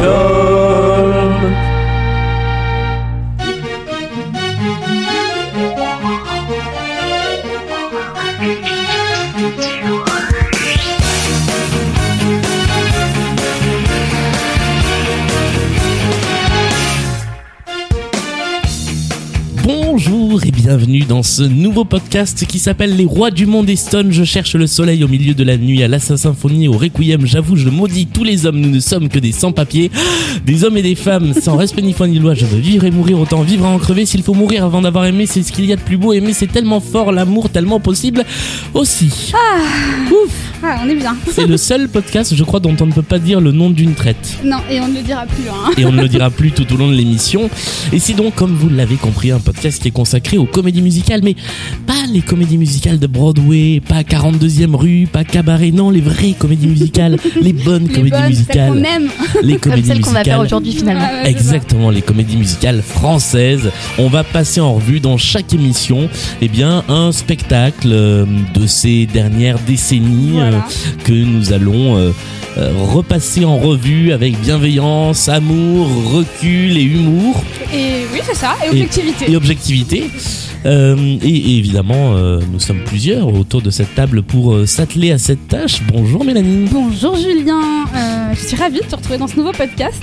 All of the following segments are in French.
go. Bonjour et bienvenue dans ce nouveau podcast qui s'appelle Les Rois du Monde et Stone. Je cherche le soleil au milieu de la nuit, à l'Assa Symphonie, au Requiem. J'avoue, je maudis tous les hommes. Nous ne sommes que des sans-papiers, des hommes et des femmes sans respect ni foi ni loi. Je veux vivre et mourir, autant vivre à en crever. S'il faut mourir avant d'avoir aimé, c'est ce qu'il y a de plus beau. Aimer, c'est tellement fort, l'amour tellement possible aussi. Ouf Ah, on est bien. C'est le seul podcast, je crois, dont on ne peut pas dire le nom d'une traite. Non, et on ne le dira plus. Hein. et on ne le dira plus tout au long de l'émission. Et c'est donc, comme vous l'avez compris, un podcast qui est consacré aux comédies musicales, mais pas les comédies musicales de Broadway, pas 42e rue, pas Cabaret, non, les vraies comédies musicales, les bonnes Les comédies bonnes, celles musicales, aime. les Comme comédies celle qu'on va faire musicales. aujourd'hui finalement. Ouais, c'est Exactement, les comédies musicales françaises. On va passer en revue dans chaque émission, eh bien, un spectacle euh, de ces dernières décennies Voilà. euh, que nous allons euh, euh, repasser en revue avec bienveillance, amour, recul et humour. Et oui, c'est ça. Et objectivité. et objectivité. Euh, et, et évidemment, euh, nous sommes plusieurs autour de cette table pour euh, s'atteler à cette tâche. Bonjour Mélanie. Bonjour Julien. Je suis ravie de te retrouver dans ce nouveau podcast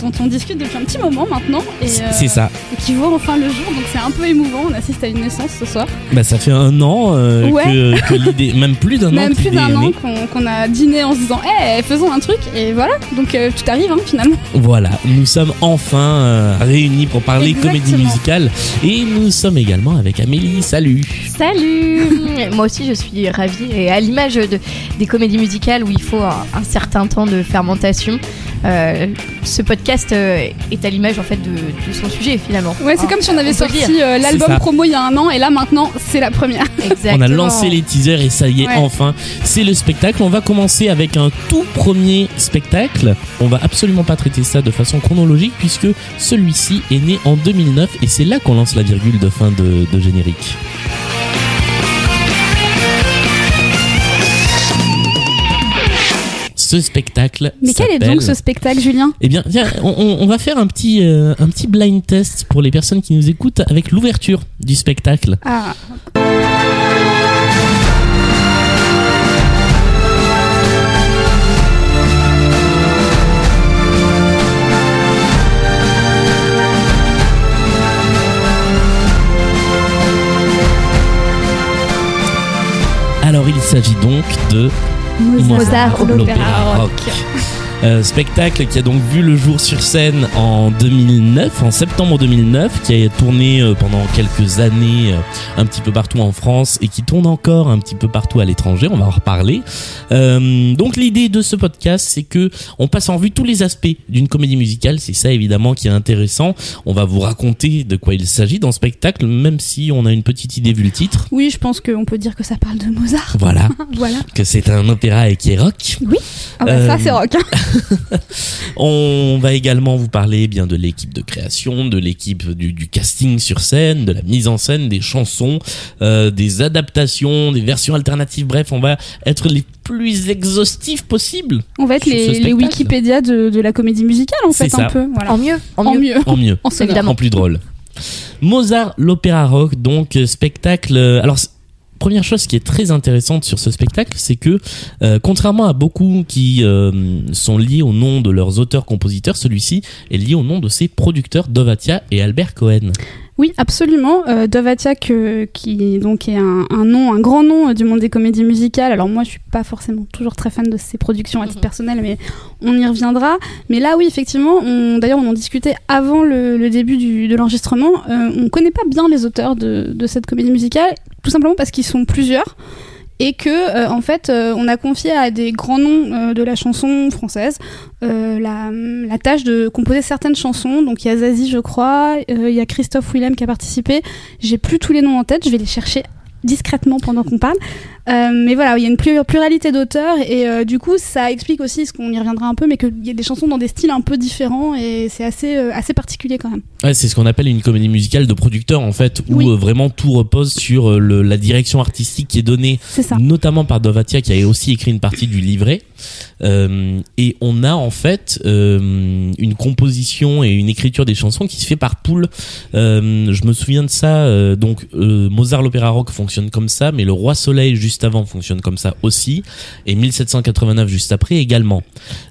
dont on discute depuis un petit moment maintenant. Et, C'est ça. et qui voit enfin le jour. Donc c'est un peu émouvant. On assiste à une naissance ce soir. Bah, ça fait un an Ouais. que, que l'idée, même plus d'un an. Même plus d'un an qu'on qu'on a dîné en se disant Eh, faisons un truc. Et voilà. Donc tout arrive hein, finalement. Voilà, nous sommes enfin réunis pour parler Exactement. comédie musicale et nous sommes également avec Amélie. Salut. Salut Moi aussi je suis ravie et à l'image de, des comédies musicales où il faut un, un certain temps de fermentation, euh, ce podcast euh, est à l'image en fait de, de son sujet finalement. Ouais, c'est Hein, comme si on avait peut le sorti euh, l'album promo il y a un an. Et là maintenant, c'est la première. Exactement. On a lancé les teasers et ça y est, Ouais. enfin, c'est le spectacle. On va commencer avec un tout premier spectacle. On va absolument pas traiter ça de façon chronologique puisque celui-ci est né en 2009 et c'est là qu'on lance la virgule de fin de, de générique. Ce spectacle. Mais quel est donc ce spectacle, Julien? Eh bien, tiens, on va faire un petit, euh, un petit blind test pour les personnes qui nous écoutent avec l'ouverture du spectacle. Ah, Alors, il s'agit donc de Mozart, l'opéra rock. Euh, spectacle qui a donc vu le jour sur scène en 2009, en septembre 2009, qui a tourné euh, pendant quelques années euh, un petit peu partout en France et qui tourne encore un petit peu partout à l'étranger. On va en reparler. Euh, donc l'idée de ce podcast, c'est que on passe en vue tous les aspects d'une comédie musicale. C'est ça évidemment qui est intéressant. On va vous raconter de quoi il s'agit dans le spectacle, même si on a une petite idée vu le titre. oui, je pense qu'on peut dire que ça parle de Mozart. Voilà, voilà. que c'est un opéra et qui est rock. Ah bah Euh, ça, c'est rock. hein. On va également vous parler bien de l'équipe de création, de l'équipe du, du casting sur scène, de la mise en scène, des chansons, euh, des adaptations, des versions alternatives. Bref, on va être les plus exhaustifs possibles. On va être les, les. Wikipédia de, de la comédie musicale, en fait, ça. un peu. Voilà. En mieux, en, En mieux. En mieux, En. Évidemment. en plus drôle. Mozart, l'opéra rock, donc spectacle. euh, alors. Première chose qui est très intéressante sur ce spectacle, c'est que euh, contrairement à beaucoup qui euh, sont liés au nom de leurs auteurs-compositeurs, celui-ci est lié au nom de ses producteurs Dovatia et Albert Cohen. Oui, absolument. Euh, Dovatia, que- qui donc est un, un nom, un grand nom euh, du monde des comédies musicales. Alors moi, je suis pas forcément toujours très fan de ses productions à titre Mhm. personnel, mais on y reviendra. Mais là, oui, effectivement, d'ailleurs, on en discutait avant le, le début du- de l'enregistrement. Euh, on connaît pas bien les auteurs de, de cette comédie musicale. Tout simplement parce qu'ils sont plusieurs et que euh, en fait euh, on a confié à des grands noms euh, de la chanson française euh, la, la tâche de composer certaines chansons. Donc il y a Zazie je crois il y a Christophe Willem qui a participé. J'ai plus tous les noms en tête je vais les chercher discrètement pendant qu'on parle Euh, mais voilà il y a une plur- pluralité d'auteurs et euh, du coup ça explique aussi ce qu'on y reviendra un peu mais qu'il y a des chansons dans des styles un peu différents et c'est assez euh, assez particulier quand même Ouais, c'est ce qu'on appelle une comédie musicale de producteur en fait, où Oui. vraiment tout repose sur le- la direction artistique qui est donnée, notamment par Dovatia qui a aussi écrit une partie du livret. Et on a en fait une composition et une écriture des chansons qui se fait par poule. Je me souviens de ça. donc Mozart l'opéra rock fonctionne comme ça, mais le Roi Soleil juste avant fonctionne comme ça aussi, et 1789 juste après également.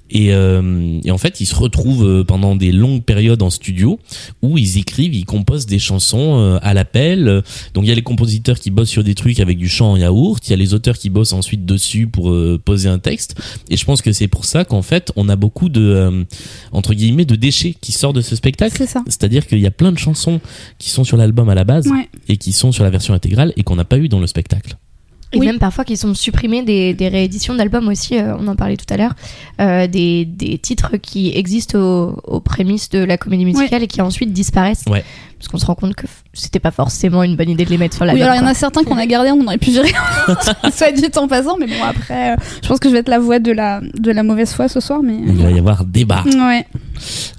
Et, euh, et en fait, ils se retrouvent euh, pendant des longues périodes en studio où ils écrivent, ils composent des chansons euh, à l'appel. Donc il y a les compositeurs qui bossent sur des trucs avec du chant en yaourt, il y a les auteurs qui bossent ensuite dessus pour euh, poser un texte. Et je pense que c'est pour ça qu'en fait, on a beaucoup de euh, entre guillemets de déchets qui sortent de ce spectacle. c'est ça C'est-à-dire qu'il y a plein de chansons qui sont sur l'album à la base ouais et qui sont sur la version intégrale et qu'on n'a pas eu dans le spectacle. Et Oui. même parfois qui sont supprimés des, des rééditions d'albums aussi, euh, on en parlait tout à l'heure, euh, des, des titres qui existent aux, aux prémices de la comédie musicale et qui ensuite disparaissent. Ouais. Parce qu'on se rend compte que c'était pas forcément une bonne idée de les mettre sur Oui, l'album. alors il y en a certains qu'on a gardés, on aurait pu virer, soit dit en passant, mais bon, après, euh, je pense que je vais être la voix de la, de la mauvaise foi ce soir, mais. Il va y avoir débat. Ouais.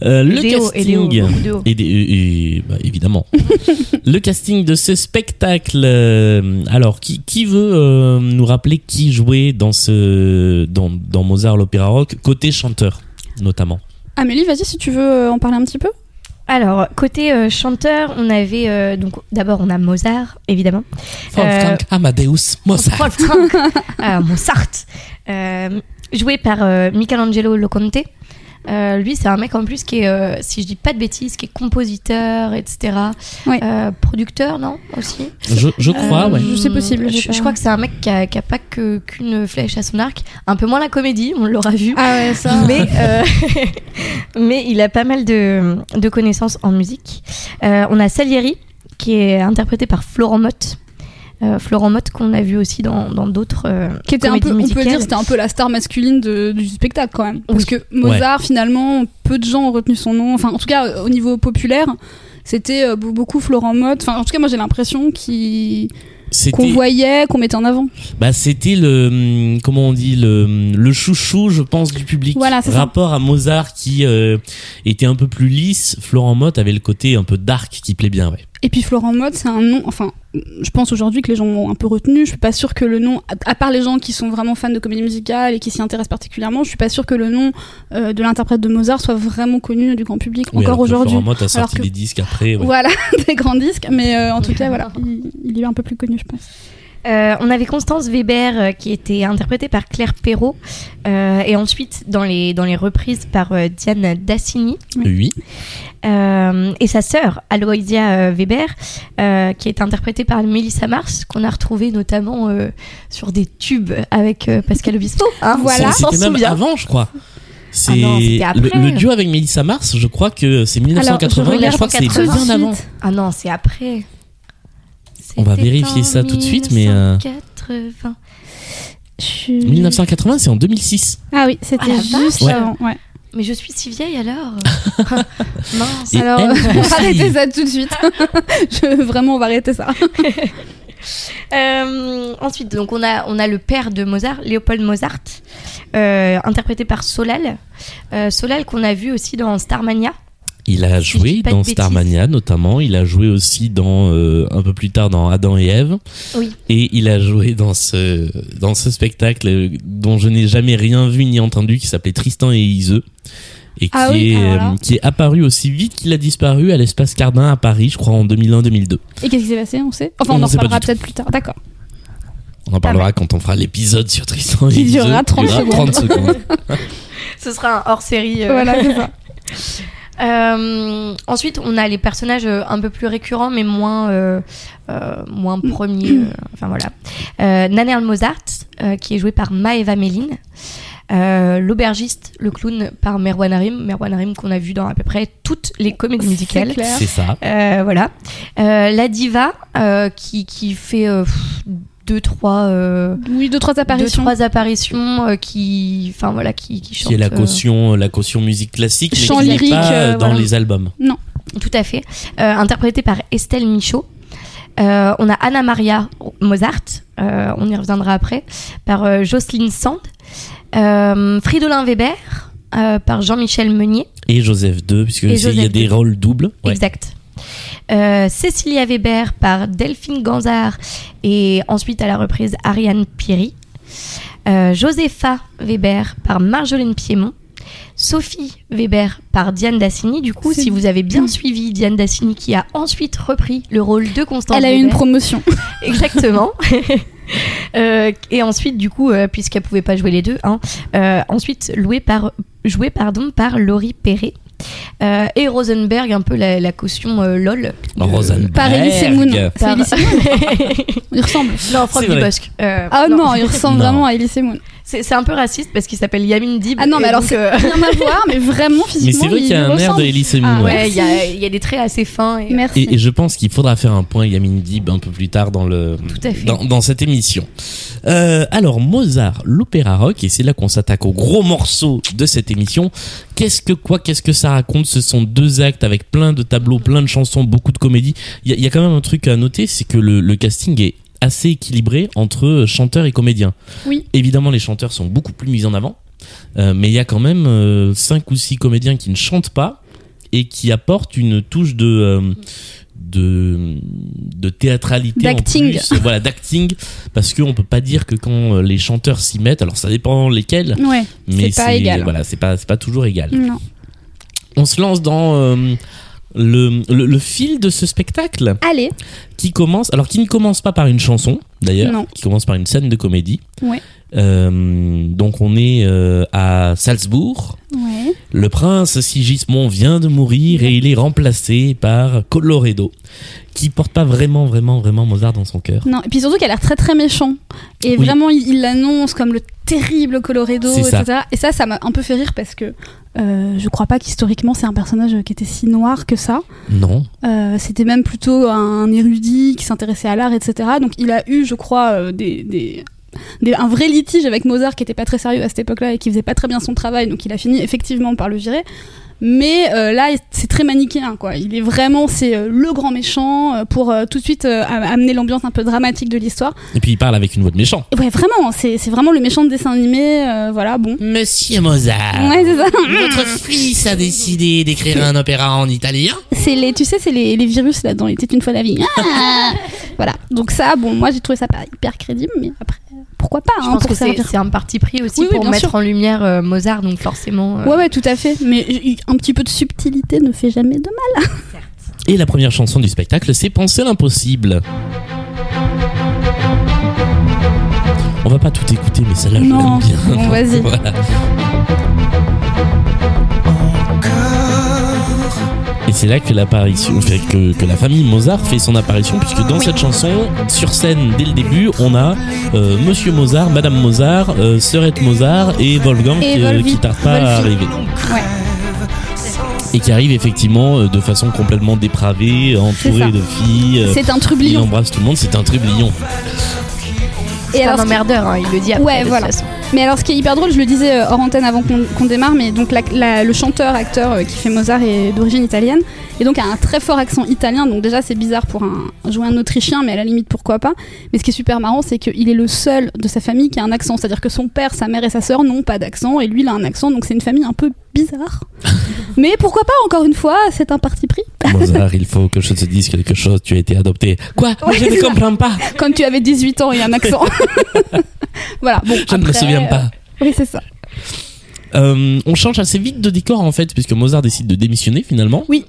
Euh, le et casting. Et, et- et- bah, évidemment. le casting de ce spectacle. euh, alors, qui, qui veut euh, nous rappeler qui jouait dans ce dans, dans Mozart l'opéra rock côté chanteur notamment? Amélie, vas-y si tu veux euh, en parler un petit peu. Alors, côté euh, chanteur, on avait euh, donc d'abord on a Mozart, évidemment. Wolfgang Amadeus Mozart. Wolfgang euh, Mozart, euh, joué par euh, Michelangelo Loconte. Euh, lui, c'est un mec en plus qui est, euh, si je dis pas de bêtises, qui est compositeur, etc. Ouais. Euh, producteur, non Aussi Je, je crois, Euh, ouais. Je sais possible, Je, pas- je crois que c'est un mec qui a, qui a pas qu'une flèche à son arc. Un peu moins la comédie, on l'aura vu. Ah ouais, ça. Mais, euh, mais il a pas mal de, de connaissances en musique. Euh, on a Salieri, qui est interprété par Florent Mott. Euh, Florent Mott qu'on a vu aussi dans dans d'autres euh, qui était un peu, on peut dire, c'était un peu la star masculine de- du spectacle quand même. Parce que Mozart, finalement, peu de gens ont retenu son nom. Enfin, en tout cas, au niveau populaire, c'était euh, be- beaucoup Florent Mott. Enfin, en tout cas, moi, j'ai l'impression qu'il- qu'on voyait, qu'on mettait en avant. bah c'était le hum, comment on dit le hum, le chouchou je pense du public. Voilà, c'est ça. Rapport à Mozart qui euh, était un peu plus lisse, Florent Mott avait le côté un peu dark qui plaît bien, ouais. Et puis Florent Mott, c'est un nom. Enfin, je pense aujourd'hui que les gens l'ont un peu retenu. Je suis pas sûre que le nom, à, part les gens qui sont vraiment fans de comédie musicale et qui s'y intéressent particulièrement, je suis pas sûre que le nom euh, de l'interprète de Mozart soit vraiment connu du grand public Oui, encore aujourd'hui. Florent Mott a sorti que- des disques après. ouais. Voilà, des grands disques, mais euh, en tout cas, voilà, il, il est un peu plus connu, je pense. Euh, on avait Constance Weber euh, qui était interprétée par Claire Perrault euh, et ensuite dans les dans les reprises par euh, Diane Dassini Oui. Euh, et sa sœur Aloysia euh, Weber euh, qui est interprétée par Mélissa Mars qu'on a retrouvée notamment euh, sur des tubes avec euh, Pascal Obispo. hein, Voilà. C'était même avant, je crois. C'est Ah non, c'était le, après. le duo avec Melissa Mars, je crois que c'est 1980, Alors, je mais je crois que c'est bien avant. Ah non, c'est après. On va vérifier ça tout de suite, mais, euh, 1980. Je- 1980, c'est en 2006. Ah oui, c'était Ah, juste. Ouais. avant. Ouais. Mais je suis si vieille alors. Mince. Et Alors, on va arrêter ça tout de suite. Je- vraiment, on va arrêter ça. Euh, ensuite, donc on a on a le père de Mozart, Léopold Mozart, euh, interprété par Solal. Euh, Solal qu'on a vu aussi dans Starmania. Il a joué dans. Starmania notamment. Il a joué aussi dans euh, un peu plus tard dans Adam et Ève. Oui. Et il a joué dans ce dans ce spectacle euh, dont je n'ai jamais rien vu ni entendu qui s'appelait Tristan et Iseux et qui Ah oui, est alors euh, qui est apparu aussi vite qu'il a disparu à l'espace Cardin à Paris, je crois en 2001-2002. Et qu'est-ce qui s'est passé On sait? Enfin, On on, en reparlera peut-être plus tard. D'accord. On en parlera quand on fera l'épisode sur Tristan et Qui Iseux. durera 30 durera secondes. 30 secondes. Ce sera un hors série. Voilà, c'est ça. Euh, ensuite, on a les personnages euh, un peu plus récurrents, mais moins, euh, euh, moins premiers. euh, enfin voilà. Euh, Nannerl Mozart, euh, qui est joué par Maeva Méline. Euh, L'aubergiste, le clown par Merwan Harim. Merwan Harim qu'on a vu dans à peu près toutes les comédies musicales. C'est clair. C'est ça. Euh, voilà. Euh, la diva euh, qui, qui fait euh, pff, deux trois euh, Oui, deux trois deux apparitions. trois apparitions euh, qui enfin voilà qui qui Qui chantent est la euh, caution, la caution musique classique, mais Chant qui n'est lyrique, pas euh, dans voilà. les albums. Tout à fait. Euh, interprétée par Estelle Michaud. Euh, on a Anna Maria Mozart, euh, on y reviendra après, par euh, Jocelyne Sand. Euh, Fridolin Weber, euh, par Jean-Michel Meunier. Et Joseph II, puisque il y a des rôles doubles. Ouais. Exact. Euh, Cécilia Weber par Delphine Ganzard et ensuite à la reprise Ariane Piri. Euh, Josepha Weber par Marjolaine Piémont. Sophie Weber par Diane Dassini. Du coup, si vous avez bien suivi Diane Dassini qui a ensuite repris le rôle de Constance Elle a eu une promotion. Exactement. Euh, et ensuite, du coup, euh, puisqu'elle pouvait pas jouer les deux, hein, euh, ensuite louée par, jouée pardon, par Laurie Perret. Euh, et Rosenberg, un peu la, la caution euh, LOL. Oh, Rosenberg. Par Elise Moon. Par- Il ressemble. non, Franck. Dubosc. Euh, Ah non, il ressemble Non. vraiment à Elise Moon. C'est un peu raciste parce qu'il s'appelle Yamin Dib. Ah non, mais alors c'est euh, rien à voir, mais vraiment Mais physiquement. c'est vrai il qu'il y a un air de Elise Moon. Ah ouais. il y a, il y a des traits assez fins. Et... Merci. Et, et je pense qu'il faudra faire un point Yamin Dib un peu plus tard dans le Tout à fait. dans, dans cette émission. Euh, alors Mozart, l'opéra rock, et c'est là qu'on s'attaque au gros morceau de cette émission. Qu'est-ce que quoi Qu'est-ce que ça raconte Ce sont deux actes avec plein de tableaux, plein de chansons, beaucoup de comédies? Il y, a- il y a quand même un truc à noter, c'est que le, le casting est assez équilibré entre chanteurs et comédiens. Oui. Évidemment, les chanteurs sont beaucoup plus mis en avant, euh, mais il y a quand même euh, cinq ou six comédiens qui ne chantent pas et qui apportent une touche de euh, de, de théâtralité D'acting. euh, voilà d'acting parce qu'on peut pas dire que quand euh, les chanteurs s'y mettent alors ça dépend lesquels Ouais, mais c'est pas égal. voilà c'est pas c'est pas toujours égal Non. on se lance dans euh, le, le, le fil de ce spectacle Allez, qui commence alors qui ne commence pas par une chanson d'ailleurs qui commence par une scène de comédie Ouais. Euh, donc on est euh, à Salzbourg ouais. le prince Sigismond vient de mourir et il est remplacé par Colloredo, qui porte pas vraiment, vraiment, vraiment Mozart dans son cœur. Non, et puis surtout qu'elle a l'air très très méchant. Et Oui. vraiment, il l'annonce comme le terrible ça. etc. Et ça, ça m'a un peu fait rire parce que euh, je crois pas qu'historiquement c'est un personnage qui était si noir que ça. Non. Euh, C'était même plutôt un érudit qui s'intéressait à l'art, etc. Donc il a eu, je crois, euh, des, des, des- un vrai litige avec Mozart qui était pas très sérieux à cette époque-là et qui faisait pas très bien son travail. Donc il a fini effectivement par le virer. Mais euh, là, c'est très manichéen, quoi. Il est vraiment, c'est euh, le grand méchant euh, pour euh, tout de suite euh, am- amener l'ambiance un peu dramatique de l'histoire. Et puis il parle avec une voix de méchant. Ouais, vraiment, c'est c'est vraiment le méchant de dessin animé, euh, voilà, bon. Monsieur Mozart, Ouais, c'est ça. votre fils a décidé d'écrire un opéra en italien C'est les, tu sais, c'est les, les virus là dans les Têtes une fois la vie. Ah voilà. Donc ça, bon, moi j'ai trouvé ça pas hyper crédible, mais après, pourquoi pas Je hein, pense pour que c'est un parti pris aussi Oui, pour mettre sûr. en lumière euh, Mozart, donc forcément. euh, Ouais, ouais, tout à fait. Mais un petit peu de subtilité ne fait jamais de mal. Et la première chanson du spectacle, c'est Penser l'impossible. On va pas tout écouter, mais celle-là, je l'aime bien. Bon, vas-y. Voilà. Et c'est là que l'apparition, fait que, que la famille Mozart fait son apparition, puisque dans cette chanson, sur scène dès le début, on a euh, Monsieur Mozart, Madame Mozart, euh, Sœurette Mozart et Wolfgang Et qui, euh, Wolfi. qui tarde pas à arriver. Ouais. Et qui arrive effectivement euh, de façon complètement dépravée, C'est entouré ça. de filles. euh, C'est un il trublion. embrasse tout le monde, c'est un trublion. Et C'est un emmerdeur, hein, il le dit après. Ouais, de toute façon. Mais alors, ce qui est hyper drôle, je le disais euh, hors antenne avant qu'on démarre, mais donc le chanteur, acteur euh, qui fait Mozart est d'origine italienne, et donc a un très fort accent italien. Donc déjà, c'est bizarre pour un jouer un Autrichien, mais à la limite, pourquoi pas. Mais ce qui est super marrant, c'est qu'il est le seul de sa famille qui a un accent, c'est-à-dire que son père, sa mère et sa sœur n'ont pas d'accent, et lui, il a un accent. Donc c'est une famille un peu bizarre. mais pourquoi pas Encore une fois, c'est un parti pris. Mozart, il faut que je te dise quelque chose, tu as été adopté. Quoi? Ouais, Je ne ça. comprends pas. Quand tu avais 18 ans et un accent. voilà. Bon. Je ne me souviens euh, pas. Oui, c'est ça. Euh, on change assez vite de décor en fait, puisque Mozart décide de démissionner finalement. Oui.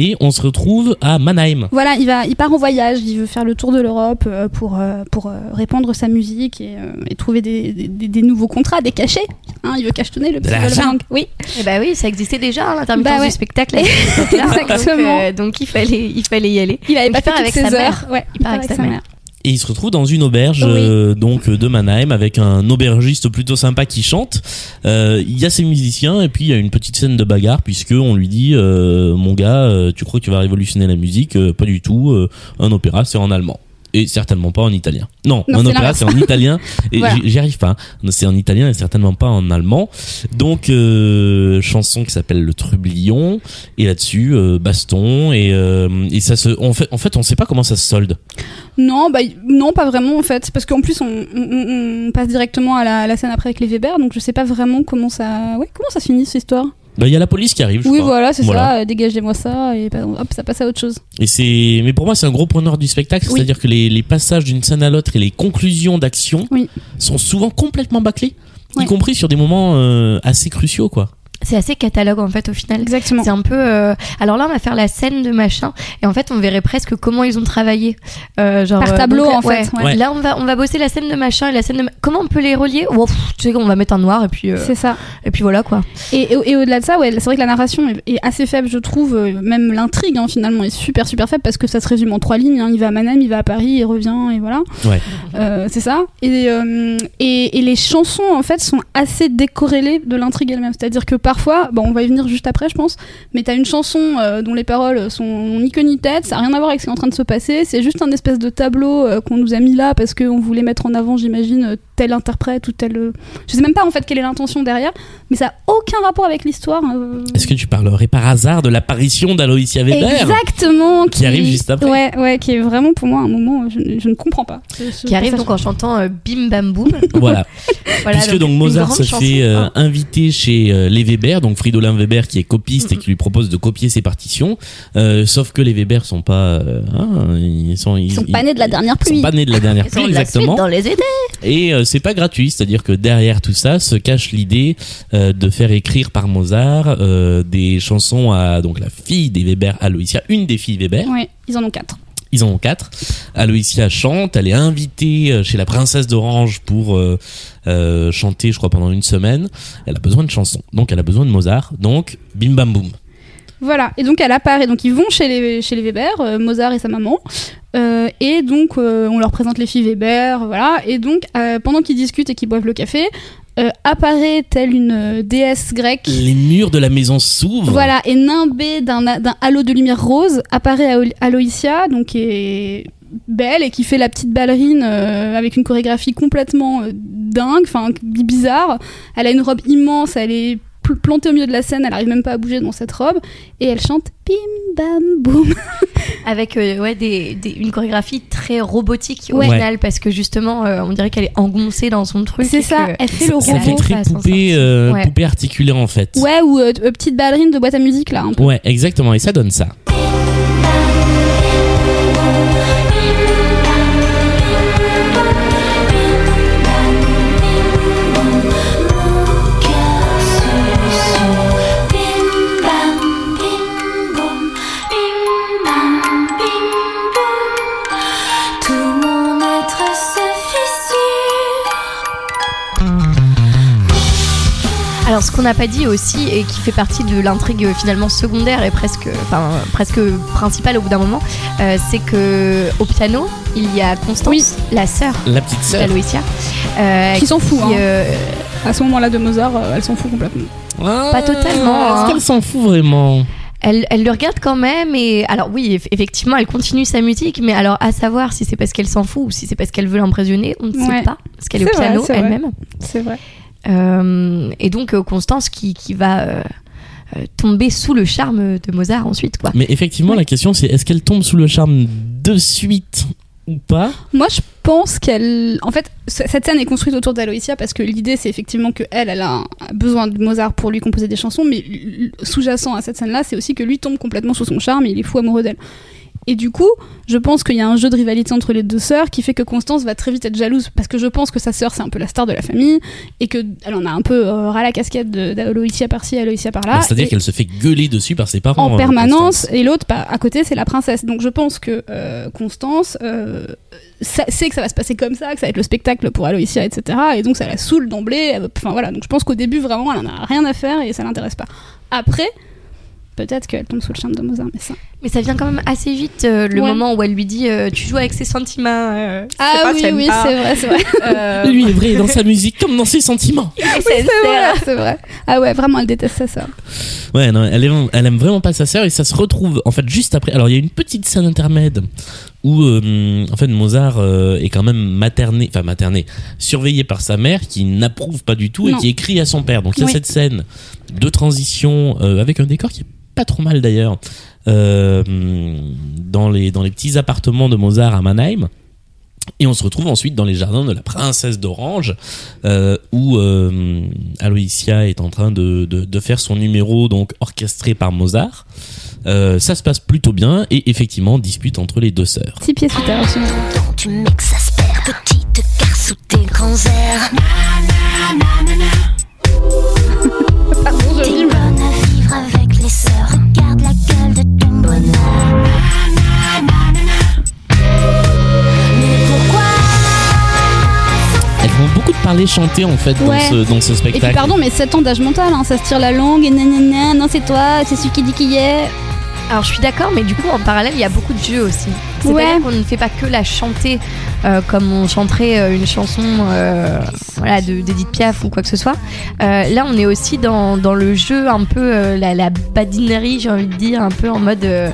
Et on se retrouve à Mannheim. Voilà, il va, il part en voyage, il veut faire le tour de l'Europe euh, pour euh, pour euh, répandre sa musique et, et trouver des, des, des nouveaux contrats, des cachets. Hein, il veut cachetonner le. Wolfgang. Oui. Eh bah oui, ça existait déjà à l'intermittence Bah ouais. du spectacle. Exactement. Donc, euh, donc il fallait, il fallait y aller. Il avait Donc, pas fait avec ses mère. heures. Ouais, Il part avec sa mère. Et il se retrouve dans une auberge Oui. euh, donc de Mannheim avec un aubergiste plutôt sympa qui chante. Euh, Il y a ses musiciens et puis il y a une petite scène de bagarre puisque on lui dit euh, mon gars euh, tu crois que tu vas révolutionner la musique? Euh, Pas du tout. Euh, un opéra c'est en allemand. Et certainement pas en italien. Non, Non, c'est opéra c'est en italien et Voilà. j'y arrive pas. C'est en italien et certainement pas en allemand. Donc euh, chanson qui s'appelle le Trublion et là-dessus euh, baston et, euh, et ça se en fait en fait on sait pas comment ça se solde. Non, bah, non, pas vraiment en fait, parce qu'en plus on, on- on- on passe directement à la, à la scène après avec les Weber, donc je sais pas vraiment comment ça, ouais, comment ça finit cette histoire? Bah il y a la police qui arrive. je Oui, crois. voilà, c'est Voilà. ça. euh, Dégagez-moi ça et bah, hop, ça passe à autre chose. Et c'est, mais pour moi, c'est un gros point noir du spectacle, Oui. c'est-à-dire que les, les passages d'une scène à l'autre et les conclusions d'action Oui. sont souvent complètement bâclés, y Ouais. compris sur des moments euh, assez cruciaux, quoi. C'est assez catalogue en fait au final. Exactement. C'est un peu. euh, Alors là, on va faire la scène de machin, et en fait, on verrait presque comment ils ont travaillé. Euh, genre, Par euh, tableau, donc, en fait, ouais. Ouais. Là, on va on va bosser la scène de machin et la scène de. ma- Comment on peut les relier? Oh, pff, Tu sais, on va mettre un noir et puis euh, C'est ça. et puis voilà quoi. Et, et- et au-delà de ça, ouais, c'est vrai que la narration est, est assez faible, je trouve. Même l'intrigue, hein, finalement, est super, super faible parce que ça se résume en trois lignes. hein. Il va à Mannheim, il va à Paris, il revient, et voilà. Ouais. Euh, c'est ça. Et, euh, et, et les chansons, en fait, sont assez décorrélées de l'intrigue elle-même. C'est-à-dire que parfois, bon, on va y venir juste après, je pense, mais t'as une chanson euh, dont les paroles sont ni queue ni tête, ça n'a rien à voir avec ce qui est en train de se passer. C'est juste un espèce de tableau euh, qu'on nous a mis là parce qu'on voulait mettre en avant, j'imagine, tel interprète ou tel. euh, Je sais même pas, en fait, quelle est l'intention derrière, mais ça n'a aucun rapport avec l'histoire. euh. Est-ce que tu parlerais par hasard de l'apparition d'Aloïsia Weber? Exactement. Qui arrive juste après. Ouais, ouais, qui est vraiment pour moi un moment, je, je ne comprends pas. ce- ce Qui arrive donc en chantant euh, Bim Bam Boum. Voilà. Voilà, Puisque donc Mozart se chanson. fait euh, Ah. inviter chez euh, les Weber, donc Fridolin Weber qui est copiste et qui lui propose de copier ses partitions. Euh, sauf que les Weber sont pas, euh, hein, ils sont, Ils sont pas nés de la dernière ils sont pluie. pas nés de la dernière Ils sont pluie, de la exactement. dans les idées. Et euh, c'est pas gratuit, c'est-à-dire que derrière tout ça se cache l'idée euh, de faire écrire par Mozart euh, des chansons à donc la fille des Weber, Aloïsia, une des filles Weber. Ouais, ils en ont quatre. Ils en ont quatre. Aloïsia chante, elle est invitée euh, chez la princesse d'Orange pour euh, euh, chanter, je crois, pendant une semaine. Elle a besoin de chansons, donc elle a besoin de Mozart. Donc bim bam boum. Voilà, et donc elle apparaît, donc ils vont chez les, chez les Weber, euh, Mozart et sa maman, euh, et donc euh, on leur présente les filles Weber, voilà, et donc pendant qu'ils discutent et qu'ils boivent le café, apparaît telle une déesse grecque. Les murs de la maison s'ouvrent. Voilà, et nimbée d'un halo de lumière rose, apparaît Alo- Aloïsia, donc qui est belle et qui fait la petite ballerine euh, avec une chorégraphie complètement euh, dingue, enfin bizarre. Elle a une robe immense, elle est plantée au milieu de la scène, elle arrive même pas à bouger dans cette robe, et elle chante bim bam boum. Avec euh, ouais, des, des- une chorégraphie très robotique au Ouais. final, parce que justement, euh, on dirait qu'elle est engoncée dans son truc. C'est ça, que- elle fait le Ça fait robot. très poupée, euh, Ouais. poupée articulée en fait. Ouais, ou petite ballerine de boîte à musique là, un peu. Ouais, exactement, et ça donne ça. Ce qu'on n'a pas dit aussi, et qui fait partie de l'intrigue euh, finalement secondaire et presque, enfin, presque principale au bout d'un moment, euh, c'est que au piano, il y a Constance, Oui. la sœur La petite sœur. euh, Qui s'en fout, qui, hein. euh, À ce moment-là de Mozart, euh, elle s'en fout complètement. Ah, Pas totalement, Est-ce hein. qu'elle s'en fout vraiment elle, elle le regarde quand même et alors oui eff- effectivement elle continue sa musique mais alors à savoir si c'est parce qu'elle s'en fout ou si c'est parce qu'elle veut l'impressionner on ne sait Ouais. pas parce qu'elle est, au C'est vrai, piano c'est vrai. elle-même C'est vrai. Euh, et donc euh, Constance qui, qui va euh, euh, tomber sous le charme de Mozart ensuite quoi Mais effectivement, la question c'est est-ce qu'elle tombe sous le charme de suite ou pas? Moi, je pense qu'elle. En fait, cette scène est construite autour d'Aloïsia parce que l'idée, c'est effectivement que elle, a un- besoin de Mozart pour lui composer des chansons, mais sous-jacent à cette scène-là, c'est aussi que lui tombe complètement sous son charme et il est fou amoureux d'elle. Et du coup, je pense qu'il y a un jeu de rivalité entre les deux sœurs qui fait que Constance va très vite être jalouse parce que je pense que sa sœur c'est un peu la star de la famille et que elle en a un peu euh, ras la casquette d'Aloïsia par-ci, Aloïsia par-là. Bah, C'est-à-dire qu'elle se fait gueuler dessus par ses parents. en euh, permanence Constance. et l'autre bah, à côté c'est la princesse donc je pense que euh, Constance euh, sa- sait que ça va se passer comme ça que ça va être le spectacle pour Aloïsia etc et donc ça la saoule d'emblée enfin voilà donc je pense qu'au début vraiment elle en a rien à faire et ça l'intéresse pas après peut-être qu'elle tombe sous le charme de Mozart. Mais ça. Mais ça vient quand même assez vite euh, le Ouais. moment où elle lui dit euh, tu joues avec ses sentiments. euh, Ah pas, oui, oui, c'est vrai, c'est vrai. Euh, Lui est vrai dans sa musique comme dans ses sentiments. et C'est vrai, c'est vrai. Ah ouais, vraiment, elle déteste sa sœur. Ouais, non, elle aime, elle aime vraiment pas sa sœur et ça se retrouve en fait juste après. Alors il y a une petite scène intermède où euh, en fait Mozart euh, est quand même materné, enfin materné, surveillé par sa mère qui n'approuve pas du tout Non. et qui écrit à son père. Donc il y a Oui. cette scène de transition euh, avec un décor qui est pas trop mal d'ailleurs euh, dans les dans les petits appartements de Mozart à Mannheim. Et on se retrouve ensuite dans les jardins de la princesse d'Orange, euh, où euh, Aloysia est en train de, de, de faire son numéro donc orchestré par Mozart. Euh, ça se passe plutôt bien et effectivement dispute entre les deux sœurs. Six pieds sous terre, aussi. Tu m'exaspères, petite car sous tes grands airs. Parler chanter en fait dans, ce, dans ce Et puis spectacle. pardon, mais 7 ans d'âge mental, hein, ça se tire la langue, et nanana, non c'est toi, c'est celui qui dit qui est. Alors je suis d'accord, mais du coup en parallèle il y a beaucoup de jeux aussi. C'est-à-dire Ouais. qu'on ne fait pas que la chanter euh, comme on chanterait euh, une chanson euh, voilà, de- d'Edith Piaf ou quoi que ce soit. Euh, là on est aussi dans, dans le jeu un peu euh, la, la badinerie j'ai envie de dire, un peu en mode euh,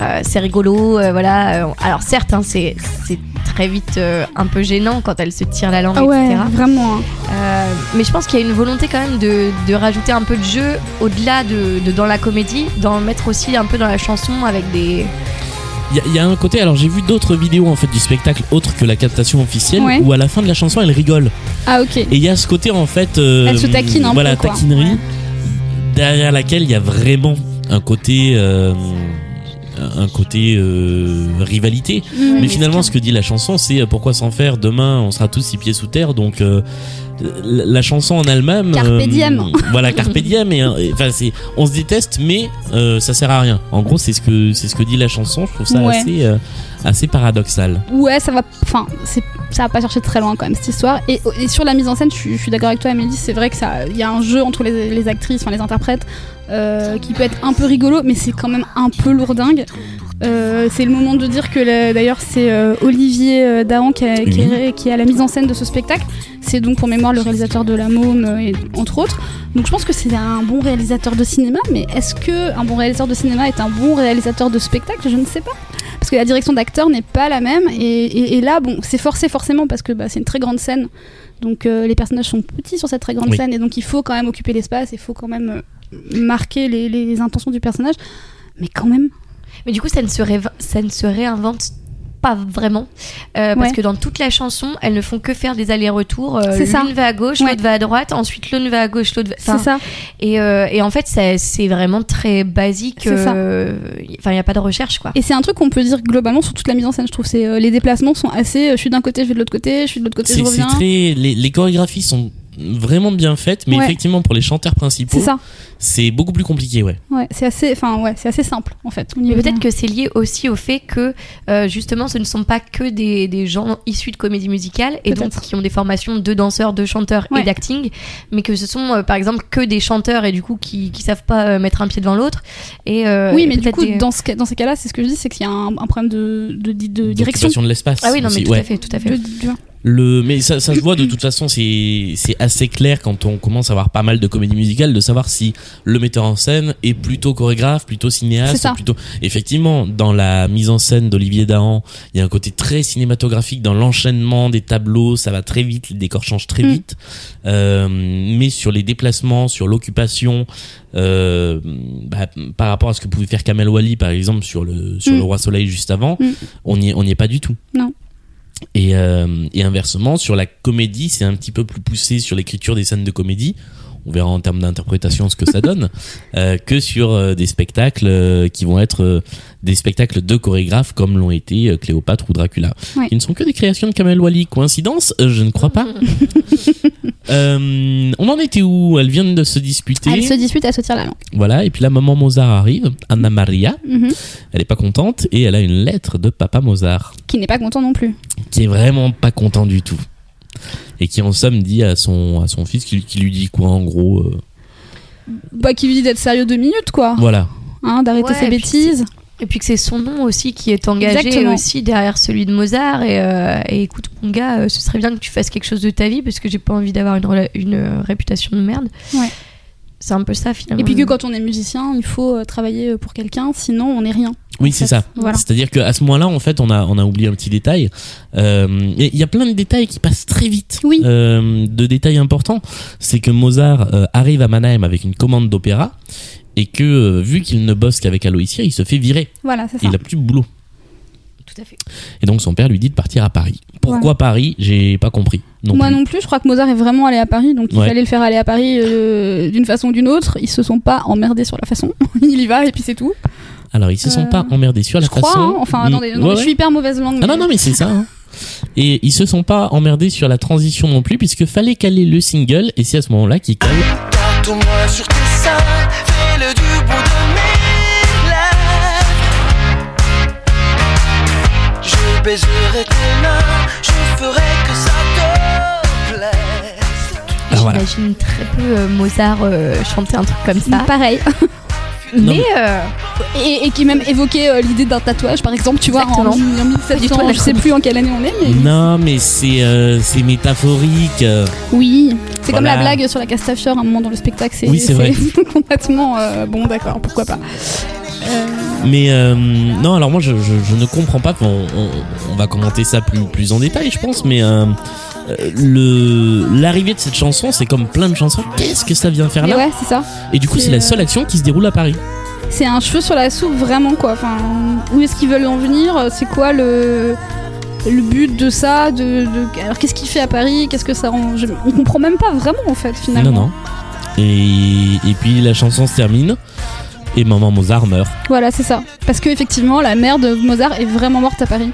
euh, c'est rigolo, euh, voilà. Alors certes hein, c'est c'est très vite euh, un peu gênant quand elle se tire la langue, Ah ouais, etc. vraiment. hein. Euh, mais je pense qu'il y a une volonté quand même de, de rajouter un peu de jeu au-delà de, de dans la comédie, d'en mettre aussi un peu dans la chanson avec des. Il y, a- il y a un côté, alors j'ai vu d'autres vidéos en fait du spectacle autre que la captation officielle Ouais. où à la fin de la chanson elle rigole. Ah ok. Et il y a ce côté en fait. euh, Elle se taquine un voilà, peu, quoi. taquinerie. Ouais. Derrière laquelle il y a vraiment un côté. euh, un côté euh, rivalité. Mais finalement, ce que dit la chanson, c'est euh, pourquoi s'en faire Demain, on sera tous six pieds sous terre. Donc, euh, la, la chanson en elle-même. Carpe diem. voilà, carpe diem. Et, enfin, c'est, on se déteste, mais ça sert à rien. En gros, c'est ce que c'est ce que dit la chanson. Je trouve ça Ouais. assez assez paradoxal. Ouais, ça va. Enfin, ça va pas chercher très loin quand même cette histoire. Et, et sur la mise en scène, je suis, je suis d'accord avec toi, Amélie. C'est vrai que ça, il y a un jeu entre les, les actrices, enfin les interprètes, euh, qui peut être un peu rigolo, mais c'est quand même un peu lourdingue. Euh, c'est le moment de dire que d'ailleurs c'est euh, Olivier euh, Dahan qui, a- qui est, qui est à la mise en scène de ce spectacle. C'est donc pour mémoire le réalisateur de La Môme et entre autres. Donc je pense que c'est un bon réalisateur de cinéma, mais est-ce que un bon réalisateur de cinéma est un bon réalisateur de spectacle? Je ne sais pas. Parce que la direction d'acteur n'est pas la même. Et, et- et là, bon, c'est forcé forcément parce que bah, c'est une très grande scène. Donc euh, les personnages sont petits sur cette très grande Oui. scène. Et donc il faut quand même occuper l'espace, il faut quand même marquer les, les intentions du personnage. Mais quand même. Mais du coup, ça ne se, rév- ça ne se réinvente pas vraiment. Euh, Parce Ouais. que dans toute la chanson, elles ne font que faire des allers-retours. Euh, C'est ça. L'une va à gauche, Ouais. l'autre va à droite, ensuite l'une va à gauche, l'autre va. enfin, C'est ça. Et, euh, et en fait, ça- c'est vraiment très basique. C'est ça. euh, Enfin, il n'y a pas de recherche, quoi. Et c'est un truc qu'on peut dire globalement sur toute la mise en scène, je trouve. C'est euh, les déplacements sont assez. euh, je suis d'un côté, je vais de l'autre côté, je suis de l'autre côté, je reviens. très, les, les chorégraphies sont vraiment bien faites, mais Ouais. effectivement pour les chanteurs principaux, C'est ça. c'est beaucoup plus compliqué, ouais. Ouais, c'est assez. Enfin, ouais, c'est assez simple en fait. Mais peut-être que c'est lié aussi au fait que euh, justement ce ne sont pas que des, des gens issus de comédie musicale et donc qui ont des formations de danseurs, de chanteurs Ouais. et d'acting, mais que ce sont euh, par exemple que des chanteurs et du coup qui, qui savent pas euh, mettre un pied devant l'autre. Et euh, Oui, et mais du peut-être coup, des- dans, ce, dans ces cas-là, c'est ce que je dis, c'est qu'il y a un, un problème de, de, de- direction. De l'espace. ah oui non mais aussi, tout ouais. à fait, tout à fait. De- de- Le, mais ça, ça se voit de toute façon, c'est c'est assez clair quand on commence à avoir pas mal de comédies musicales de savoir si le metteur en scène est plutôt chorégraphe, plutôt cinéaste, plutôt. Effectivement, dans la mise en scène d'Olivier Dahan, il y a un côté très cinématographique dans l'enchaînement des tableaux, ça va très vite, les décors changent très Mm. vite. Euh, mais sur les déplacements, sur l'occupation, euh, bah, par rapport à ce que pouvait faire Kamel Wally par exemple sur le sur Mm. le Roi Soleil juste avant, Mm. on n'y on est pas du tout. Non. Et, euh, et inversement, sur la comédie, c'est un petit peu plus poussé sur l'écriture des scènes de comédie. On verra en termes d'interprétation ce que ça donne, euh, que sur euh, des spectacles euh, qui vont être des spectacles de chorégraphes comme l'ont été Cléopâtre ou Dracula. Ouais. Qui ne sont que des créations de Kamel Wally. Coïncidence Je ne crois pas. Euh, on en était où? Elles viennent de se disputer. Elle se dispute, elle se tire la langue. Voilà, et puis là, maman Mozart arrive, Anna Maria. Mhm. Elle est pas contente et elle a une lettre de papa Mozart Qui n'est pas content non plus. qui est vraiment pas content du tout. Et qui en somme dit à son, à son fils qui, qui lui dit quoi en gros euh, Bah, qui lui dit d'être sérieux deux minutes, quoi. Voilà. hein, d'arrêter Ouais, ses et puis bêtises. Et puis que c'est son nom aussi qui est engagé Exactement. aussi derrière celui de Mozart. Et, euh, et écoute, mon gars, euh, ce serait bien que tu fasses quelque chose de ta vie parce que j'ai pas envie d'avoir une, une réputation de merde. Ouais. C'est un peu ça finalement. Et puis que quand on est musicien, il faut euh, travailler pour quelqu'un, sinon on n'est rien. Oui, c'est ça. Voilà. C'est-à-dire qu'à ce moment-là, en fait, on a, on a oublié un petit détail. Euh, Il y a plein de détails qui passent très vite. Oui. Euh, de détails importants, c'est que Mozart euh, arrive à Mannheim avec une commande d'opéra et que, euh, vu qu'il ne bosse qu'avec Aloysia, il se fait virer. Voilà, c'est ça. Il a plus de boulot. Tout à fait. Et donc son père lui dit de partir à Paris. Pourquoi Paris? J'ai pas compris. Non Moi plus. non plus, je crois que Mozart est vraiment allé à Paris, donc il Ouais. fallait le faire aller à Paris euh, d'une façon ou d'une autre. Ils se sont pas emmerdés sur la façon. il y va et puis c'est tout. Alors ils se sont Euh, pas emmerdés sur la je crois, façon. hein. enfin Mm, attendez, non, ouais, je suis hyper mauvaise langue. Ah non mais- non mais c'est ça. hein. Et ils se sont pas emmerdés sur la transition non plus puisque fallait caler le single et c'est à ce moment-là qu'ils calent Tatoue-moi sur tes seins, fais-le du bout baiserai tes mains, je ferai que ça te plaise. Alors voilà. J'imagine très peu euh, Mozart euh, chanter un truc comme ça. Pareil. Non, mais euh, Et, et qui même évoquait euh, l'idée d'un tatouage, par exemple, tu vois, en, en Exactement. 1700, tout je sais plus en quelle année on est, mais Non mais c'est euh, c'est métaphorique. oui, c'est comme la blague sur la Castafiore à un moment dans le spectacle, c'est Oui, c'est vrai. complètement euh, bon, d'accord, pourquoi pas. Mais euh, non alors moi je, je, je ne comprends pas. On, on, on va commenter ça plus plus en détail je pense mais euh, le l'arrivée de cette chanson c'est comme plein de chansons. Qu'est-ce que ça vient faire là? Ouais, c'est ça. Et du coup c'est, la euh, seule action qui se déroule à Paris. C'est un cheveu sur la soupe, vraiment quoi. Enfin, où est-ce qu'ils veulent en venir? C'est quoi le le but de ça? De, de- alors qu'est-ce qu'il fait à Paris? Qu'est-ce que ça rend? On comprend même pas vraiment en fait finalement. Non non. Et et puis la chanson se termine et maman Mozart meurt. Voilà, c'est ça. Parce que effectivement, la mère de Mozart est vraiment morte à Paris.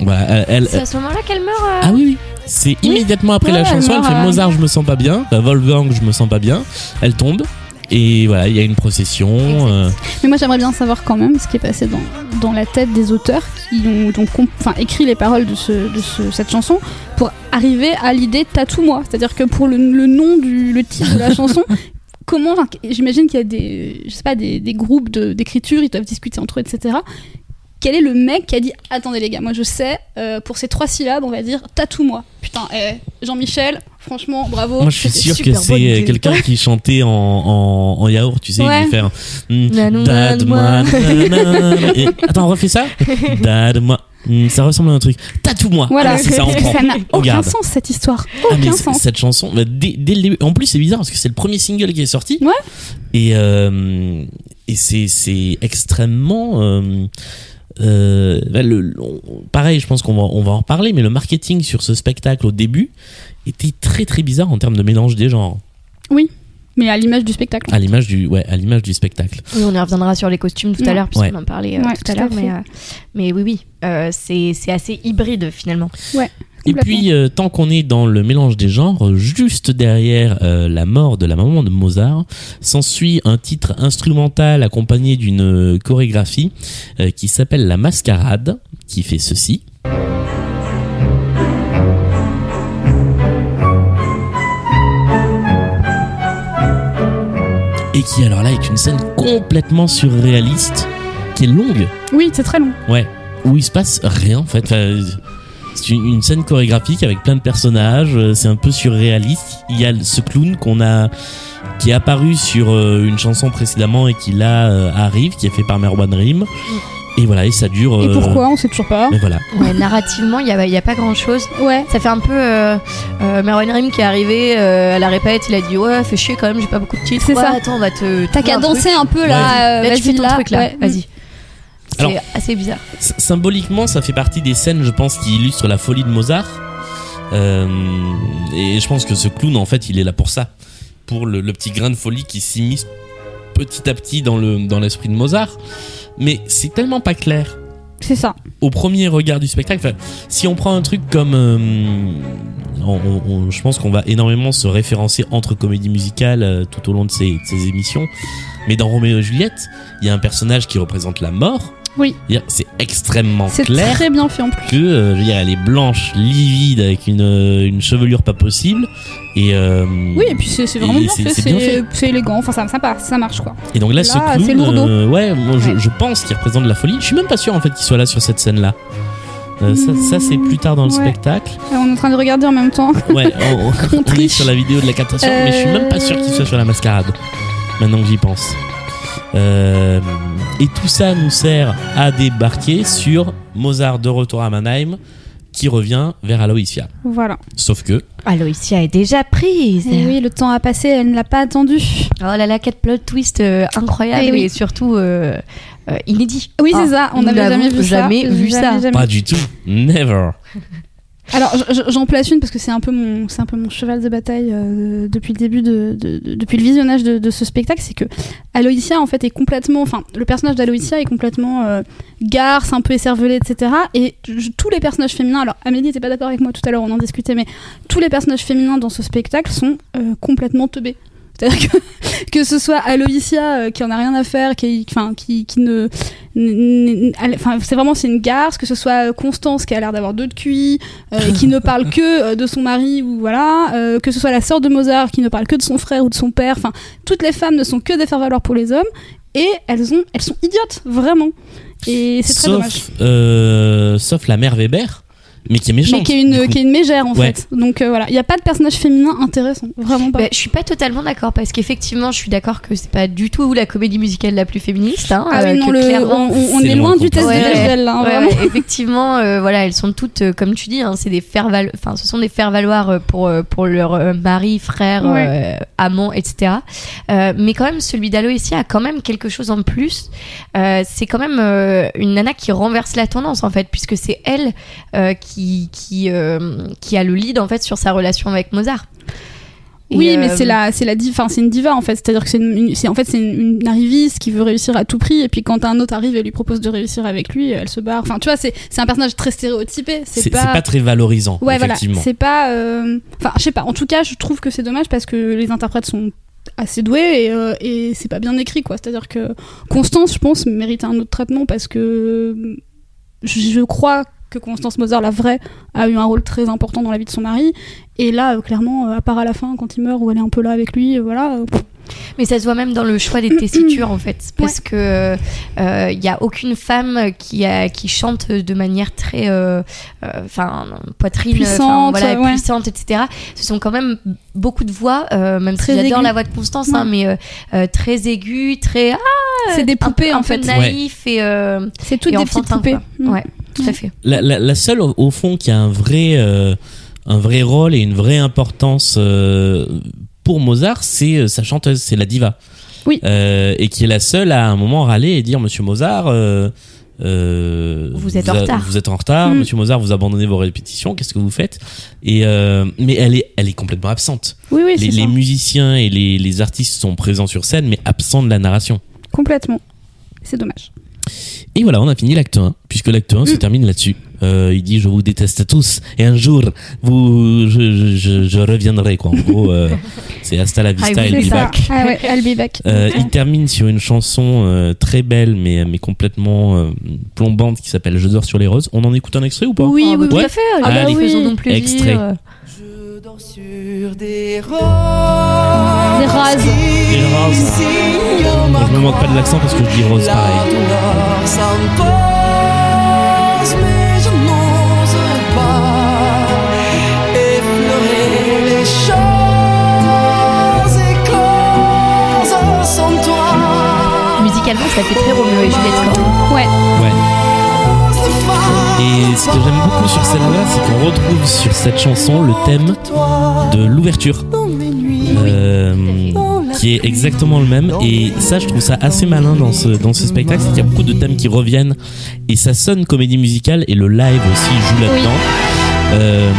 Voilà, elle, elle- c'est à ce moment-là qu'elle meurt. euh, Ah oui, oui. C'est immédiatement après Ouais, la elle chanson, elle meurt, fait euh, Mozart, je me sens pas bien. Enfin, Wolfgang, je me sens pas bien. Elle tombe. Et voilà, il y a une procession. euh, Mais moi, j'aimerais bien savoir quand même ce qui est passé dans, dans la tête des auteurs qui ont, comp- enfin, écrit les paroles de, ce, de ce- cette chanson pour arriver à l'idée Tatoue-moi. C'est-à-dire que pour le, le nom, du, le titre de la chanson, comment. enfin, J'imagine qu'il y a des, je sais pas, des, des groupes de- d'écriture, ils doivent discuter entre eux, etc. Quel est le mec qui a dit Attendez les gars, moi je sais, euh, pour ces trois syllabes, on va dire Tatoue-moi. Putain, eh, Jean-Michel, franchement, bravo. Moi, je suis sûr super que c'est idée. quelqu'un qui chantait en, en, en yaourt, tu sais, Ouais. il devait faire. hmm, Dad-moi. Attends, refais ça. Dad-moi. Hmm, Ça ressemble à un truc. Tatoue-moi. Voilà, Ah, ça, n'a aucun sens cette histoire. Ah, Aucun sens. cette chanson, bah, dès, dès le début. En plus, c'est bizarre parce que c'est le premier single qui est sorti. Ouais. Et, euh, et c'est, extrêmement. Euh, euh, bah, le- on- pareil, je pense qu'on va, on va en reparler, mais le marketing sur ce spectacle au début était très très bizarre en termes de mélange des genres, Mais à l'image du spectacle. à l'image du, ouais, à l'image du spectacle. Oui, on y reviendra sur les costumes tout Ouais. à l'heure, puisqu'on Ouais. en parlait euh, Ouais, tout tout à l'heure. Mais, euh, mais oui, oui, euh, c'est c'est assez hybride finalement. Et Complètement. puis, euh, tant qu'on est dans le mélange des genres, juste derrière euh, la mort de la maman de Mozart, s'ensuit un titre instrumental accompagné d'une chorégraphie euh, qui s'appelle La Mascarade, qui fait ceci. Et qui alors là est une scène complètement surréaliste, qui est longue, Oui, c'est très long. Ouais, où il se passe rien en fait. Enfin, c'est une, une scène chorégraphique avec plein de personnages, euh, c'est un peu surréaliste. Il y a ce clown qu'on a qui est apparu sur euh, une chanson précédemment et qui là euh, arrive, qui est fait par Merwan Rim. Et voilà, et ça dure. Et euh, pourquoi On sait toujours pas. Mais voilà. Ouais, narrativement, il n'y a, y a pas grand chose. Ouais. Ça fait un peu euh, euh, Merwan Rim qui est arrivé euh, à la répète, il a dit Ouais, fais chier quand même, j'ai pas beaucoup de titres. C'est Ouais, ça. Attends, on va te. T'as qu'à danser un peu Ouais. là. euh, Là, tu fais ton là. truc là, Ouais. vas-y. C'est Alors- assez bizarre. Symboliquement, ça fait partie des scènes, je pense, qui illustrent la folie de Mozart. Euh, et je pense que ce clown, en fait, il est là pour ça, pour le, le petit grain de folie qui s'immisce petit à petit dans le dans l'esprit de Mozart. Mais c'est tellement pas clair C'est ça. au premier regard du spectacle. Si on prend un truc comme, euh, on- on- on- je pense qu'on va énormément se référencer entre comédies musicales euh, tout au long de ces, de ces émissions. Mais dans Roméo et Juliette, il y a un personnage qui représente la mort Oui. C'est extrêmement C'est clair très bien fait en plus. que, euh, je veux dire, elle est blanche, livide, avec une, euh, une chevelure pas possible. Et, euh, Oui, et puis c'est c'est vraiment bien c'est- fait, c'est c'est c'est élégant, enfin ça, passe, ça marche quoi. et donc là, Là, ce c'est clown, euh, ouais, je, pense qu'il représente de la folie. Je suis même pas sûr en fait qu'il soit là sur cette scène-là. Euh, ça, ça, c'est plus tard dans le Ouais. spectacle. On est en train de regarder en même temps. Ouais, on, on- on est sur la vidéo de la captation, mais je suis même pas sûr qu'il soit sur la mascarade. Maintenant que j'y pense. Euh, et tout ça nous sert à débarquer sur Mozart de retour à Mannheim, qui revient vers Aloysia. Voilà. Sauf que Aloysia est déjà prise. Et oui, le temps a passé, elle ne l'a pas attendu. Oh là là, quel plot twist euh, incroyable Eh oui. et surtout euh, euh, inédit. Oui, Ah, c'est ça, on n'avait jamais vu ça. jamais vu ça. jamais. pas du tout, never. Alors, j'en place une parce que c'est un peu mon, c'est un peu mon cheval de bataille euh, depuis le début de, de- de- depuis le visionnage de, de ce spectacle, c'est que Aloysia en fait est complètement, enfin, le personnage d'Aloysia est complètement euh, garce, un peu écervelé, etc. Et tous les personnages féminins, alors Amélie n'était pas d'accord avec moi tout à l'heure, on en discutait, mais tous les personnages féminins dans ce spectacle sont euh, complètement teubés. C'est-à-dire que, que ce soit Aloysia euh, qui en a rien à faire, qui, enfin, qui, qui ne, enfin, c'est vraiment c'est une garce, que ce soit Constance qui a l'air d'avoir deux de QI, euh, et qui ne parle que euh, de son mari ou voilà, euh, que ce soit la sœur de Mozart qui ne parle que de son frère ou de son père. Enfin, toutes les femmes ne sont que des faire-valoir pour les hommes et elles ont, elles sont idiotes vraiment. Et c'est très dommage. Sauf, euh, sauf la mère Weber, mais qui est méchante. Mais qui est une, qui est une mégère en Ouais. fait. Donc euh, voilà, il n'y a pas de personnage féminin intéressant, vraiment pas. Bah, je suis pas totalement d'accord parce qu'effectivement, je suis d'accord que c'est pas du tout la comédie musicale la plus féministe. Hein, ah euh, oui, non, que le, clairement, on, est loin du test de Ouais, Bechdel là, hein, Ouais, effectivement, euh, voilà, elles sont toutes, euh, comme tu dis, hein, c'est des faire val- enfin, ce sont des faire valoir pour euh, pour leur euh, mari, frère, Ouais. euh, amant, etc. Euh, mais quand même, celui d'Aloïsia a quand même quelque chose en plus. Euh, c'est quand même euh, une nana qui renverse la tendance en fait, puisque c'est elle euh, qui qui euh, qui a le lead en fait sur sa relation avec Mozart. Et, Oui, mais euh, c'est la, c'est la, di- enfin, c'est une diva en fait. C'est-à-dire que c'est, une, une- c'est en fait c'est une, une arriviste qui veut réussir à tout prix, et puis quand un autre arrive et lui propose de réussir avec lui, elle se barre. Enfin, tu vois, c'est, c'est un personnage très stéréotypé. C'est C'est c'est pas, pas très valorisant, ouais, voilà, c'est pas, euh, enfin, je sais pas. En tout cas, je trouve que c'est dommage parce que les interprètes sont assez doués et, euh, et c'est pas bien écrit quoi. C'est-à-dire que Constance, je pense, mérite un autre traitement parce que je, je crois que Constance Mozart, la vraie, a eu un rôle très important dans la vie de son mari. Et là, euh, clairement, euh, à part à la fin, quand il meurt, où elle est un peu là avec lui, euh, voilà. euh, Mais ça se voit même dans le choix des tessitures en fait, parce que il y a aucune femme qui a qui chante de manière très, euh, euh, enfin poitrine, Puissante, voilà, ouais. puissante, etc. Ce sont quand même beaucoup de voix, euh, même Très si j'adore la voix de Constance, hein, Ouais. mais euh, euh, très aiguë, très ah, c'est des poupées un en fait. naïf et, euh, C'est toutes et des petites poupées. Mm. Ouais, tout à fait. La, la- la seule au, au fond qui a un vrai, euh, un vrai rôle et une vraie importance euh, pour Mozart, c'est euh, sa chanteuse, c'est la diva. Oui. Euh, et qui est la seule à un moment râler et dire Monsieur Mozart. euh, Vous êtes en a- retard. Vous êtes en retard, Mm. Monsieur Mozart, vous abandonnez vos répétitions. Qu'est-ce que vous faites? Et euh, mais elle est, elle est complètement absente. Oui, oui, les, les musiciens et les, les artistes sont présents sur scène, mais absents de la narration. Complètement. C'est dommage. Et voilà, on a fini l'acte 1, puisque l'acte 1 se Mm. termine là-dessus. Euh, il dit Je vous déteste tous, et un jour, vous, je, je, je, je reviendrai. Quoi. En gros, euh, c'est Hasta la vista, Ah, I'll oui, be back. Ah ouais, I'll be back. Euh, il termine sur une chanson euh, très belle, mais, mais complètement euh, plombante, qui s'appelle Je dors sur les roses. On en écoute un extrait ou pas? Oui, Ah, bah, oui, tout oui. à fait. Ah, allez, allez. faisons donc plaisir. Extrait. Je dors sur des roses. Des rases. Des rases. Je me moque pas de l'accent parce que je dis rose pareil. douleur s'impose, mais je n'ose pas effleurer les choses écloses sans toi. Musicalement, ça fait très Roméo et Juliette. Quoi. Ouais. Ouais. Et ce que j'aime beaucoup sur celle-là, c'est qu'on retrouve sur cette chanson le thème de l'ouverture. Euh, qui est exactement le même. Et ça je trouve ça assez malin dans ce, dans ce spectacle c'est qu'il y a beaucoup de thèmes qui reviennent. Et ça sonne comédie musicale et le live aussi joue là-dedans Euh,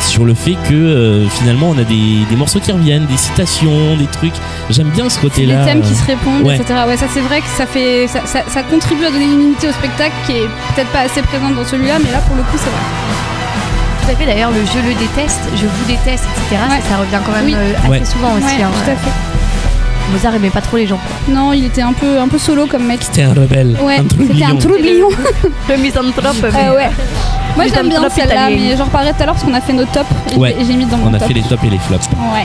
sur le fait que euh, finalement on a des, des morceaux qui reviennent des citations des trucs j'aime bien ce C'est côté des thèmes qui se répondent, ouais. etc. Ouais, ça c'est vrai que ça fait, ça, ça, ça contribue à donner une unité au spectacle qui est peut-être pas assez présente dans celui-là, mais là pour le coup c'est vrai. Tout à fait. D'ailleurs, le je le déteste, je vous déteste, etc. Ouais. Ça, ça revient quand même Oui. euh, assez Ouais. souvent aussi. Ouais, hein. tout à fait. Mozart aimait pas trop les gens. quoi. Non, il était un peu, un peu solo comme mec. C'était un rebelle. Ouais, un c'était un troublion. troublion. Le misanthrope. mais- Euh, ouais. Moi j'aime bien celle-là, mais j'en reparlerai tout à l'heure parce qu'on a fait nos tops et Ouais. j'ai mis dans mon On a top. fait les tops et les flops. Ouais.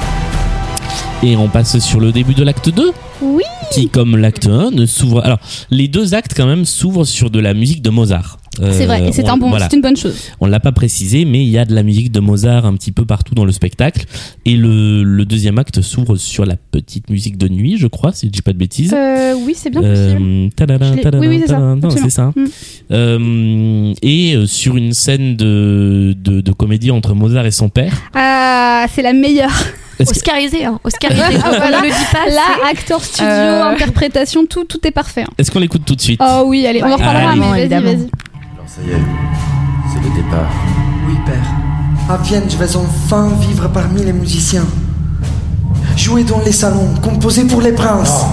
Et on passe sur le début de l'acte 2. Oui. Qui, comme l'acte 1, ne s'ouvre. Alors, les deux actes, quand même, s'ouvrent sur de la musique de Mozart. Euh, C'est vrai, et c'est on- un bon, voilà. c'est une bonne chose. On l'a pas précisé, mais il y a de la musique de Mozart un petit peu partout dans le spectacle. Et le, le deuxième acte s'ouvre sur la petite musique de nuit, je crois, si je dis pas de bêtises. Euh, oui, c'est bien possible. Euh, oui, oui, c'est ça, c'est ça. Mm. Euh, et sur une scène de, de, de comédie entre Mozart et son père. Ah, c'est la meilleure. Oscarisé, hein. Oscarisé. Ah, voilà. Ne le dit pas. Là, acteur studio, Euh. interprétation, tout, tout est parfait. hein. Est-ce qu'on l'écoute tout de suite? Oh oui, allez, on en reparlera, mais vas-y, vas-y. Ça y est, c'est le départ. Oui, père. À Vienne, je vais enfin vivre parmi les musiciens. Jouer dans les salons, composer pour les princes.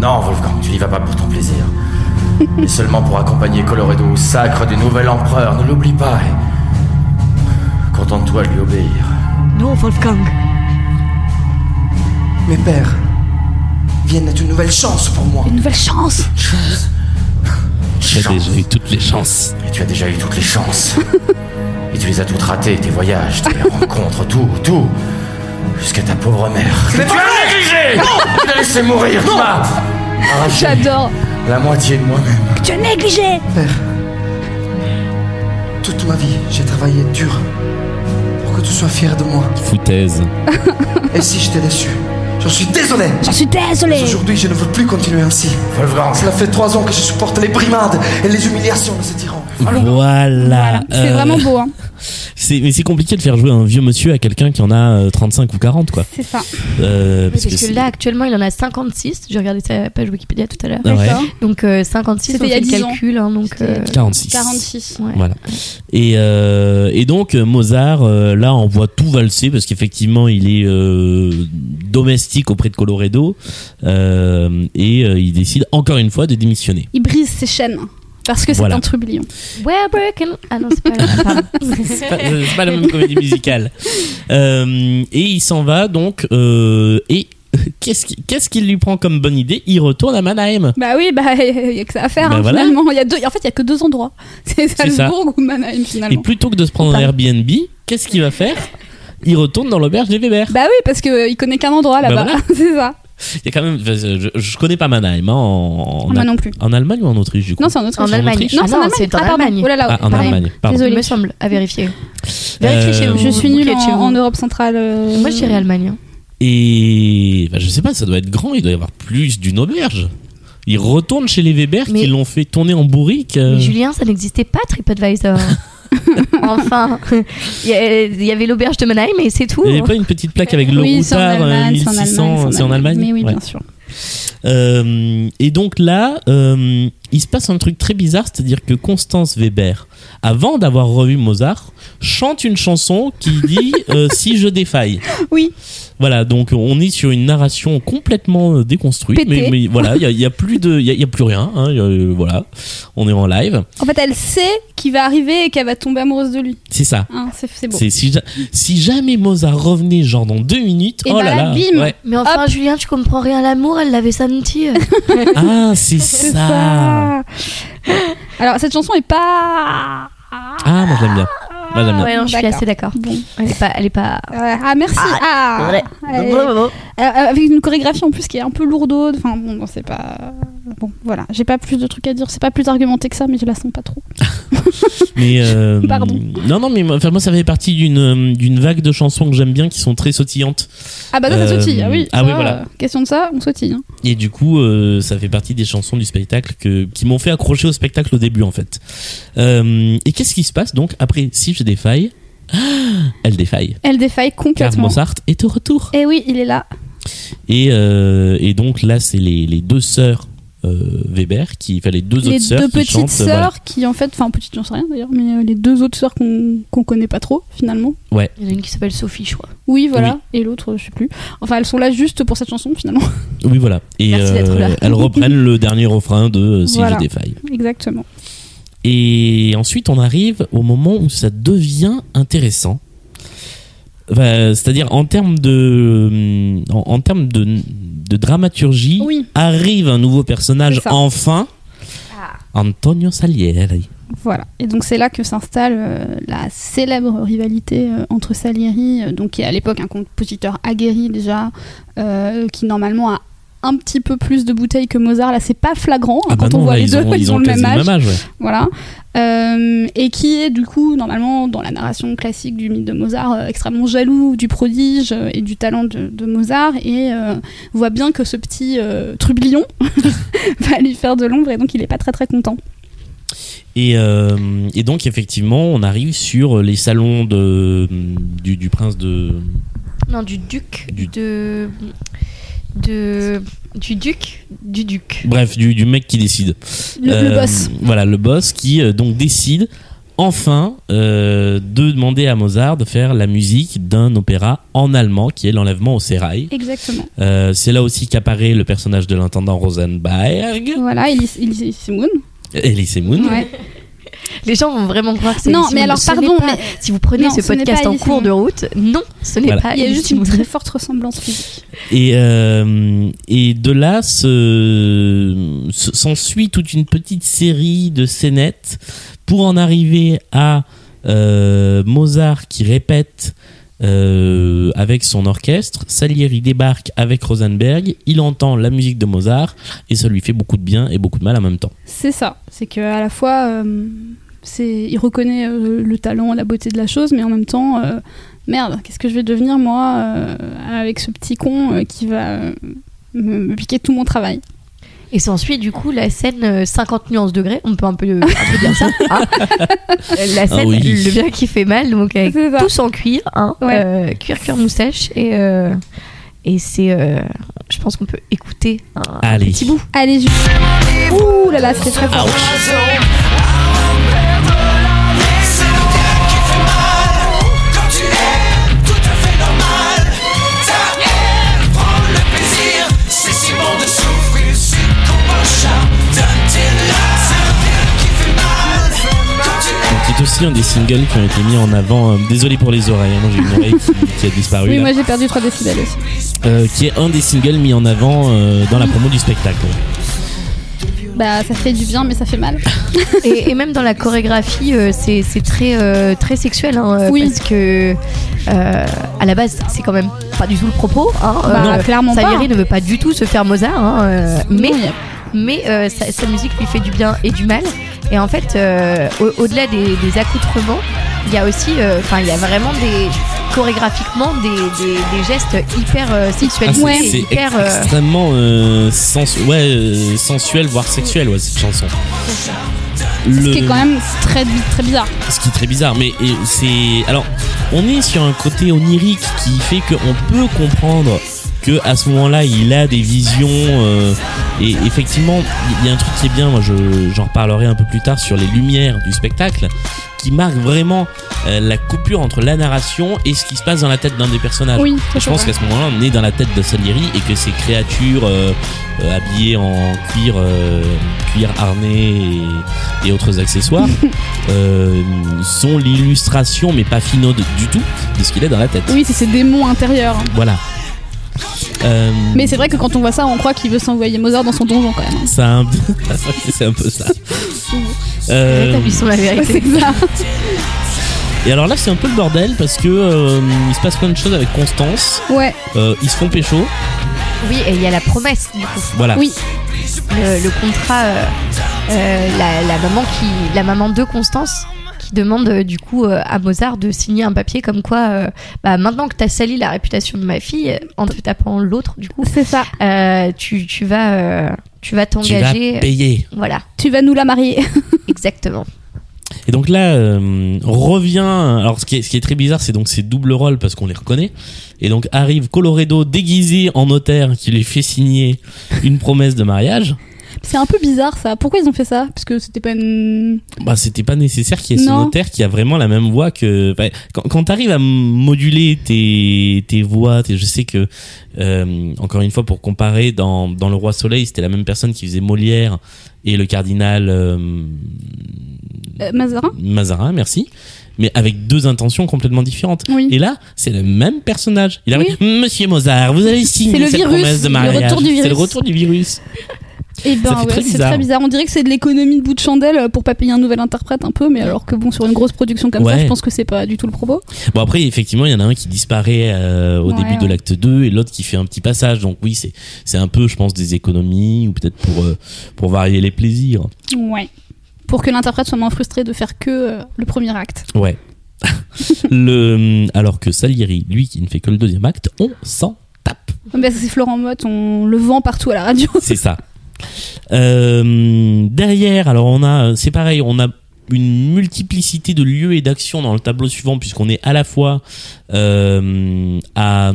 Non, Wolfgang, tu n'y vas pas pour ton plaisir. Mais seulement pour accompagner Colorado au sacre du nouvel empereur, ne l'oublie pas. et Contente-toi de lui obéir. Non, Wolfgang. Mais père, Vienne est une nouvelle chance pour moi. Une nouvelle chance? Chance. Déjà eu toutes les chances. Et tu as déjà eu toutes les chances. Et tu les as toutes ratées, tes voyages, tes rencontres, tout, tout. Jusqu'à ta pauvre mère. Mais tu as négligé Tu l'as laissé mourir, tu arraché J'adore. la moitié de moi-même. Tu as négligé. Père, toute ma vie, j'ai travaillé dur pour que tu sois fier de moi. Foutaise. Et si je t'ai déçu, j'en suis désolé. J'en suis désolée. Aujourd'hui, je ne veux plus continuer ainsi. Wolfgang, Cela fait trois ans que je supporte les brimades et les humiliations de ces tyrans. Voilà. Voilà. C'est Euh, vraiment beau, hein. C'est, mais c'est compliqué de faire jouer un vieux monsieur à quelqu'un qui en a euh, 35 ou 40, quoi. C'est ça. Euh, Parce, que, là, actuellement, il en a 56. J'ai regardé sa page Wikipédia tout à l'heure. Ah ouais. Donc euh, 56, C'était on il y a fait le 10 ans. calcul. hein, donc, C'était- euh, 46. 46. ouais. Voilà. Et, euh, et donc euh, Mozart, euh, là, on voit tout valser parce qu'effectivement, il est euh, domestique auprès de Colorado euh, et euh, il décide encore une fois de démissionner. Il brise ses chaînes. Parce que c'est un trublion. We're breaking. Ah non, c'est pas. la même comédie musicale. Euh, et il s'en va donc euh, et qu'est-ce qui, qu'est-ce qu'il lui prend comme bonne idée? Il retourne à Mannheim. Bah oui, bah il y a que ça à faire Bah hein, voilà. finalement. Il y a deux, en fait, il y a que deux endroits. C'est ça. Salzbourg ou Mannheim Et finalement. plutôt que de se prendre un Airbnb, qu'est-ce qu'il va faire? Il retourne dans l'auberge des Weber. Bah oui, parce qu'il connaît qu'un endroit là-bas. Bah voilà. c'est ça. Il y a quand même, je, je connais pas Mannheim hein, en, en, Moi non plus. en Allemagne ou en Autriche du coup? Non, c'est en Autriche. En Allemagne. Autriche? Non, c'est en Allemagne. c'est en Ah, pardon. Allemagne. Oh là là, Ah, en. Allemagne. Pardon. Il Désolée. me semble, à vérifier. Vérifiez chez Euh, vous. Je suis nulle en, Europe centrale. euh, Moi, je dirais Allemagne. hein. Et bah, je sais pas, ça doit être grand, il doit y avoir plus d'une auberge. Il retourne chez les Weber Mais- qui l'ont fait tourner en bourrique. euh, Mais Julien, ça n'existait pas TripAdvisor. enfin, il y avait l'auberge de Mannheim et c'est tout. Il n'y avait pas une petite plaque avec le oui, c'est en routard euh, Allemagne, c'est en 1600, Allemagne. c'est en Allemagne Mais oui, Ouais. bien sûr. Euh, et donc là, euh, il se passe un truc très bizarre, c'est-à-dire que Constance Weber, avant d'avoir revu Mozart, chante une chanson qui dit euh, Si je défaille. Oui. Voilà, donc on est sur une narration complètement euh, déconstruite, mais, mais voilà, il y a, plus de, il y a, il y a plus rien. hein, il y a, euh, voilà, on est en live, En fait, elle sait qu'il va arriver et qu'elle va tomber amoureuse de lui. c'est ça. Hein, c'est c'est beau. C'est si, si jamais Mozart revenait genre dans deux minutes, Et oh bah là là, là, bim. ouais. Mais enfin, Julien, tu comprends rien à l'amour, elle l'avait senti. ah c'est C'est ça. ça. Alors, cette chanson est pas. Ah moi j'aime bien, moi j'aime bien. ouais, non, je suis D'accord. assez d'accord. Bon. Elle est pas. Elle est pas... Euh, ah, merci. Ah, Ouais. Elle- Euh, avec une chorégraphie en plus qui est un peu lourde. Enfin bon, non, c'est pas. Bon, voilà. J'ai pas plus de trucs à dire. C'est pas plus argumenté que ça, mais je la sens pas trop. Mais euh, Pardon. non non mais moi, enfin, moi ça fait partie d'une euh, d'une vague de chansons que j'aime bien qui sont très sautillantes Ah bah ça, ça Euh, sautille. Ah oui. ah ça, oui, voilà. euh, Question de ça, on sautille. hein. et du coup euh, ça fait partie des chansons du spectacle que qui m'ont fait accrocher au spectacle au début en fait. Euh, et qu'est-ce qui se passe donc après si je défaille ah, elle défaille Elle défaille car complètement. Mozart est au retour. Et oui, il est là. Et, euh, et donc là, c'est les, les deux sœurs euh, Weber, qui, enfin les deux les autres sœurs deux qui petites chantent. sœurs voilà. qui en fait, enfin petites, j'en sais rien d'ailleurs, mais euh, les deux autres sœurs qu'on qu'on connaît pas trop finalement. Il y en a une qui s'appelle Sophie, je crois. Oui, voilà. Et l'autre, euh, je sais plus. Enfin, elles sont là juste pour cette chanson finalement. Oui, voilà. Et Merci d'être là. elles reprennent le dernier refrain de euh, Si Voilà. je défaille. Exactement. Et ensuite, on arrive au moment où ça devient intéressant. Enfin, C'est-à-dire en termes de, en, en termes de, de dramaturgie, Oui. arrive un nouveau personnage enfin, Antonio Salieri. Voilà. Et donc c'est là que s'installe euh, la célèbre rivalité euh, entre Salieri, euh, donc qui est à l'époque un compositeur aguerri déjà, qui normalement a un petit peu plus de bouteilles que Mozart. Là, c'est pas flagrant hein, Ah bah quand on voit là, les ils deux, ont, ils ont le même âge. ouais. Voilà. Euh, et qui est du coup, normalement, dans la narration classique du mythe de Mozart, euh, extrêmement jaloux du prodige euh, et du talent de, de Mozart et euh, voit bien que ce petit euh, trublion va lui faire de l'ombre et donc il est pas très très content. Et, euh, et donc effectivement, on arrive sur les salons de, du, du prince de. Non, du duc. Du- De. De. Du duc. Du duc. Bref, du, du mec qui décide. Le, le Euh, boss. Voilà, le boss qui euh, donc décide enfin euh, de demander à Mozart de faire la musique d'un opéra en allemand qui est l'enlèvement au sérail. Exactement. C'est là aussi qu'apparaît le personnage de l'intendant Rosenberg, Voilà, Elise Moon. Moon. Ouais. Les gens vont vraiment croire que c'est Non, mais alors, pardon, pas- mais- Si vous prenez Non, ce podcast en cours de route, non, ce n'est Voilà. pas Il y a juste une très forte ressemblance physique. Et, euh, et de là se- se- s'ensuit toute une petite série de scénettes pour en arriver à euh, Mozart qui répète euh, avec son orchestre. Salieri débarque avec Rosenberg, il entend la musique de Mozart et ça lui fait beaucoup de bien et beaucoup de mal en même temps. C'est ça. C'est qu'à la fois, euh, il reconnaît euh, le talent, la beauté de la chose, mais en même temps, merde, qu'est-ce que je vais devenir moi avec ce petit con qui va me piquer tout mon travail Et s'ensuit du coup la scène euh, 50 nuances degrés, on peut un peu, un peu dire ça. hein. Euh, la scène, Ah oui. le bien qui fait mal, donc avec tous en cuir, hein, Ouais. euh, cuir, cuir, moustache, et, euh, et c'est, euh, je pense qu'on peut écouter un, Allez. petit bout. Allez, je... Ouh là là, c'était très fort. Quand aussi un des singles qui ont été mis en avant. euh, désolé pour les oreilles, hein, moi j'ai une oreille qui, qui a disparu. Oui, là. moi j'ai perdu 3 décibels aussi. Euh, qui est un des singles mis en avant euh, dans la promo du spectacle. Bah, ça fait du bien, mais ça fait mal. et, et même dans la chorégraphie, euh, c'est très, euh, très sexuel, hein, Oui. parce que euh, à la base, c'est quand même pas du tout le propos. Hein, Bah, clairement pas. Salieri ne veut pas du tout se faire Mozart, hein, euh, mais, mais euh, sa, sa musique lui fait du bien et du mal. Et en fait, euh, au- au-delà des, des accoutrements, il y a aussi, euh, enfin, il y a vraiment des chorégraphiquement des, des, des gestes hyper euh, Ah, sexualisés, c'est hyper. extrêmement euh, sens- ouais, euh, sensuel, voire sexuel, ouais, cette chanson. Ce Le- qui est quand même très, très bizarre. ce qui est très bizarre, mais c'est. Alors, on est sur un côté onirique qui fait qu'on peut comprendre que à ce moment-là, il a des visions. euh, et effectivement, il y a un truc qui est bien, moi je- j'en reparlerai un peu plus tard sur les lumières du spectacle, qui marque vraiment euh, la coupure entre la narration et ce qui se passe dans la tête d'un des personnages. Oui, je pense qu'à ce moment-là, on est dans la tête de Salieri et que ces créatures euh, habillées en cuir, cuir harnais et, et autres accessoires sont l'illustration, mais pas finaux de- du tout, de ce qu'il est dans la tête. Oui, c'est ses démons intérieurs. Voilà. Euh, Mais c'est vrai que quand on voit ça, on croit qu'il veut s'envoyer Mozart dans son donjon quand même. ça a un peu- c'est un peu ça. Euh, Rétablissons la vérité. C'est ça. et alors là, c'est un peu le bordel parce que euh, il se passe plein de choses avec Constance. Ouais, Euh, ils se font pécho. Oui, et il y a la promesse du coup. Voilà. oui. le, le contrat, euh, euh, la, la maman qui, la maman de Constance qui demande euh, du coup euh, à Mozart de signer un papier comme quoi, euh, bah, maintenant que t'as sali la réputation de ma fille en te tapant l'autre, du coup, C'est ça. euh, tu, tu vas, euh, tu vas Tu vas t'engager. payer. Voilà, Tu vas nous la marier. exactement. Et donc là, euh, revient. Alors, ce qui est, ce qui est très bizarre, c'est donc ces doubles rôles parce qu'on les reconnaît. Et donc arrive Coloredo déguisé en notaire qui lui fait signer une promesse de mariage. C'est un peu bizarre ça. Pourquoi ils ont fait ça? Parce que c'était pas une. Bah, c'était pas nécessaire qu'il y ait ce notaire qui a vraiment la même voix que. enfin, quand quand t'arrives à moduler tes, tes voix, tes- je sais que, euh, encore une fois, pour comparer, dans, dans Le Roi Soleil, c'était la même personne qui faisait Molière et le cardinal euh, Euh, Mazarin? Mazarin, merci. mais avec deux intentions complètement différentes. Oui. Et là, c'est le même personnage. Il arrive, Monsieur Mozart, vous avez signé cette virus, promesse de mariage. C'est le retour du virus. Et ben Ça fait ouais, c'est très bizarre. On dirait que c'est de l'économie de bout de chandelle euh, pour pas payer un nouvel interprète un peu, mais alors que bon, sur une grosse production comme ça, je pense que c'est pas du tout le propos. Bon après effectivement il y en a un qui disparaît euh, au Ouais, début de l'acte 2 et l'autre qui fait un petit passage donc oui c'est c'est un peu je pense des économies ou peut-être pour euh, pour varier les plaisirs. Ouais. Pour que l'interprète soit moins frustré de faire que euh, le premier acte. Ouais. le alors que Salieri lui qui ne fait que le deuxième acte on s'en tape. Mais ça, c'est Florent Mott, on le vend partout à la radio. C'est ça. Euh, derrière, alors on a, c'est pareil, on a une multiplicité de lieux et d'actions dans le tableau suivant puisqu'on est à la fois euh, à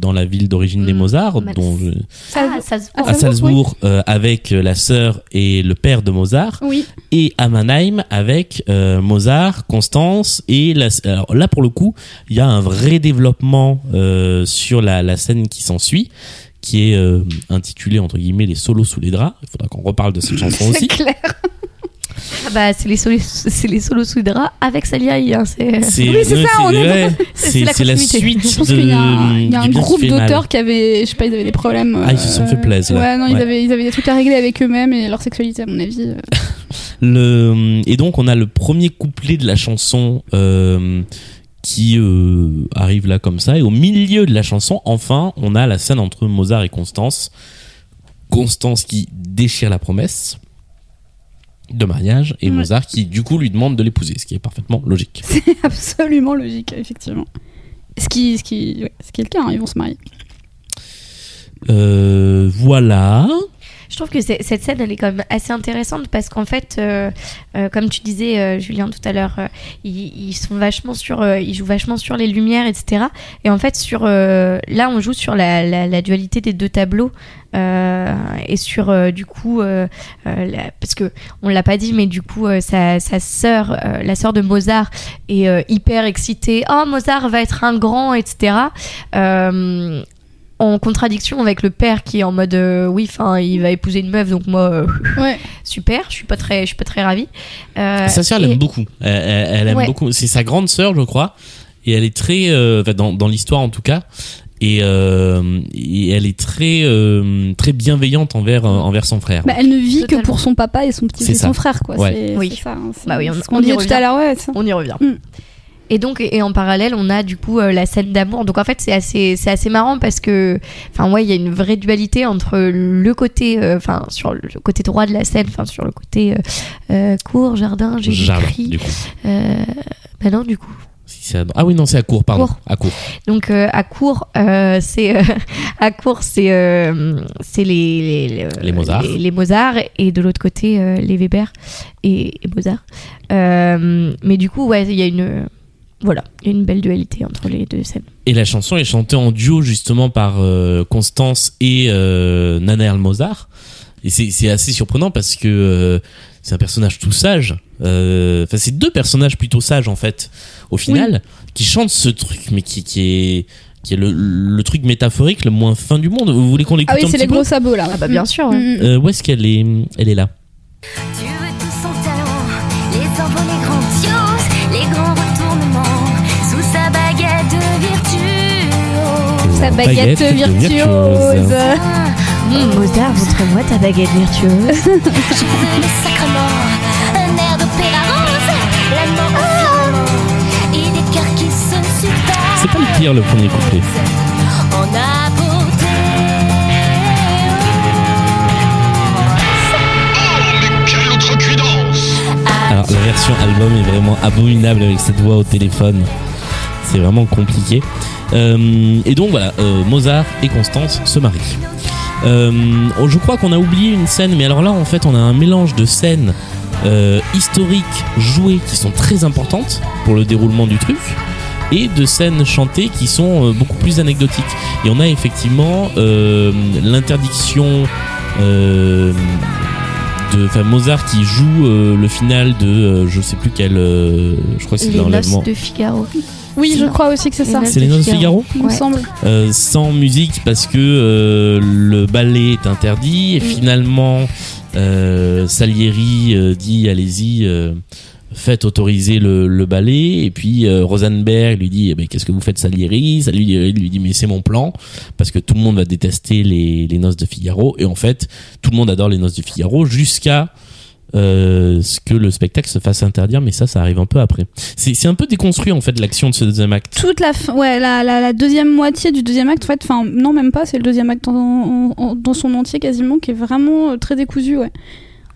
dans la ville d'origine des Mm, Mozart, dont je- Ah, à Salzbourg, euh, avec la sœur et le père de Mozart, Oui. et à Mannheim avec euh, Mozart, Constance et la, alors là pour le coup il y a un vrai développement euh, sur la, la scène qui s'ensuit qui est euh, intitulée entre guillemets les solos sous les draps il faudra qu'on reparle de cette chanson C'est aussi clair. Ah bah, c'est les, solos, c'est les solos sous les draps avec Salieri. Hein, c'est... c'est Oui, c'est ça, on est ouais, C'est c'est la c'est la continuité. suite Je pense de qu'il y a un, il y a un du bien qui groupe fait mal. d'auteurs qui avaient, je sais pas, ils avaient des problèmes. Ah, ils se sont fait plaisir, là. Ouais, non, ils Ouais. avaient, ils avaient des trucs à régler avec eux-mêmes et leur sexualité, à mon avis. euh. Le, et donc on a le premier couplet de la chanson euh, qui euh, arrive là comme ça et au milieu de la chanson enfin on a la scène entre Mozart et Constance Constance qui déchire la promesse de mariage et Ouais. Mozart qui du coup lui demande de l'épouser ce qui est parfaitement logique C'est absolument logique, effectivement. Ce qui, ce qui, ouais, ce qui est le cas, hein, ils vont se marier. Euh, voilà Je trouve que cette scène, elle est quand même assez intéressante parce qu'en fait, euh, euh, comme tu disais, euh, Julien, tout à l'heure, ils, sont vachement sur, ils jouent vachement sur les lumières, etc. Et en fait, sur, là, on joue sur la, dualité des deux tableaux et sur, du coup, parce que on l'a pas dit, mais du coup, sa, sœur, la sœur de Mozart, est hyper excitée. Oh, Mozart va être un grand, etc. En contradiction avec le père qui est en mode euh, oui enfin il va épouser une meuf donc moi euh, Ouais. super je suis pas très je suis pas très ravie Euh, sa sœur et- l'aime beaucoup elle, elle- elle aime Ouais. beaucoup c'est sa grande sœur je crois et elle est très euh, dans, dans l'histoire en tout cas et, euh, et elle est très euh, très bienveillante envers envers son frère Bah, elle ne vit Totalement. que pour son papa et son petit C'est et son frère, quoi. Ouais. C'est Oui. c'est ça. hein, c'est- Bah oui, on- ce qu'on on y disait tout revient. à l'heure, ouais. ça. on y revient Mm. Et donc et en parallèle on a du coup euh, la scène d'amour donc en fait c'est assez c'est assez marrant parce que enfin ouais il y a une vraie dualité entre le côté euh, enfin sur le côté droit de la scène enfin sur le côté euh, euh, court jardin j'ai Jardin, écrit bah non du coup Si ah oui non c'est à court pardon Court. à court Donc euh, à court, euh, c'est euh, à court, c'est c'est les les, Les Mozart. les, les Mozart et de l'autre côté les Weber et, et Mozart. Mais du coup, ouais, il y a une voilà, il y a une belle dualité entre les deux scènes. Et la chanson est chantée en duo justement par euh, Constance et euh, Nana. Et c'est assez surprenant parce que euh, c'est un personnage tout sage. Euh, Enfin, c'est deux personnages plutôt sages en fait, au final, qui chantent ce truc, mais qui, qui est qui est le, le truc métaphorique le moins fin du monde. Vous voulez qu'on l'écoute Ah oui, c'est les gros sabots là. Ah bah bien sûr. Mm, mm. Euh, Où est-ce qu'elle est Elle est là? Tu Sa baguette, virtuose. virtuose. Mmh, Mozart, montre-moi ta baguette virtueuse. Je veux le sacrement, un air d'opéra rose, la mort au firmament, et des cœurs qui se superbent. C'est pas le pire le premier couplet. Alors la version album est vraiment abominable avec cette voix au téléphone. C'est vraiment compliqué. Euh, et donc voilà, euh, Mozart et Constance se marient. Euh, oh, je crois qu'on a oublié une scène, mais alors là en fait on a un mélange de scènes historiques jouées qui sont très importantes pour le déroulement du truc et de scènes chantées qui sont beaucoup plus anecdotiques. Et on a effectivement euh, l'interdiction euh, de enfin, Mozart qui joue euh, le final de je sais plus quel je crois que c'est l'enlèvement de Figaro. Oui, je crois aussi que c'est ça. C'est les noces de Figaro Il me Ouais. semble. Euh, sans musique parce que euh, le ballet est interdit et Mm. finalement euh, Salieri euh, dit allez-y euh, faites autoriser le, le ballet et puis euh, Rosenberg lui dit eh ben, qu'est-ce que vous faites Salieri? Salieri lui dit mais c'est mon plan parce que tout le monde va détester les, les noces de Figaro et en fait tout le monde adore les noces de Figaro jusqu'à euh, ce que le spectacle se fasse interdire mais ça ça arrive un peu après c'est un peu déconstruit en fait l'action de ce deuxième acte Toute la, fin- ouais, la, deuxième moitié du deuxième acte, en fait, enfin, non, même pas, c'est le deuxième acte dans son entier quasiment, qui est vraiment euh, très décousu, ouais.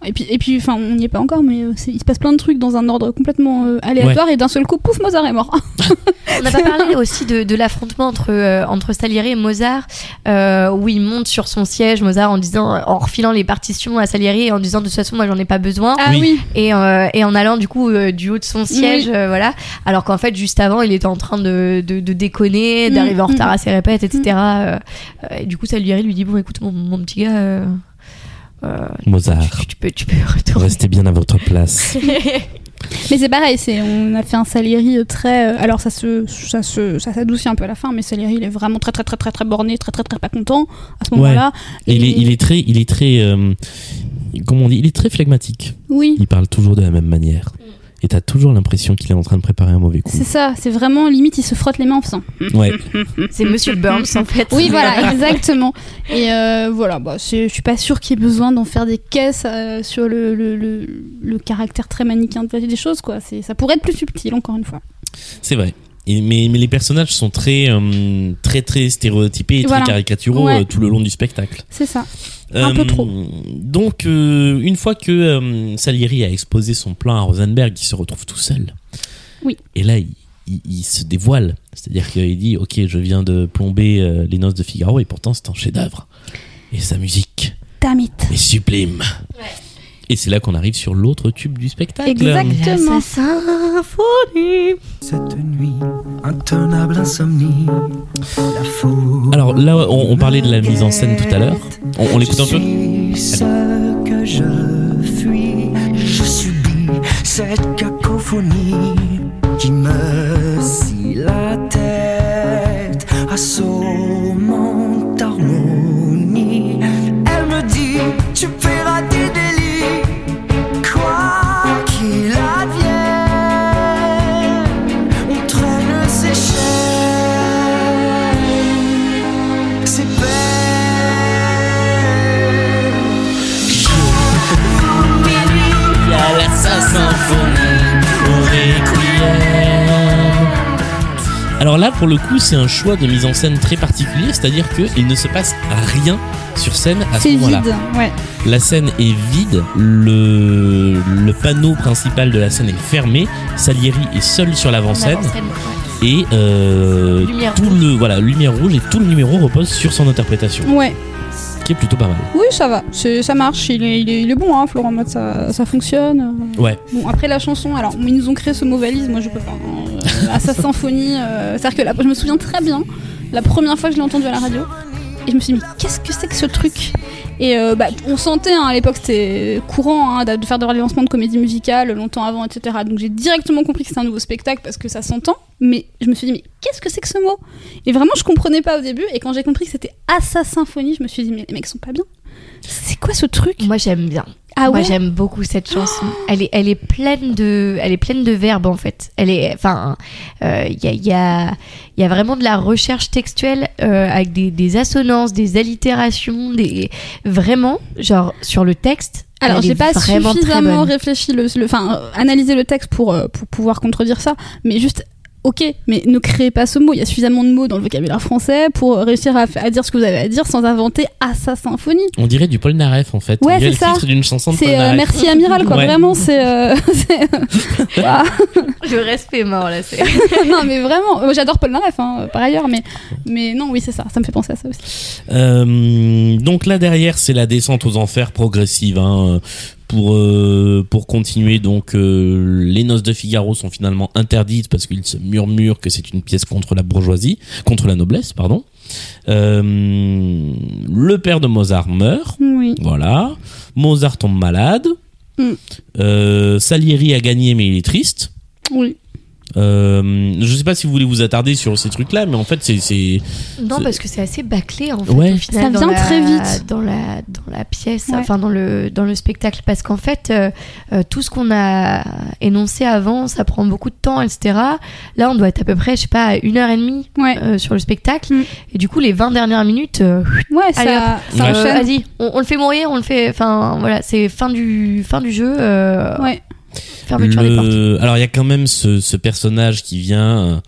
Et puis, et puis, enfin, on n'y est pas encore, mais euh, il se passe plein de trucs dans un ordre complètement euh, aléatoire, et d'un seul coup, pouf, Mozart est mort. On n'a pas parlé aussi de, de l'affrontement entre, euh, entre Salieri et Mozart, euh, où il monte sur son siège, Mozart, en disant, en refilant les partitions à Salieri et en disant de toute façon, moi j'en ai pas besoin. Ah Oui. Et, euh, et en allant du coup euh, du haut de son siège, Oui. euh, voilà. Alors qu'en fait, juste avant, il était en train de, de, de déconner, Mm, d'arriver en mm. retard à ses répètes, etc. Euh, euh, et du coup, Salieri lui dit Bon, écoute, mon, mon petit gars, euh, Mozart tu, tu peux, tu peux retourner. restez bien à votre place mais c'est pareil, c'est, on a fait un Salieri euh, très, euh, alors ça se, ça se, ça s'adoucit un peu à la fin, mais Salieri, il est vraiment très, très, très, très, très borné, très, très, très pas content à ce Ouais. moment-là. Et il est, il est très il est très euh, comment on dit il est très phlegmatique Oui, il parle toujours de la même manière et t'as toujours l'impression qu'il est en train de préparer un mauvais coup c'est ça, c'est vraiment limite, il se frotte les mains en faisant. ouais C'est Monsieur Burns, en fait. Oui, voilà, exactement. Et euh, voilà, bah, c'est- je suis pas sûre qu'il y ait besoin d'en faire des caisses euh, sur le, le, le, le caractère très manichéen de- des choses, quoi. C'est- Ça pourrait être plus subtil, encore une fois. C'est vrai. Et- mais, mais les personnages sont très, euh, très, très stéréotypés et Voilà. très caricaturaux Ouais. euh, tout le long du spectacle. C'est ça. Un peu trop. Donc, euh, une fois que euh, Salieri a exposé son plan à Rosenberg, il se retrouve tout seul. Oui. Et là, il, il- il se dévoile. C'est-à-dire qu'il dit Ok, je viens de plomber euh, les noces de Figaro, et pourtant c'est un chef-d'œuvre. Et sa musique Damn it. est sublime. Et c'est là qu'on arrive sur l'autre tube du spectacle. Exactement. La symphonie. Cette nuit, intenable insomnie, la foule. Alors là, on, on parlait de la mise en scène tout à l'heure. On, on l'écoute un peu ce que je fuis, je subis cette cacophonie qui me scie la tête, assommant harmonie. Alors là, pour le coup, c'est un choix de mise en scène très particulier, c'est-à-dire qu'il ne se passe rien sur scène à ce C'est moment-là. vide. Ouais. La scène est vide, le, le panneau principal de la scène est fermé, Salieri est seul sur l'avant-scène ouais. et euh, Lumière tout le voilà lumière rouge et tout le numéro repose sur son interprétation, Ouais. qui est plutôt pas mal. Oui, ça va. Ça marche. Il est, il est, il est bon, hein, Florent Mode. Ça, ça fonctionne. Ouais. Bon, après la chanson, alors ils nous ont créé ce mot valise, moi je peux pas. hein. À sa symphonie, euh, c'est-à-dire que là, je me souviens très bien, la première fois que je l'ai entendu à la radio, et je me suis dit, mais qu'est-ce que c'est que ce truc? Et euh, bah, on sentait, hein, à l'époque c'était courant hein, de faire des lancements de comédie musicale longtemps avant, etc. Donc j'ai directement compris que c'était un nouveau spectacle parce que ça s'entend, mais je me suis dit, mais qu'est-ce que c'est que ce mot? Et vraiment, je comprenais pas au début, et quand j'ai compris que c'était à sa symphonie, je me suis dit, mais les mecs sont pas bien. C'est quoi ce truc? Moi, j'aime bien. Ah Moi ouais j'aime beaucoup cette chanson. Elle est, elle est pleine de, elle est pleine de verbes en fait. Elle est, enfin, euh, il y a, y a, y a vraiment de la recherche textuelle euh, avec des, des assonances, des allitérations, des vraiment genre sur le texte. Alors, j'ai pas suffisamment réfléchi, le, enfin, euh, analysé le texte pour, euh, pour pouvoir contredire ça, mais juste, ok, mais ne créez pas ce mot. Il y a suffisamment de mots dans le vocabulaire français pour réussir à, à dire ce que vous avez à dire sans inventer à sa symphonie. On dirait du Paul Naref en fait. Ouais, c'est ça. le titre d'une chanson de Paul C'est euh, merci amiral, quoi. Ouais. Vraiment, c'est. euh, Waouh. Le respect mort là, c'est. non, mais vraiment, j'adore Paul Naref, hein, par ailleurs, mais, mais non, oui, c'est ça. Ça me fait penser à ça aussi. Euh, donc là derrière c'est la descente aux enfers progressive hein, pour euh, pour continuer donc euh, les noces de Figaro sont finalement interdites parce qu'il se murmure que c'est une pièce contre la bourgeoisie contre la noblesse pardon Euh, le père de Mozart meurt Oui. voilà Mozart tombe malade Mm. Salieri a gagné mais il est triste Oui. Euh, je sais pas si vous voulez vous attarder sur ces trucs-là, mais en fait, c'est Non, parce que c'est assez bâclé en fait. Ouais. Au final, Ça dans vient la- très vite. dans la dans la pièce, Ouais. enfin dans le dans le spectacle, parce qu'en fait, euh, euh, tout ce qu'on a énoncé avant, ça prend beaucoup de temps, etc. Là, on doit être à peu près, je sais pas, à une heure et demie Ouais. euh, sur le spectacle, Mm. et du coup, les 20 dernières minutes, euh, Ouais, Allez, ça, euh, enchaîne. vas-y, on, on le fait mourir, on le fait, enfin voilà, c'est fin du fin du jeu, euh, Ouais. Fermeture des portes. le... Alors il y a quand même ce, ce personnage qui vient euh,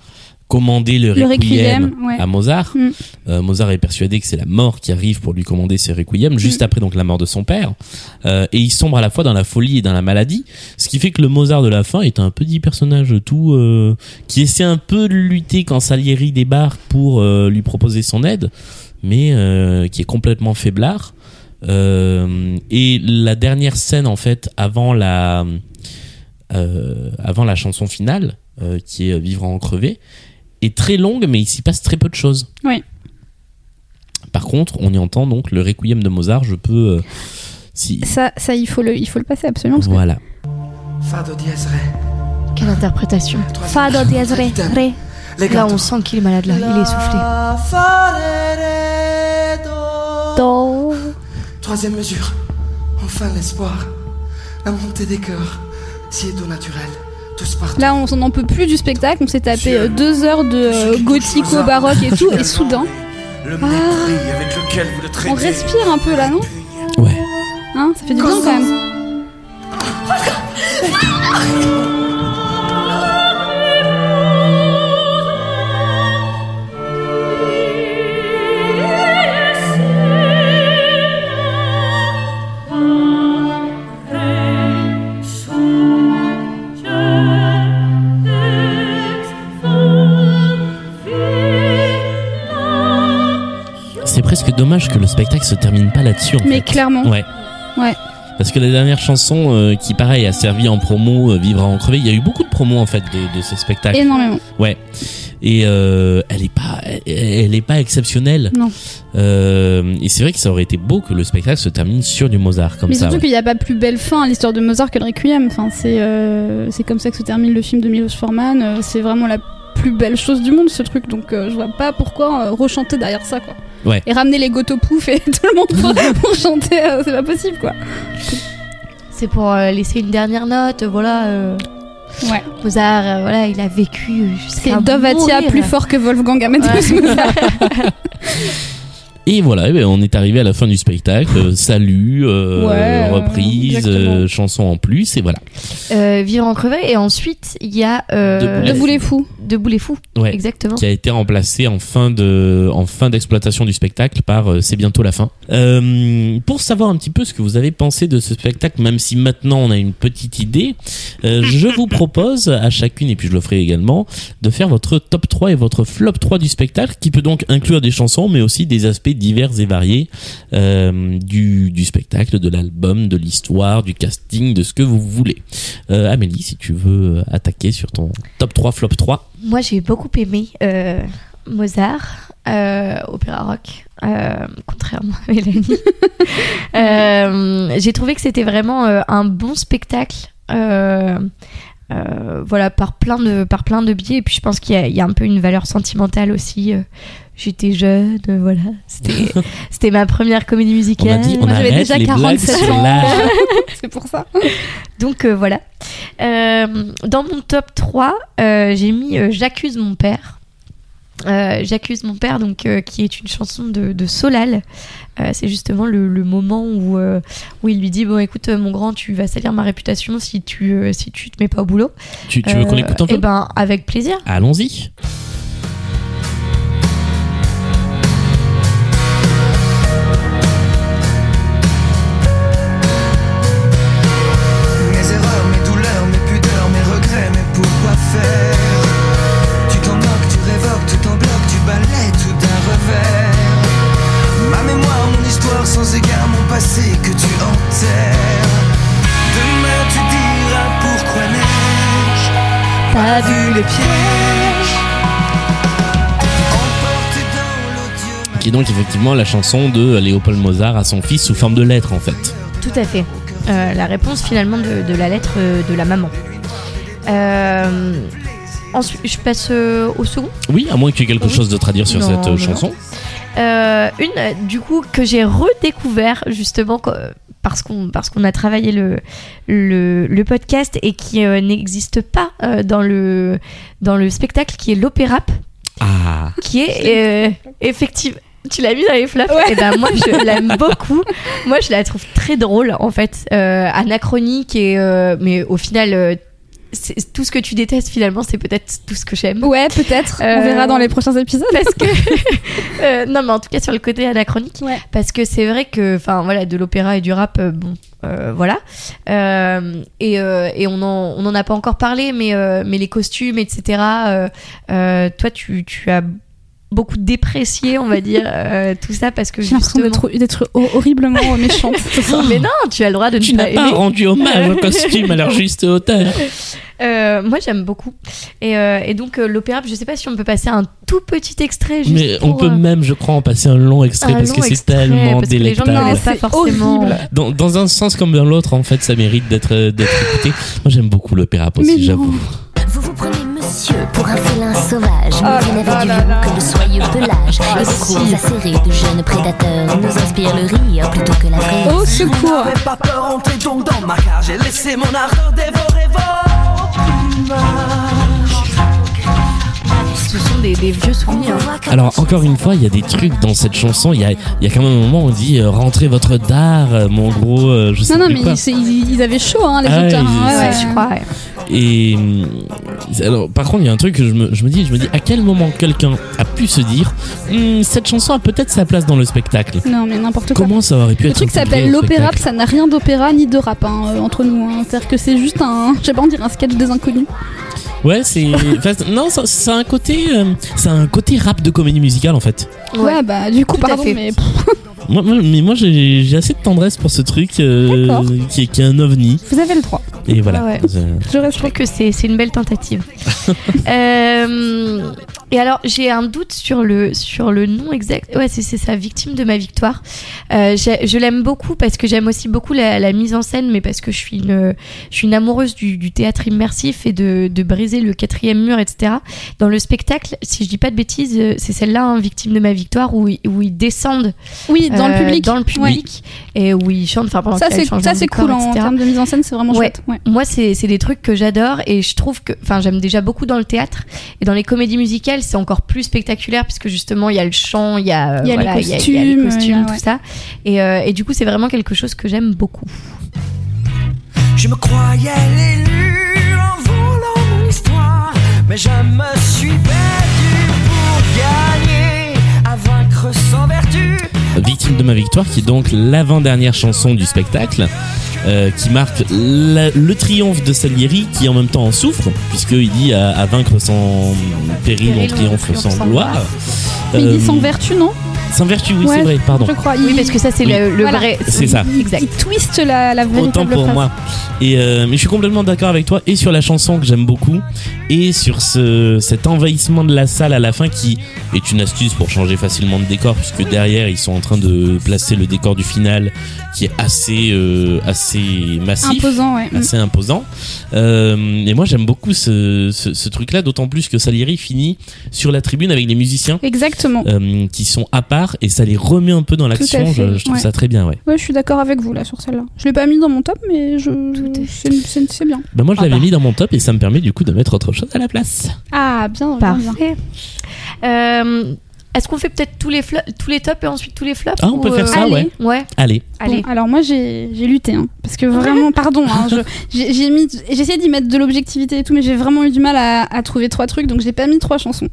commander le, Le requiem, requiem, ouais. à Mozart. Mm. Euh, Mozart est persuadé que c'est la mort qui arrive pour lui commander ses requiem, juste Mm. après donc la mort de son père. Euh, et il sombre à la fois dans la folie et dans la maladie, ce qui fait que le Mozart de la fin est un petit personnage tout euh, qui essaie un peu de lutter quand Salieri débarque pour lui proposer son aide, mais qui est complètement faiblard. Et la dernière scène en fait avant la avant la chanson finale euh, qui est Vivre à en crever est très longue mais il s'y passe très peu de choses. Oui. Par contre, on y entend donc le requiem de Mozart. Je peux, euh, si Ça, ça il, faut le, il faut le passer absolument. parce voilà. Quelle interprétation. Fado dièse ré, Item. ré. Là, on sent qu'il est malade là, il est do. Do. Troisième mesure. Enfin l'espoir. La montée des cœurs. Si est au naturel. Tous partout. Là, on s'en en peut plus du spectacle. On s'est tapé euh, deux heures de euh, gothico, baroque et tout, et soudain, Le mépris avec lequel vous le traitez. on respire un peu là, non Ouais. Hein Ça fait du bien quand même. Presque dommage que le spectacle se termine pas là-dessus. Mais fait. clairement. Ouais. Ouais. Parce que la dernière chanson, euh, qui pareil a servi en promo, euh, Vivre à en crever, il y a eu beaucoup de promos en fait de, de ce spectacle. Énormément. Ouais. Et euh, elle est pas, elle, elle est pas exceptionnelle. Non. Et c'est vrai que ça aurait été beau que le spectacle se termine sur du Mozart comme Mais ça. surtout ouais. qu'il n'y a pas plus belle fin à l'histoire de Mozart que le Requiem. Enfin, c'est c'est comme ça que se termine le film de Milos Forman. C'est vraiment la plus belle chose du monde, ce truc. Donc, je vois pas pourquoi rechanter derrière ça, quoi. Ouais. Et ramener les gotopouf et tout le monde pour, pour chanter, euh, c'est pas possible, quoi. C'est pour euh, laisser une dernière note, voilà. euh, Ouais. Mozart, euh, voilà, il a vécu euh, C'est jusqu'à Dovatia plus fort que Wolfgang Amadeus Mozart. Et voilà, eh ben, on est arrivé à la fin du spectacle. Euh, Salut, euh, Ouais, euh, reprise, euh, chanson en plus, et voilà. Euh, Vivre en crevé et ensuite il y a euh, Debout Debout les fous. Debout les fous, Ouais. exactement. qui a été remplacé en fin de en fin d'exploitation du spectacle par euh, c'est bientôt la fin. Euh, pour savoir un petit peu ce que vous avez pensé de ce spectacle, même si maintenant on a une petite idée, euh, je vous propose à chacune et puis je le ferai également de faire votre top 3 et votre flop 3 du spectacle, qui peut donc inclure des chansons, mais aussi des aspects divers et variés euh, du, du spectacle, de l'album, de l'histoire, du casting, de ce que vous voulez. Euh, Amélie, si tu veux attaquer sur ton top 3, flop 3. Moi j'ai beaucoup aimé euh, Mozart, euh, opéra rock, euh, contrairement à Mélanie. Euh, j'ai trouvé que c'était vraiment euh, un bon spectacle. euh, euh, voilà par plein de par plein de biais et puis je pense qu'il y, a- il y a un peu une valeur sentimentale aussi euh, j'étais jeune voilà c'était ma première comédie On musicale a dit, on Moi, j'avais déjà les blagues 47 sur ans. c'est pour ça. Donc euh, voilà. Euh, dans mon top 3, euh, j'ai mis J'accuse mon père. J'accuse mon père, donc qui est une chanson de, de Solal. C'est justement le, le moment où, où il lui dit bon écoute mon grand tu vas salir ma réputation si tu si tu te mets pas au boulot. Tu, tu veux qu'on écoute un peu? Eh ben avec plaisir. Allons-y. T'as vu le piège emporté dans l'odieux. Qui est donc effectivement la chanson de Léopold Mozart à son fils sous forme de lettre en fait. Tout à fait. Euh, la réponse finalement de, de la lettre euh, de la maman. Euh, ensuite, je passe au second. Oui, à moins que tu aies quelque Oui. chose d'autre à dire sur Non, cette non. chanson. Euh, une, euh, du coup, que j'ai redécouvert justement co- parce qu'on parce qu'on a travaillé le, le, le podcast et qui euh, n'existe pas euh, dans, le, dans le spectacle, qui est l'opéra, Ah, qui est euh, effectivement. Tu l'as mis dans les flops? Et ben moi je l'aime beaucoup. Moi je la trouve très drôle en fait, euh, anachronique et euh, mais au final euh, tout ce que tu détestes finalement c'est peut-être tout ce que j'aime. Ouais, peut-être. Euh, On verra dans les prochains épisodes. parce que Euh, non mais en tout cas sur le côté anachronique Ouais. parce que c'est vrai que enfin voilà de l'opéra et du rap euh, bon voilà et, et on en on en a pas encore parlé mais mais les costumes etc toi tu tu as beaucoup déprécié on va dire euh, tout ça parce que J'ai l'impression justement d'être d'être hor- horriblement méchante. mais non tu as le droit de tu ne n'as pas pas aimer rendu hommage au costume à leur juste hauteur. Euh, moi j'aime beaucoup et, euh, et donc euh, l'opéra je sais pas si on peut passer un tout petit extrait juste Mais on peut euh, même, je crois, en passer un long extrait un parce long que c'est tellement parce que les gens ne délectable. pas forcément. Dans, dans un sens comme dans l'autre, en fait, ça mérite d'être écouté. Moi, j'aime beaucoup l'opéra aussi, j'avoue. Monsieur pour un félin sauvage, mais Oh là n'avez du lion que le soyeux pelage. Ah, Et vos cours acérés de jeunes prédateurs nous inspirent le rire plutôt que la vraie. Au secours. N'avez pas peur, entrez donc dans ma cage et laissez mon ardeur dévorer vos. Ce sont des, des vieux souvenirs Alors, encore une fois, il y a des trucs dans cette chanson. Il y a, il y a quand même un moment où on dit euh, rentrez votre dard, euh, mon gros, euh, je sais Non, non, plus mais quoi. ils, c'est- ils- ils avaient chaud, hein, les Ah, auteurs. ils- hein, ouais, c'est- ouais. je crois ouais. Et hum, alors, par contre, il y a un truc que je me, je me dis, je me dis, à quel moment quelqu'un a pu se dire, Hum, cette chanson a peut-être sa place dans le spectacle. Non, mais n'importe quoi. Comment ça aurait pu Le être truc intégré s'appelle au l'opéra, spectacle ça n'a rien d'opéra ni de rap hein, euh, entre nous. hein. C'est-à-dire que c'est juste un, je sais pas, on dirait un sketch des inconnus. Ouais, c'est, enfin, non, ça, ça a un côté, euh, ça a un côté rap de comédie musicale en fait. Ouais, bah du coup, Tout pardon, fait. mais Moi, moi- mais moi, j'ai j'ai assez de tendresse pour ce truc euh, D'accord. qui, est- qui est un ovni. vous avez le droit. Et voilà. Ah ouais. Euh, Je reste trouve que c'est c'est une belle tentative. Euh, et alors, j'ai un doute sur le, sur le nom exact. Ouais, c'est ça, Victime de ma victoire. Euh, je l'aime beaucoup parce que j'aime aussi beaucoup la, la mise en scène, mais parce que je suis une, je suis une amoureuse du, du théâtre immersif et de, de briser le quatrième mur, etc. Dans le spectacle, si je dis pas de bêtises, euh, c'est celle-là, hein, Victime de ma victoire, où, ils- où ils descendent Oui, dans le euh, public. dans le public et où ils chantent. Enfin, pendant Ça c'est cool en termes de mise en scène, c'est vraiment Ouais. chouette. Ouais. Moi, c'est c'est des trucs que j'adore et je trouve que, enfin, j'aime déjà beaucoup dans le théâtre et dans les comédies musicales, c'est encore plus spectaculaire puisque justement il y a le chant, il y a, Il y a les voilà, il y a- il y a costumes, les tout ça. Et, euh, et du coup, c'est vraiment quelque chose que j'aime beaucoup. Je me croyais l'élu en volant mon histoire, mais je me suis perdu pour gagner, à vaincre sans vertu. Victime de ma victoire, qui est donc l'avant-dernière chanson du spectacle, euh, qui marque la- le triomphe de Salieri, qui en même temps en souffre, puisqu'il dit à, à vaincre sans péril, on triomphe sans gloire. Mais il Euh, dit sans vertu, non? Sans vertu, oui, Ouais, c'est vrai, pardon. Je crois. Oui, parce que ça, c'est Oui. le, le Voilà. vrai. C'est ça. il, Exact. il twiste la, la Autant pour phrase. moi. Et euh, mais je suis complètement d'accord avec toi et sur la chanson que j'aime beaucoup et sur ce cet envahissement de la salle à la fin qui est une astuce pour changer facilement de décor puisque derrière ils sont en train de placer le décor du final qui est assez euh, assez massif. Imposant, ouais. assez imposant. Euh, et moi, j'aime beaucoup ce, ce, ce truc-là, d'autant plus que Salieri finit sur la tribune avec les musiciens Exactement. euh, qui sont à part et ça les remet un peu dans l'action. Je, je trouve ouais. ça très bien, ouais. Ouais, je suis d'accord avec vous là sur celle-là. Je l'ai pas mis dans mon top, mais je c'est bien. Ben moi, je Ah l'avais bah. mis dans mon top et ça me permet du coup de mettre autre chose à la place. Ah, bien, bien, bien. Parfait. Euh, Est-ce qu'on fait peut-être tous les tous les tops et ensuite tous les flops Ah, on peut faire ça, allez. ouais. Ouais. Allez. Allez. Bon, alors moi j'ai j'ai lutté hein, parce que vraiment pardon hein, j'ai j'ai mis j'ai essayé d'y mettre de l'objectivité et tout mais j'ai vraiment eu du mal à, à trouver trois trucs donc j'ai pas mis trois chansons.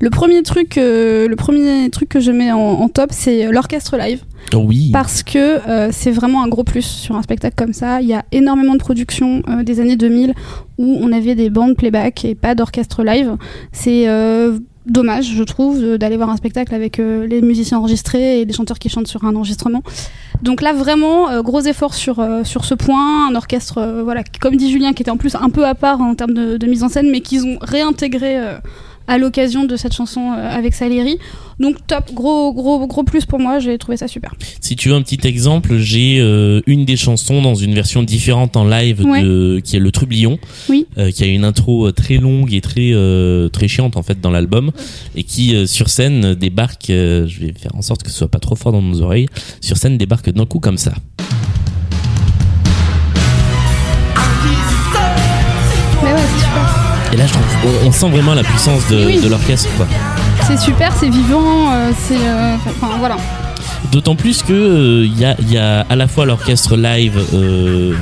Le premier truc euh, le premier truc que je mets en, en top c'est l'orchestre live Oh oui. parce que euh, c'est vraiment un gros plus sur un spectacle comme ça. Il y a énormément de productions euh, des années 2000 où on avait des bandes playback et pas d'orchestre live. C'est euh, dommage, je trouve, d'aller voir un spectacle avec euh, les musiciens enregistrés et des chanteurs qui chantent sur un enregistrement. Donc là, vraiment, euh, gros effort sur, euh, sur ce point. Un orchestre, voilà, comme dit Julien, qui était en plus un peu à part en termes de, de mise en scène, mais qu'ils ont réintégré à l'occasion de cette chanson euh, avec Salieri. Donc top, gros gros gros plus pour moi, j'ai trouvé ça super. Si tu veux un petit exemple, j'ai euh, une des chansons dans une version différente en live de, qui est le Trublion, Oui. euh, qui a une intro très longue et très euh, très chiante en fait dans l'album, et qui sur scène débarque. je vais faire en sorte que ce soit pas trop fort dans nos oreilles. Sur scène débarque d'un coup comme ça. Et là, je trouve, on, on sent vraiment la puissance de, Oui. de l'orchestre, quoi. C'est super, c'est vivant, euh, c'est euh, enfin voilà. D'autant plus que il y, a, y a à la fois l'orchestre live euh,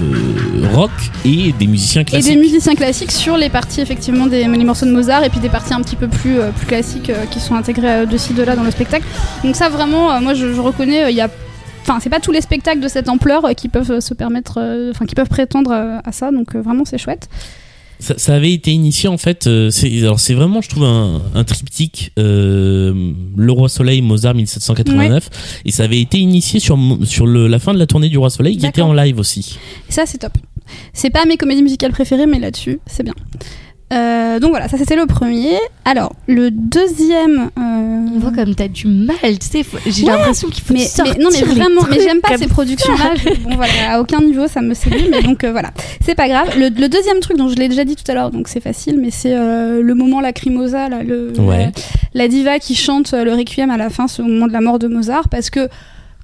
rock et des musiciens Et classiques. des musiciens classiques sur les parties effectivement des les morceaux de Mozart et puis des parties un petit peu plus euh, plus classiques euh, qui sont intégrées euh, de ci de là dans le spectacle. Donc ça vraiment, euh, moi je, je reconnais, euh, il y a Enfin, c'est pas tous les spectacles de cette ampleur euh, qui peuvent euh, se permettre, euh, enfin, qui peuvent prétendre euh, à ça, donc euh, vraiment c'est chouette. Ça, ça avait été initié en fait. euh, c'est alors c'est vraiment, je trouve un, un triptyque euh, Le Roi Soleil, Mozart 1789, et ça avait été initié sur sur le, la fin de la tournée du Roi Soleil, qui était en live aussi. Et ça, c'est top. C'est pas mes comédies musicales préférées, mais là-dessus, c'est bien. Euh, donc voilà, ça c'était le premier. Alors, le deuxième. euh, On voit comme t'as du mal, tu sais. faut- J'ai Ouais, l'impression qu'il faut mais, sortir mais- non mais vraiment mais j'aime pas comme ces productions là bon voilà à aucun niveau ça me séduit mais donc euh, voilà c'est pas grave le, le deuxième truc dont je l'ai déjà dit tout à l'heure donc c'est facile mais c'est euh, le moment lacrimosa là, le, Ouais. la, la diva qui chante euh, le requiem à la fin c'est au moment de la mort de Mozart parce que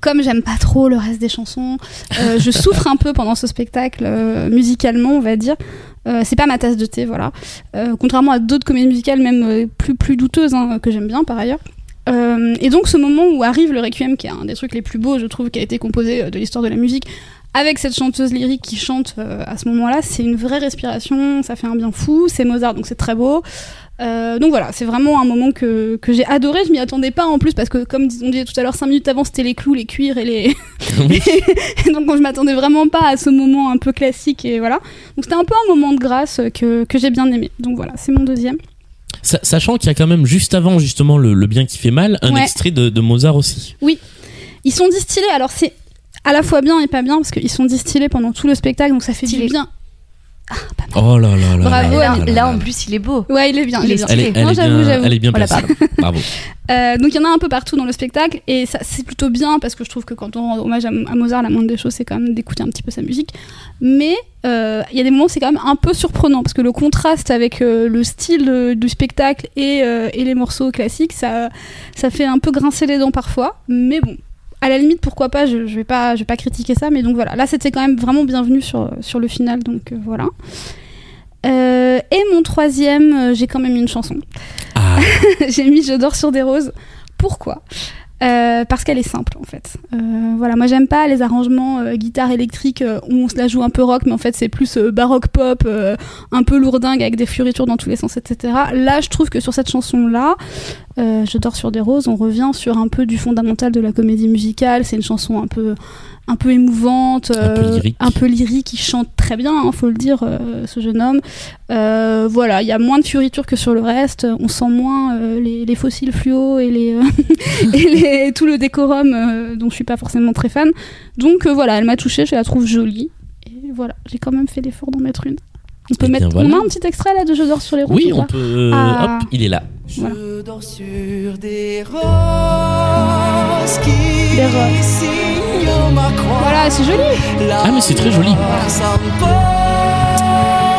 comme j'aime pas trop le reste des chansons, euh, je souffre un peu pendant ce spectacle euh, musicalement, on va dire. Euh, c'est pas ma tasse de thé, voilà. Euh, contrairement à d'autres comédies musicales, même euh, plus plus douteuses, hein, que j'aime bien par ailleurs. Et donc ce moment où arrive le Requiem, qui est un des trucs les plus beaux, je trouve, qui a été composé de l'histoire de la musique, avec cette chanteuse lyrique qui chante à ce moment-là, c'est une vraie respiration, ça fait un bien fou, c'est Mozart, donc c'est très beau. Euh, donc voilà, c'est vraiment un moment que, que j'ai adoré, je m'y attendais pas en plus, parce que comme on disait tout à l'heure, cinq minutes avant, c'était les clous, les cuirs et les... Oui. Et donc je m'attendais vraiment pas à ce moment un peu classique, et voilà. Donc c'était un peu un moment de grâce que, que j'ai bien aimé. Donc voilà, c'est mon deuxième. Sa- Sachant qu'il y a quand même juste avant justement le, le bien qui fait mal, un Ouais. extrait de, de Mozart aussi. Ils sont distillés, alors c'est à la fois bien et pas bien parce qu'ils sont distillés pendant tout le spectacle, donc ça fait Stylé. du bien. Oh là là là. Bravo, là, là, là, là, là, là. en plus, il est beau. Ouais, il est bien. Il Il est bien. Elle est, elle Non, est j'avoue, bien, j'avoue. elle est bien Voilà, placée. Bravo. Euh, donc il y en a un peu partout dans le spectacle et ça c'est plutôt bien parce que je trouve que quand on rend hommage à, à Mozart, la moindre des choses c'est quand même d'écouter un petit peu sa musique. Mais euh, il y a des moments où c'est quand même un peu surprenant parce que le contraste avec euh, le style du spectacle et, euh, et les morceaux classiques, ça, ça fait un peu grincer les dents parfois. Mais bon, à la limite pourquoi pas, je, je vais pas, je vais pas critiquer ça. Mais donc voilà, là c'était quand même vraiment bienvenu sur, sur le final, donc euh, voilà. Euh, et mon troisième, euh, j'ai quand même une chanson. Ah, j'ai mis Je dors sur des roses. Pourquoi? Euh, parce qu'elle est simple en fait. Euh, voilà, moi j'aime pas les arrangements euh, guitare électrique où on se la joue un peu rock, mais en fait c'est plus baroque pop, un peu lourdingue avec des fioritures dans tous les sens, etc. Là, je trouve que sur cette chanson là, euh, Je dors sur des roses, on revient sur un peu du fondamental de la comédie musicale. C'est une chanson un peu un peu émouvante, Un peu euh, lyrique. un peu lyrique, il chante très bien, hein, faut le dire, euh, ce jeune homme. Voilà, il y a moins de fioritures que sur le reste. On sent moins les, les fossiles fluo et les, et les- tout le décorum dont je suis pas forcément très fan. Donc voilà, elle m'a touchée, je la trouve jolie. Et voilà, j'ai quand même fait l'effort d'en mettre une. On peut Eh mettre. voilà. On a un petit extrait là de Je dors sur les roses. oui, ou on peut. Ah. Hop, il est là. Voilà. Je dors sur des roses qui Des roses. ma croix. Voilà, c'est joli. Ah, mais c'est très joli.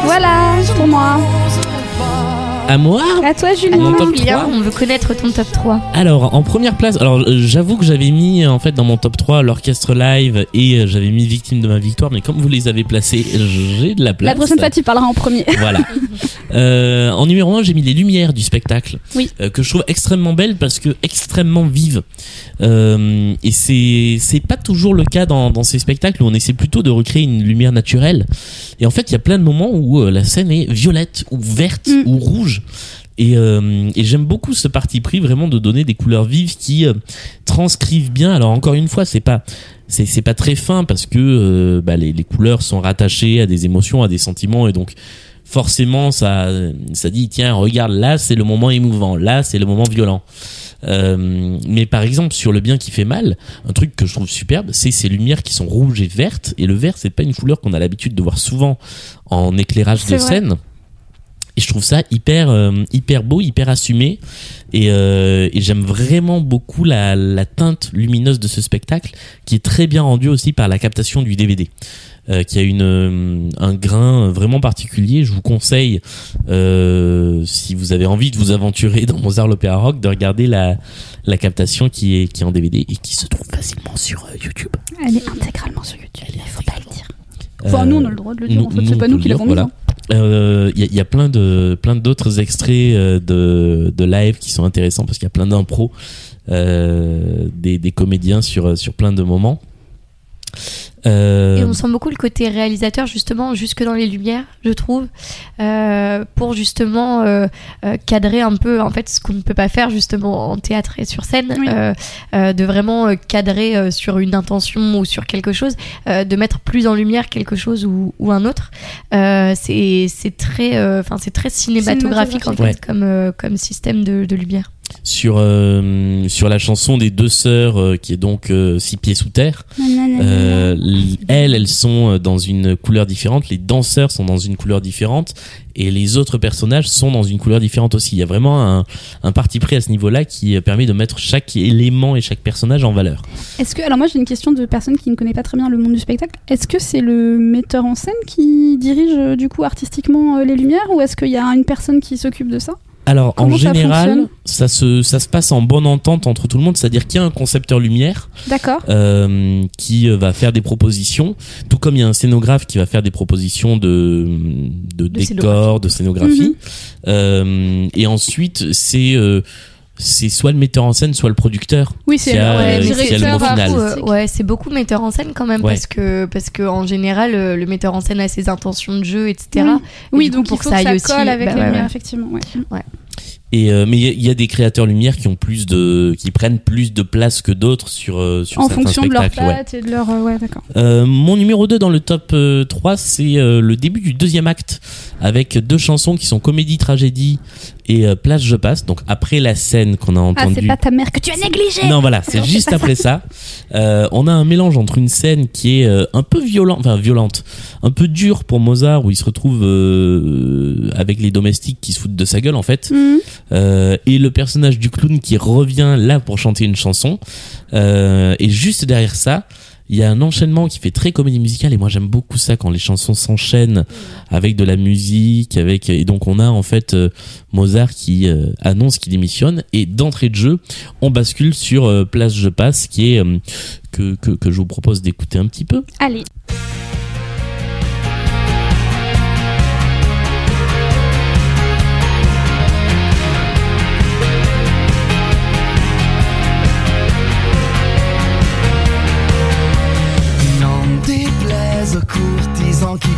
Voilà, pour moi. À moi À toi, Julien. Mon top Julien, 3. on veut connaître ton top 3. Alors, en première place, alors euh, j'avoue que j'avais mis en fait dans mon top 3 l'orchestre live et euh, j'avais mis Victime de ma victoire, mais comme vous les avez placés, j'ai de la place. La prochaine fois, tu parleras en premier. Voilà. Euh, en numéro 1, j'ai mis les lumières du spectacle. Oui. Euh, que je trouve extrêmement belles parce que extrêmement vives. Euh, et c'est c'est pas toujours le cas dans, dans ces spectacles où on essaie plutôt de recréer une lumière naturelle. Et en fait, il y a plein de moments où euh, la scène est violette ou verte Mm. ou rouge. Et, euh, et j'aime beaucoup ce parti pris vraiment de donner des couleurs vives qui euh, transcrivent bien. Alors encore une fois, c'est pas c'est pas très fin parce que euh, bah, les, les couleurs sont rattachées à des émotions, à des sentiments et donc forcément ça ça dit tiens regarde là c'est le moment émouvant, là c'est le moment violent. Euh, mais par exemple sur le bien qui fait mal, un truc que je trouve superbe, c'est ces lumières qui sont rouges et vertes. Et le vert, c'est pas une couleur qu'on a l'habitude de voir souvent en éclairage de vrai. scène. Et je trouve ça hyper, euh, hyper beau, hyper assumé. Et, euh, et j'aime vraiment beaucoup la, la teinte lumineuse de ce spectacle, qui est très bien rendue aussi par la captation du DVD. euh, qui a une, un grain vraiment particulier. Je vous conseille, si vous avez envie de vous aventurer dans Mozart l'Opéra Rock, de regarder la, la captation qui est, qui est en DVD et qui se trouve facilement sur YouTube. Elle est intégralement sur YouTube. Il faut pas le dire. Enfin, nous, on a le droit de le dire. nous- en fait, c'est pas nous qui l'avons mis. voilà. hein. Euh, Il il y a plein de plein d'autres extraits euh, de, de live qui sont intéressants parce qu'il y a plein d'impros euh, des, des comédiens sur sur plein de moments. Euh, Et on sent beaucoup le côté réalisateur, justement, jusque dans les lumières, je trouve, euh, pour justement euh, euh, cadrer un peu, en fait, ce qu'on ne peut pas faire, justement, en théâtre et sur scène, Oui. euh, euh, de vraiment euh, cadrer euh, sur une intention ou sur quelque chose, euh, de mettre plus en lumière quelque chose ou, ou un autre. Euh, c'est c'est très, euh, enfin, c'est très cinématographique, en fait, Ouais. comme, euh, comme système de, de lumière. Sur euh, sur la chanson des deux sœurs euh, qui est donc euh, six pieds sous terre. Elles, elles sont dans une couleur différente. Les danseurs sont dans une couleur différente. Et les autres personnages sont dans une couleur différente aussi. Il y a vraiment un, un parti pris à ce niveau-là qui permet de mettre chaque élément et chaque personnage en valeur. Est-ce que alors moi j'ai une question de personne qui ne connaît pas très bien le monde du spectacle. Est-ce que c'est le metteur en scène qui dirige du coup artistiquement les lumières ou est-ce qu'il y a une personne qui s'occupe de ça? Alors Comment en ça général, ça se ça se passe en bonne entente entre tout le monde, c'est-à-dire qu'il y a un concepteur lumière D'accord. euh, qui euh, va faire des propositions, tout comme il y a un scénographe qui va faire des propositions de de, décors, scénographie. de scénographie. Mhm. Euh, et ensuite c'est euh, c'est soit le metteur en scène, soit le producteur. Oui, c'est ouais, le euh, ouais, c'est beaucoup metteur en scène quand même Ouais. parce que parce que en général euh, le metteur en scène a ses intentions de jeu, etc. Oui. Et Oui, coup, donc pour il faut que ça que ça aussi, colle avec bah les ouais, lumières effectivement. Ouais. Et euh, mais il y a- il y, a des créateurs lumière qui ont plus de qui prennent plus de place que d'autres sur euh, sur En certains fonction de leur ouais. plate et de leur euh, ouais d'accord. Euh, mon numéro 2 dans le top euh, 3, c'est euh, le début du deuxième acte avec deux chansons qui sont comédie, tragédie et euh, place je passe. Donc après la scène qu'on a Ah, c'est entendue. pas ta mère que tu as négligée. non voilà, c'est c'est juste après ça. Euh, on a un mélange entre une scène qui est euh, un peu violente, enfin violente, un peu dure pour Mozart où il se retrouve avec les domestiques qui se foutent de sa gueule en fait, Mhm. et le personnage du clown qui revient là pour chanter une chanson. Et juste derrière ça, il y a un enchaînement qui fait très comédie musicale et moi j'aime beaucoup ça quand les chansons s'enchaînent avec de la musique, avec et donc on a en fait euh, Mozart qui euh, annonce qu'il démissionne et d'entrée de jeu on bascule sur euh, Place je passe qui est que, que que je vous propose d'écouter un petit peu. Allez.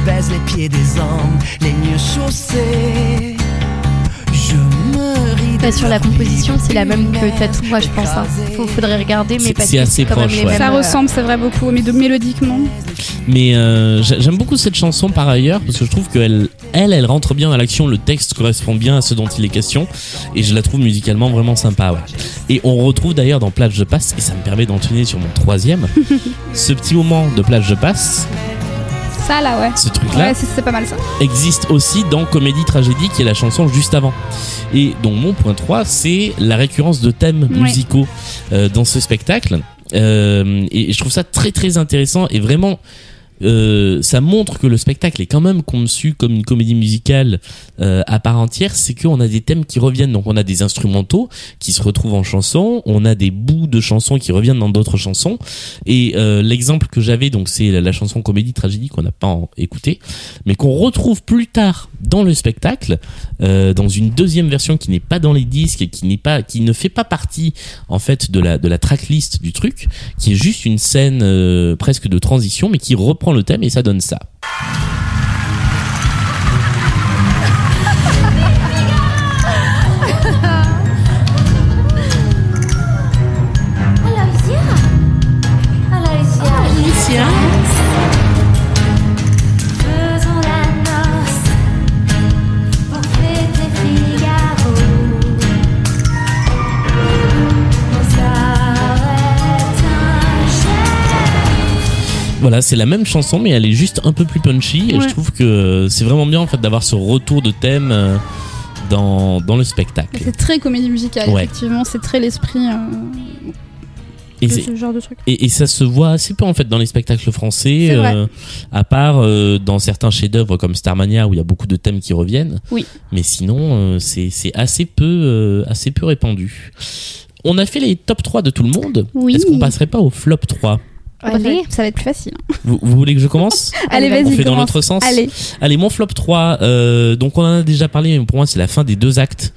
Baisent les pieds des hommes les mieux chaussés. Je me ris Bah, sur la composition, c'est la même que Tatou, moi je pense. Hein. Faut, faudrait regarder, mais C'est- assez proche, les ouais. mêmes, Ça euh, ressemble, c'est vrai beaucoup, mais de mélodiquement. Mais euh, j'a- j'aime beaucoup cette chanson par ailleurs parce que je trouve qu'elle, elle, elle rentre bien dans l'action. Le texte correspond bien à ce dont il est question et je la trouve musicalement vraiment sympa. Ouais. Et on retrouve d'ailleurs dans Plage de passe et ça me permet d'enchaîner sur mon troisième, ce petit moment de Plage de passe, Ça là, ouais. ce truc-là Ouais, c'est pas mal ça. existe aussi dans Comédie Tragédie qui est la chanson juste avant. Et donc mon point 3 c'est la récurrence de thèmes Ouais. musicaux euh, dans ce spectacle. Euh, et je trouve ça très très intéressant et vraiment euh, ça montre que le spectacle est quand même conçu comme une comédie musicale euh, à part entière, c'est qu'on a des thèmes qui reviennent. Donc on a des instrumentaux qui se retrouvent en chansons, on a des bouts de chansons qui reviennent dans d'autres chansons. Et euh, l'exemple que j'avais, donc c'est la, chanson comédie tragédie qu'on n'a pas écoutée, mais qu'on retrouve plus tard dans le spectacle, euh, dans une deuxième version qui n'est pas dans les disques et qui n'est pas, qui ne fait pas partie en fait de la de la tracklist du truc, qui est juste une scène euh, presque de transition, mais qui reprend le thème et ça donne ça. Voilà, c'est la même chanson, mais elle est juste un peu plus punchy. Et je trouve que c'est vraiment bien en fait d'avoir ce retour de thème euh, dans, dans le spectacle. C'est très comédie musicale, Ouais. effectivement. C'est très l'esprit euh, Et, ce genre de truc. et, et ça se voit assez peu en fait dans les spectacles français, euh, à part euh, dans certains chefs-d'œuvre comme Starmania où il y a beaucoup de thèmes qui reviennent. Oui. Mais sinon, euh, c'est c'est assez peu assez peu répandu. On a fait les top 3 de tout le monde. Oui. Est-ce qu'on passerait pas au flop 3 Allez. Ça va être plus facile. vous, vous voulez que je commence Allez, Allez, vas-y. On fait dans l'autre sens Allez. Allez, mon flop 3, euh, donc on en a déjà parlé, mais pour moi c'est la fin des deux actes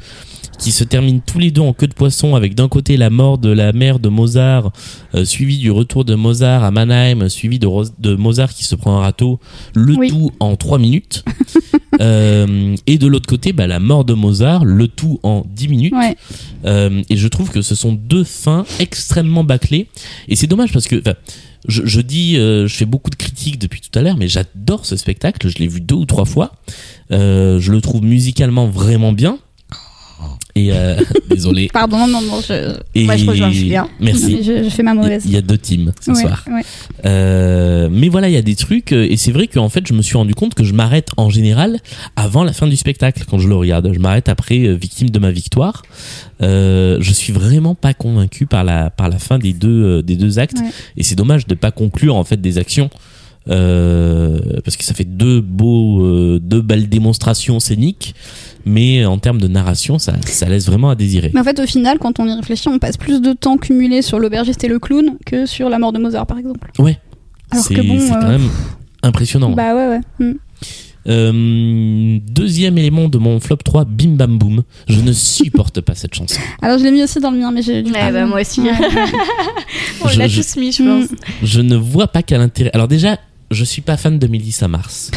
qui se terminent tous les deux en queue de poisson avec d'un côté la mort de la mère de Mozart, euh, suivi du retour de Mozart à Mannheim, suivi de, Mozart qui se prend un râteau, le Oui. tout en 3 minutes. Euh, et de l'autre côté, bah, la mort de Mozart, le tout en 10 minutes. Ouais. Euh, et je trouve que ce sont deux fins extrêmement bâclées. Et c'est dommage parce que je, je dis, euh, je fais beaucoup de critiques depuis tout à l'heure, mais j'adore ce spectacle. Je l'ai vu deux ou trois fois. Euh, je le trouve musicalement vraiment bien. Et euh, désolé. Pardon, non, non. Je, Et Moi, je rejoins Julien. Merci. je, je fais ma mauvaise. il y a deux teams ce Ouais, soir. ouais. Euh, mais voilà, il y a des trucs euh, et c'est vrai qu'en fait, je me suis rendu compte que je m'arrête en général avant la fin du spectacle quand je le regarde. Je m'arrête après euh, victime de ma victoire. Euh, je suis vraiment pas convaincu par la par la fin des deux euh, des deux actes Ouais. et c'est dommage de pas conclure en fait des actions. Euh, parce que ça fait deux beaux euh, deux belles démonstrations scéniques mais en termes de narration ça, ça laisse vraiment à désirer Mais en fait, au final, quand on y réfléchit, on passe plus de temps cumulé sur l'aubergiste et le clown que sur la mort de Mozart, par exemple. ouais Alors c'est que bon, c'est quand euh, même impressionnant Bah ouais, ouais. Mm. Euh, deuxième élément de mon flop 3, Bim Bam Boom. Je ne supporte pas cette chanson. Alors, je l'ai mis aussi dans le mien, mais j'ai du Ouais, mal. bah, moi aussi. Ouais. On l'a tous mis, je Mm. pense. Je ne vois pas quel intérêt. Alors déjà, je suis pas fan de Mélissa Mars.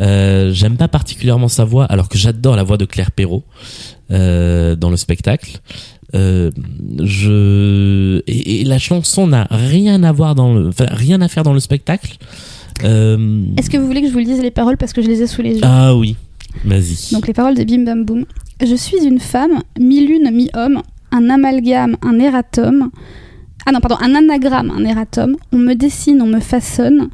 Euh, J'aime pas particulièrement sa voix, alors que j'adore la voix de Claire Perrault euh, dans le spectacle. Euh, je et, et la chanson n'a rien à voir dans le, enfin, rien à faire dans le spectacle. Est-ce que vous voulez que je vous lise les paroles parce que je les ai sous les yeux ah oui, vas-y. Donc les paroles de Bim Bam Boom. Je suis une femme, mi-lune, mi-homme, un amalgame, un erratum. Ah non, pardon, un anagramme, un erratum. On me dessine, on me façonne.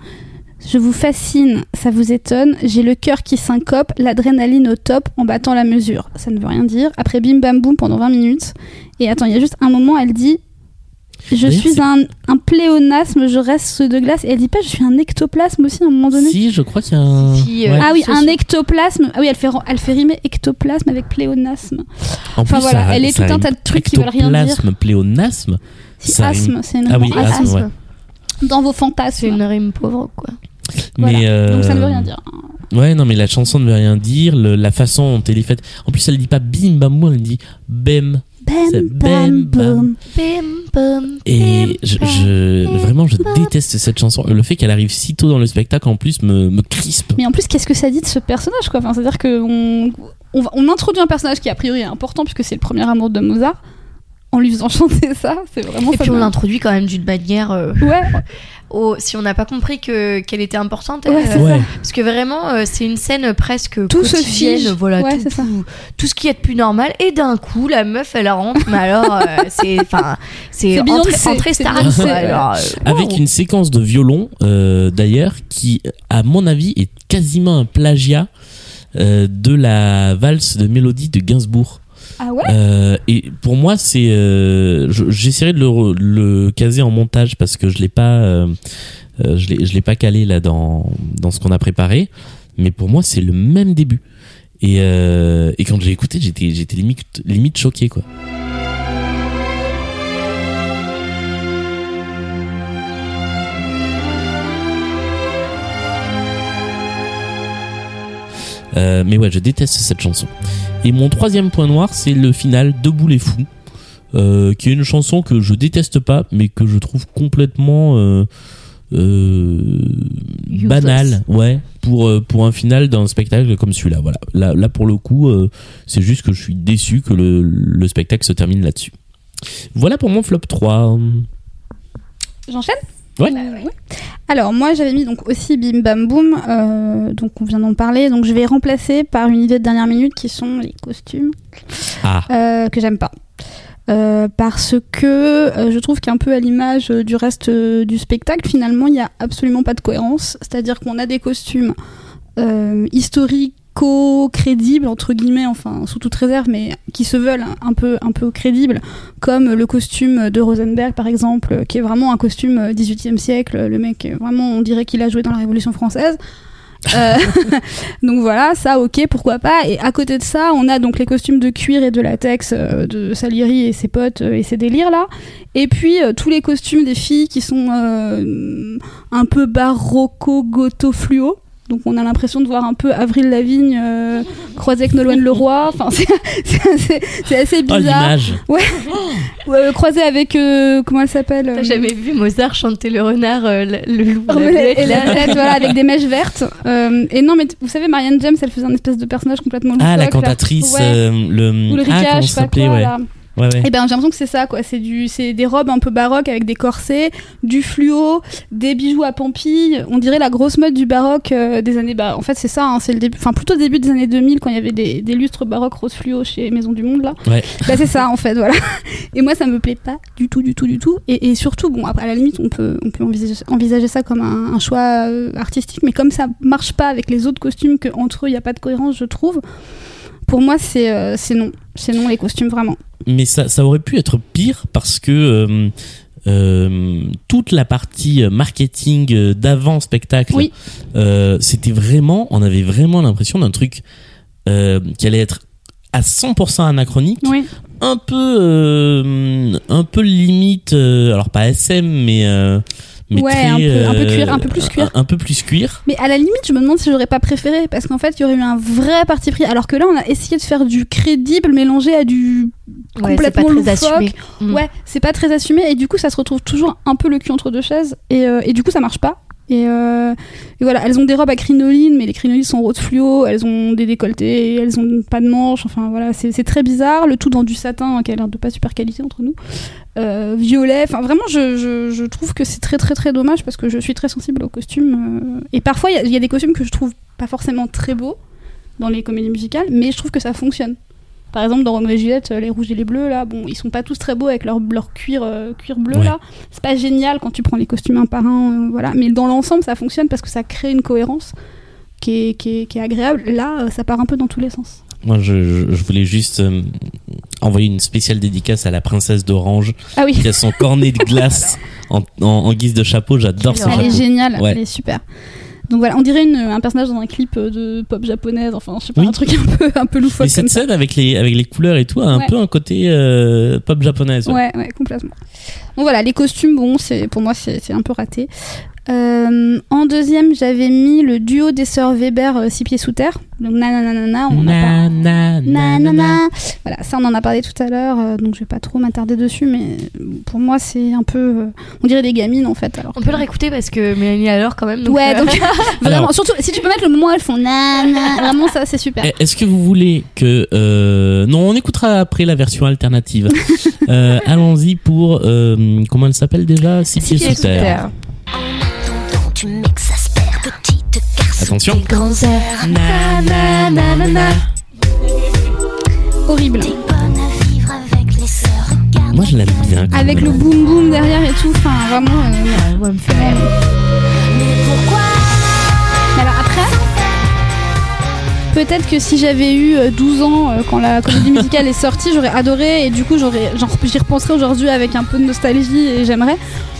Je vous fascine, ça vous étonne. J'ai le cœur qui syncope, l'adrénaline au top en battant la mesure. Ça ne veut rien dire. Après Bim Bam Boom pendant 20 minutes. Et attends, il y a juste un moment, elle dit Je suis c'est- un, un pléonasme, je reste de glace. Et elle dit pas Je suis un ectoplasme aussi à un moment donné Si, je crois qu'il y a un. Si, euh, ah oui, un ectoplasme. Ah oui, elle fait, elle fait rimer ectoplasme avec pléonasme. En Enfin, voilà, elle est tout un tas de trucs qui veulent rien dire. ectoplasme, pléonasme. Si asthme, c'est une Ah oui, asthme. asthme, ouais. Dans vos C'est fantasmes. une rime pauvre, quoi. Voilà. Mais euh, Donc ça ne veut rien dire. Ouais, non, mais la chanson ne veut rien dire. le- la façon dont elle est faite. En plus, elle dit pas bim bam boum, elle dit bem. Bam, bam, bam, bum, Et bim, je, bam. je- vraiment, je déteste cette chanson. Le fait qu'elle arrive si tôt dans le spectacle, en plus, me, me crispe. Mais en plus, qu'est-ce que ça dit de ce personnage quoi? Enfin, C'est-à-dire qu'on on, on introduit un personnage qui a priori est important puisque c'est le premier amour de Mozart. En lui faisant chanter ça, c'est vraiment Et ça puis on l'introduit quand même d'une manière. euh, Ouais, au- si on n'a pas compris que qu'elle était importante, Ouais, euh, Ouais. parce que vraiment euh, c'est une scène presque Tout se quotidienne, fige. voilà, Ouais, tout, ça. ce qui est de plus normal. Et d'un coup, la meuf, elle rentre, mais alors euh, c'est, enfin, c'est C'est entrée, Star. Alors, euh, Avec wow. une séquence de violon, euh, d'ailleurs, qui, à mon avis, est quasiment un plagiat euh, de la valse de mélodie de Gainsbourg. Ah ouais Euh, et pour moi, c'est. euh, je- J'essaierai de le, caser en montage parce que je l'ai pas. euh, euh, je l'ai pas calé là dans dans ce qu'on a préparé. Mais pour moi, c'est le même début. Et, quand j'ai écouté, j'étais j'étais limite limite choqué quoi. Euh, mais ouais, je déteste cette chanson. Et mon troisième point noir, c'est le final Debout les fous, euh, qui est une chanson que je déteste pas, mais que je trouve complètement euh, banale, ouais, pour pour un final d'un spectacle comme celui-là. Voilà, là, là pour le coup, c'est juste que je suis déçu que le, le spectacle se termine là-dessus. Voilà pour mon flop 3. J'enchaîne? Ouais. Alors moi j'avais mis donc aussi Bim Bam Boom, euh, donc on vient d'en parler, donc je vais remplacer par une idée de dernière minute qui sont les costumes Ah, euh, que j'aime pas. euh, parce que je trouve qu'un peu à l'image du reste du spectacle, finalement, il n'y a absolument pas de cohérence. C'est-à-dire qu'on a des costumes euh, historico-crédibles, entre guillemets, enfin, sous toute réserve, mais qui se veulent un peu, un peu crédibles, comme le costume de Rosenberg, par exemple, qui est vraiment un costume euh, 18e siècle. Le mec, euh, vraiment, on dirait qu'il a joué dans la Révolution française. Euh, donc voilà, ça ok, pourquoi pas. Et à côté de ça, on a donc les costumes de cuir et de latex euh, de Salieri et ses potes euh, et ses délires là. Et puis euh, tous les costumes des filles qui sont euh, un peu barocco goto fluo. Donc on a l'impression de voir un peu Avril Lavigne euh, croisée avec Nolwenn Leroy. Enfin c'est assez, Oh, bizarre. l'image. Ouais, euh, croisée avec euh, comment elle s'appelle T'as euh, jamais vu Mozart chanter le renard, euh, le, le loup, la et la tête, voilà, avec des mèches vertes. Euh, et non, mais vous savez, Marianne James, elle faisait un espèce de personnage complètement Ah, la loufoque, cantatrice, Ouais. euh, le. Ulrika, ah, comment je sais pas s'appelait, quoi, ouais. là. Ouais, ouais. Et ben j'ai l'impression que c'est ça quoi, c'est du c'est des robes un peu baroques avec des corsets, du fluo, des bijoux à pampilles, on dirait la grosse mode du baroque euh, des années bah en fait c'est ça hein, c'est le début enfin plutôt début des années 2000 quand il y avait des, des lustres baroques rose fluo chez Maison du Monde là. Ouais. Bah c'est ça en fait voilà. Et moi ça me plaît pas du tout du tout du tout et, et surtout bon après à la limite on peut on peut envisager, envisager ça comme un, un choix euh, artistique mais comme ça marche pas avec les autres costumes que entre eux il y a pas de cohérence je trouve. Pour moi c'est euh, c'est non, c'est non les costumes vraiment. mais ça, ça aurait pu être pire parce que euh, euh, toute la partie marketing d'avant spectacle, Oui. euh, c'était vraiment, on avait vraiment l'impression d'un truc euh, qui allait être à 100% anachronique, Oui. un peu, un peu limite, alors pas SM, mais mais Ouais, très, un peu- un peu euh, cuir, un peu plus cuir. un, un peu plus cuir. Mais à la limite, je me demande si j'aurais pas préféré parce qu'en fait, il y aurait eu un vrai parti pris. Alors que là, on a essayé de faire du crédible mélangé à du Ouais, pas complètement très loufoque. assumé. Mm. Ouais, c'est pas très assumé et du coup, ça se retrouve toujours un peu le cul entre deux chaises et, euh, et du coup, ça marche pas. Et, euh, et voilà, elles ont des robes à crinoline, mais les crinolines sont rose fluo, elles ont des décolletés, elles ont pas de manches, enfin voilà, c'est très bizarre. Le tout dans du satin hein, qui a l'air de pas super qualité entre nous. Euh, violet, enfin vraiment, je, trouve que c'est très très très dommage parce que je suis très sensible aux costumes. euh, et parfois, il y y, a des costumes que je trouve pas forcément très beaux dans les comédies musicales, mais je trouve que ça fonctionne. Par exemple, dans Roméo et Juliette, euh, les rouges et les bleus, là, bon, ils sont pas tous très beaux avec leur, leur cuir, euh, cuir bleu, Ouais. là. C'est pas génial quand tu prends les costumes un par un, euh, voilà. Mais dans l'ensemble, ça fonctionne parce que ça crée une cohérence qui est, qui est, qui est agréable. Là, ça part un peu dans tous les sens. Moi, je, voulais juste euh, envoyer une spéciale dédicace à la princesse d'Orange Ah oui, qui a son cornet de glace en, en, en guise de chapeau. J'adore ce Quelle elle est chapeau. géniale, Ouais. elle est super. Donc voilà, on dirait une- un personnage dans un clip euh, de pop japonaise, enfin, je sais pas, Oui. un truc un peu, un peu loufoque Mais cette ça. scène avec les, avec les couleurs et tout a un Ouais. peu un côté euh, pop japonaise. ouais. Ouais, ouais, complètement. Donc voilà, les costumes, bon, pour moi, c'est un peu raté. Euh, en deuxième, j'avais mis le duo des sœurs Weber, euh, six pieds sous terre. Donc nananana, on a. Na, na, na, na, na. Nanana. Voilà, ça on en a parlé tout à l'heure, euh, donc je vais pas trop m'attarder dessus, mais pour moi c'est un peu, euh, on dirait des gamines en fait. Alors On que- peut le réécouter parce que Mélanie alors quand même. donc, ouais, euh, donc vraiment, Alors- surtout si tu peux mettre le moment où elles font nana, vraiment ça c'est super. Eh, Est-ce que vous voulez que euh, non on écoutera après la version alternative. Euh, Allons-y pour euh, comment elle s'appelle déjà? Six pieds sous terre. attendant, Attention. Des grands airs. Na, na, na, na, na. Horrible. T'es bonne à vivre avec les sœurs. Regarde Moi je l'aime bien. quand Avec même. le boom boom derrière et tout, enfin vraiment. euh, ouais, me fait- Mais pourquoi Mais alors après, peut-être que si j'avais eu euh, 12 ans euh, quand la comédie musicale est sortie, j'aurais adoré et du coup j'aurais, genre, j'y repenserai aujourd'hui avec un peu de nostalgie et j'aimerais.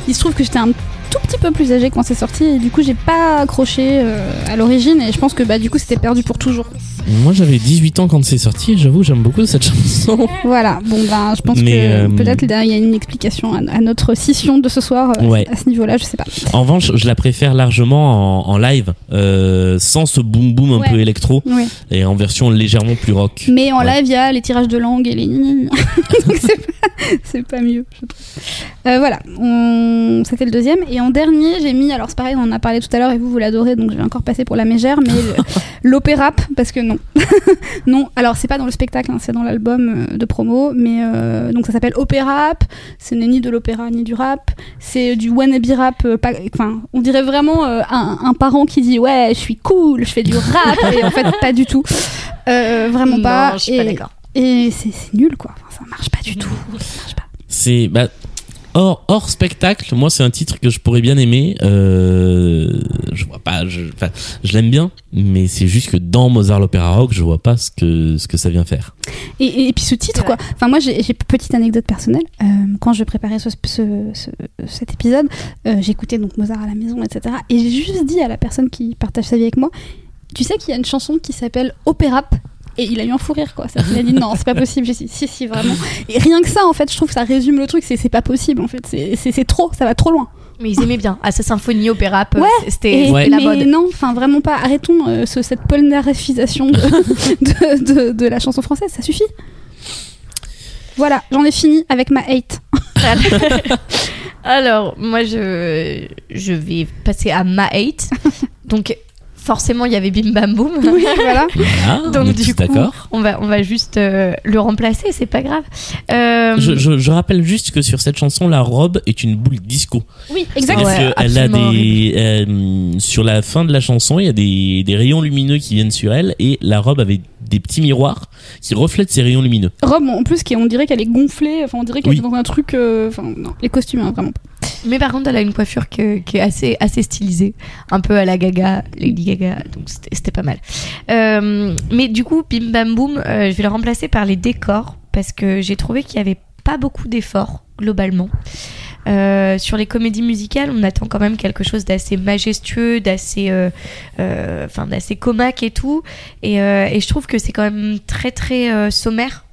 Il se trouve que j'étais un tout petit peu plus âgée quand c'est sorti et du coup j'ai pas accroché euh, à l'origine et je pense que bah du coup c'était perdu pour toujours. Moi j'avais 18 ans quand c'est sorti et j'avoue j'aime beaucoup cette chanson. Voilà, bon ben je pense Mais, que euh, peut-être il y a une explication à, à notre scission de ce soir euh, Ouais. à ce niveau-là, je sais pas. En revanche je la préfère largement en, en live euh, sans ce boom boom un Ouais. peu électro et en version légèrement plus rock. Mais en live, il y a les tirages de langue et les. Donc c'est pas, mieux, je trouve. Euh, voilà, on... c'était le deuxième. Et en dernier, j'ai mis, alors c'est pareil, on en a parlé tout à l'heure et vous, vous l'adorez, donc je vais encore passer pour la mégère, mais le- l'opéra, parce que non. non, alors c'est pas dans le spectacle, hein, c'est dans l'album euh, de promo, mais euh, donc ça s'appelle Opéra, ce n'est ni de l'opéra ni du rap, c'est du wannabe rap, euh, pas- enfin, on dirait vraiment euh, un, un parent qui dit ouais, je suis cool, je fais du rap, et en fait, pas du tout. Euh, vraiment Non, pas. je suis pas Et- d'accord. Et c'est c'est nul, quoi. Enfin, ça marche pas du tout. Ça marche pas. C'est bah, hors, hors spectacle. Moi, c'est un titre que je pourrais bien aimer. Euh, je vois pas. Je, enfin, je l'aime bien, mais c'est juste que dans Mozart l'opéra rock, je vois pas ce que ce que ça vient faire. Et, puis ce titre, quoi. Enfin, moi, j'ai j'ai petite anecdote personnelle. Euh, quand je préparais ce, ce- ce- cet épisode, euh, j'écoutais donc Mozart à la maison, etc. Et j'ai juste dit à la personne qui partage sa vie avec moi, tu sais qu'il y a une chanson qui s'appelle Opérap. Et il a eu un fou rire, quoi. Il a dit non, c'est pas possible. J'ai dit si, si, vraiment. Et rien que ça, en fait, je trouve que ça résume le truc. C'est pas possible, en fait. C'est- trop, ça va trop loin. Mais ils aimaient bien. À sa symphonie, opéra, Ouais, c'était Ouais. la mais mode. non, enfin vraiment pas. Arrêtons euh, ce- cette de, de, de- de la chanson française, ça suffit. Voilà, j'en ai fini avec ma hate. Alors, moi, je, je vais passer à ma hate. Donc, forcément, il y avait Bim Bam Boom. Oui, voilà. Voilà, on Donc, est du coup, d'accord. on va, on va juste euh, le remplacer, c'est pas grave. Euh, Je, je, je rappelle juste que sur cette chanson, la robe est une boule disco. Oui, C'est-à-dire Ouais, qu'elle a des euh, sur la fin de la chanson, il y a des, des rayons lumineux qui viennent sur elle et la robe avait des petits miroirs qui reflètent ces rayons lumineux. Robe, en plus, qui, on dirait qu'elle est gonflée. Enfin, on dirait qu'elle Oui. est dans un truc. euh, Enfin, non, les costumes, hein, vraiment. Mais par contre, elle a une coiffure qui est assez, stylisée, un peu à la Gaga, Lady Gaga, donc c'était pas mal. Euh, mais du coup, Bim Bam Boom, euh, je vais le remplacer par les décors parce que j'ai trouvé qu'il y avait pas beaucoup d'efforts globalement. Euh, sur les comédies musicales, on attend quand même quelque chose d'assez majestueux, d'assez, euh, d'assez comaque et tout. Et, et je trouve que c'est quand même très très sommaire.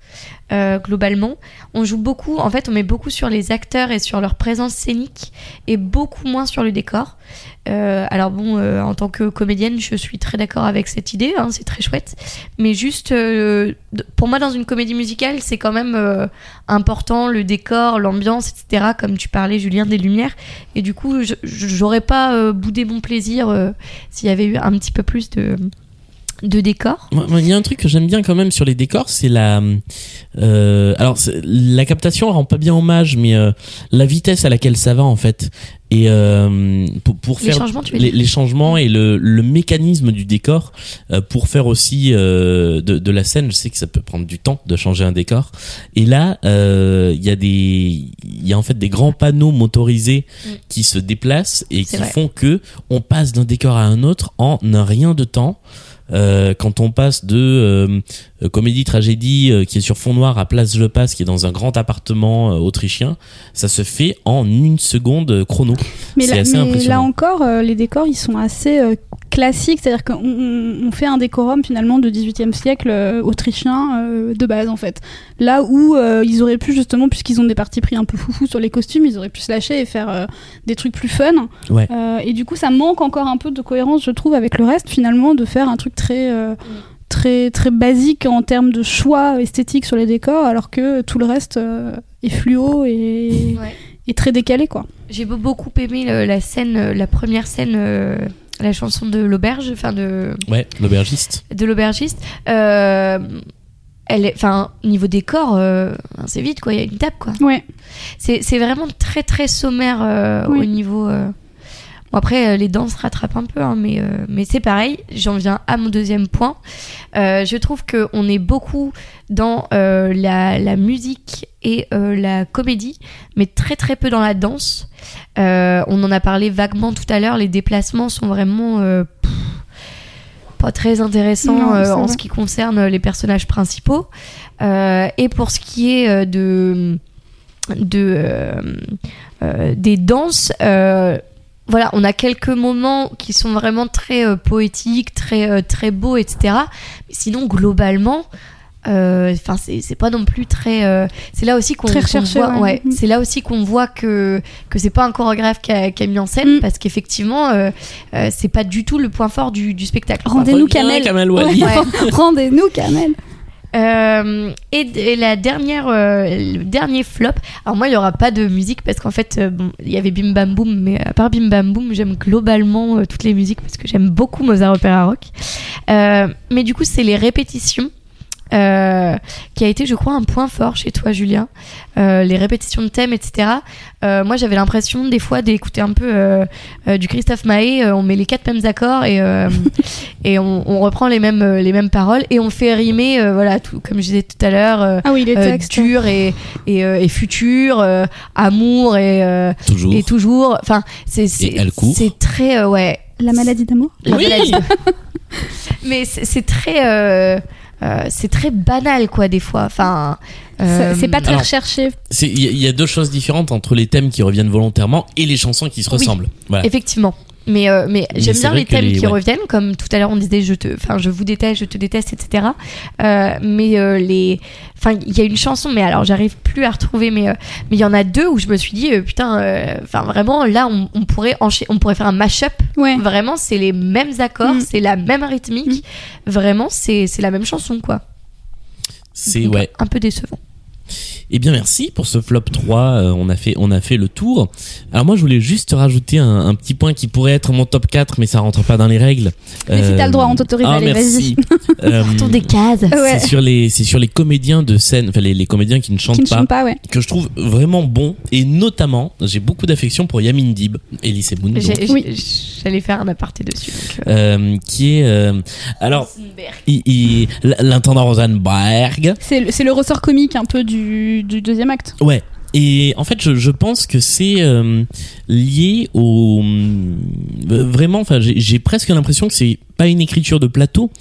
Euh, globalement, on joue beaucoup. En fait, on met beaucoup sur les acteurs et sur leur présence scénique, et beaucoup moins sur le décor. Euh, alors bon, euh, en tant que comédienne, je suis très d'accord avec cette idée. hein, c'est très chouette. Mais juste, euh, pour moi, dans une comédie musicale, c'est quand même euh, important le décor, l'ambiance, etc. Comme tu parlais, Julien, des lumières. Et du coup, j'aurais pas euh, boudé mon plaisir s'il y avait eu un petit peu plus de de décor. Moi, moi, Il y a un truc que j'aime bien quand même sur les décors, c'est la. Euh, alors, la captation rend pas bien hommage, mais euh, la vitesse à laquelle ça va en fait. Et euh, pour, pour Les faire changements, les, changements et le, le mécanisme du décor pour faire aussi de, de la scène. Je sais que ça peut prendre du temps de changer un décor. Et là, il y a des, il y a en fait des grands panneaux motorisés Mm. qui se déplacent et qui vrai. font que on passe d'un décor à un autre en un rien de temps. Euh, quand on passe de euh, euh, comédie tragédie euh, qui est sur fond noir à Place Le Passe qui est dans un grand appartement euh, autrichien, ça se fait en une seconde chrono. Mais, là, assez mais là encore, euh, les décors, ils sont assez classiques. C'est-à-dire qu'on on- on fait un décorum finalement de 18e siècle euh, autrichien euh, de base en fait. Là où euh, ils auraient pu justement, puisqu'ils ont des partis pris un peu foufou sur les costumes, ils auraient pu se lâcher et faire euh, des trucs plus fun. Ouais. Euh, et du coup, ça manque encore un peu de cohérence, je trouve, avec le reste finalement, de faire un truc très. euh, Très, très basique en termes de choix esthétique sur les décors, alors que tout le reste euh, est fluo et, et très décalé, quoi. J'ai be- beaucoup aimé le- la scène, la première scène, euh, la chanson de l'auberge, enfin de, Ouais, l'aubergiste. de l'aubergiste. Euh, elle est, enfin, niveau décor, euh, c'est vite quoi, il y a une table quoi. Ouais. C'est c'est vraiment très très sommaire euh, Oui. au niveau. Bon, après, euh, les danses rattrapent un peu, hein, mais, euh, mais c'est pareil. J'en viens à mon deuxième point. Euh, je trouve qu'on est beaucoup dans euh, la, la musique et la comédie, mais très très peu dans la danse. On en a parlé vaguement tout à l'heure. Les déplacements sont vraiment pff, pas très intéressants Non, en ce qui concerne les personnages principaux. Et pour ce qui est de de des danses voilà on a quelques moments qui sont vraiment très euh, poétiques très euh, très beaux etc mais sinon globalement euh, enfin c'est c'est pas non plus très euh, c'est là aussi qu'on Très qu'on recherché, voit ouais. ouais, Mhm. c'est là aussi qu'on voit que que c'est pas un chorégraphe qui a, mis en scène Mm. parce qu'effectivement euh, euh, c'est pas du tout le point fort du, du spectacle. Rendez-nous. Kamel Wally. Ouais. Rendez-nous Kamel. Euh, et, la dernière, euh, le dernier flop. Alors moi, il y aura pas de musique parce qu'en fait, euh, il y avait Bim Bam Boom, mais à part Bim Bam Boom, j'aime globalement toutes les musiques parce que j'aime beaucoup Mozart Opera Rock. Mais du coup, c'est les répétitions euh, qui a été, je crois, un point fort chez toi, Julien. Euh, les répétitions de thèmes, etc. Euh, moi, j'avais l'impression des fois d'écouter un peu euh, euh, du Christophe Maé. euh, on met les quatre mêmes accords et euh, et on, on reprend les mêmes les mêmes paroles et on fait rimer, euh, voilà, tout comme je disais tout à l'heure. euh, Ah oui, les euh, textes. dur et et, euh, et futur, euh, amour et euh, Toujours. et toujours. Enfin, c'est très euh, ouais. La maladie d'amour. la Oui. maladie. Mais c'est c'est très euh, euh, c'est très banal quoi des fois. Enfin, euh, C'est pas très alors- recherché. Il y, a- il y a deux choses différentes entre les thèmes qui reviennent volontairement et les chansons qui se Oui. ressemblent. Voilà. Effectivement. Mais, euh, mais Mais j'aime bien les thèmes les- qui ouais. reviennent, comme tout à l'heure on disait je te, enfin je vous déteste, je te déteste, etc. Euh, mais euh, les, enfin il y a une chanson, mais alors j'arrive plus à retrouver, mais euh, mais il y en a deux où je me suis dit euh, putain, euh, enfin vraiment là on, on pourrait encha- on pourrait faire un mash-up. Ouais. Vraiment c'est les mêmes accords, Mm. c'est la même rythmique. Vraiment c'est c'est la même chanson quoi. C'est ouais. Un peu décevant. Eh bien merci pour ce flop 3, euh, on a fait on a fait le tour. Alors moi je voulais juste rajouter un, un petit point qui pourrait être mon top 4 mais ça rentre pas dans les règles. Mais si t'as le droit, on t'autorise, ah, allez, merci. Euh, Tour des cases. Ouais. C'est sur les c'est sur les comédiens de scène, enfin les, les comédiens qui ne chantent Qui ne pas, chantent pas, ouais. que je trouve vraiment bons et notamment j'ai beaucoup d'affection pour Yamin Dib, Elise Moon, Oui. J'allais faire un aparté dessus. donc, euh, euh, qui est euh, alors l'intendant Rosenberg. C'est le, c'est le ressort comique un peu du, du deuxième acte. Ouais. Et en fait, je, je pense que c'est euh, lié au euh, vraiment. Enfin, j'ai j'ai presque l'impression que c'est pas une écriture de plateau.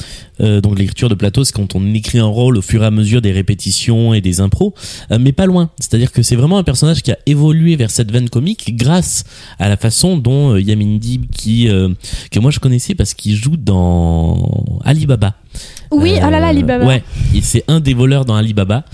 Euh, donc l'écriture de plateau, c'est quand on écrit un rôle au fur et à mesure des répétitions et des impros, euh, mais pas loin. C'est-à-dire que c'est vraiment un personnage qui a évolué vers cette veine comique grâce à la façon dont euh, Yamin Dib, qui euh, que moi je connaissais parce qu'il joue dans Alibaba. Oui, oh là là, Alibaba. Ouais, c'est un des voleurs dans Alibaba.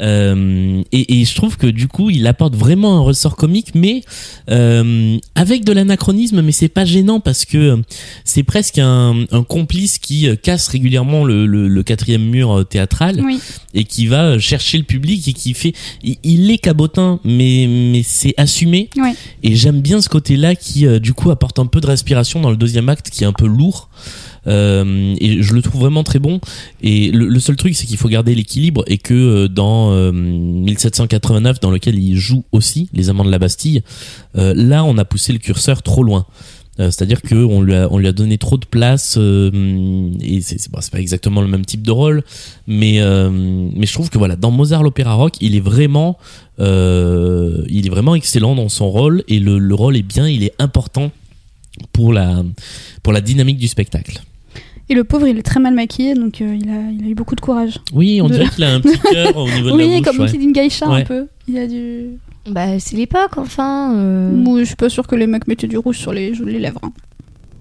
Euh, et, et je trouve que du coup, il apporte vraiment un ressort comique, mais euh, avec de l'anachronisme, mais c'est pas gênant parce que c'est presque un, un complice qui euh, casse régulièrement le, le, le quatrième mur euh, théâtral Oui. et qui va euh, chercher le public et qui fait. Il, il est cabotin, mais mais c'est assumé. Ouais. Et j'aime bien ce côté-là qui du coup apporte un peu de respiration dans le deuxième acte qui est un peu lourd. Euh, et je le trouve vraiment très bon. Et le, le seul truc, c'est qu'il faut garder l'équilibre et que euh, dans euh, 1789, dans lequel il joue aussi les amants de la Bastille, euh, là, on a poussé le curseur trop loin. Euh, C'est-à-dire que on lui a on lui a donné trop de place euh, et c'est bon, pas exactement le même type de rôle, mais euh, mais je trouve que voilà dans Mozart l'opéra rock, il est vraiment euh, il est vraiment excellent dans son rôle et le, le rôle est bien, il est important pour la pour la dynamique du spectacle. Et le pauvre, il est très mal maquillé, donc il, a, il a eu beaucoup de courage. Oui, on De- dirait qu'il a un petit cœur au niveau de la Oui, bouche. comme ouais. Kid Geisha Ouais. un peu. Il a du. Bah c'est l'époque enfin. euh. Moi, je suis pas sûre que les mecs mettaient du rouge sur les, les lèvres. hein.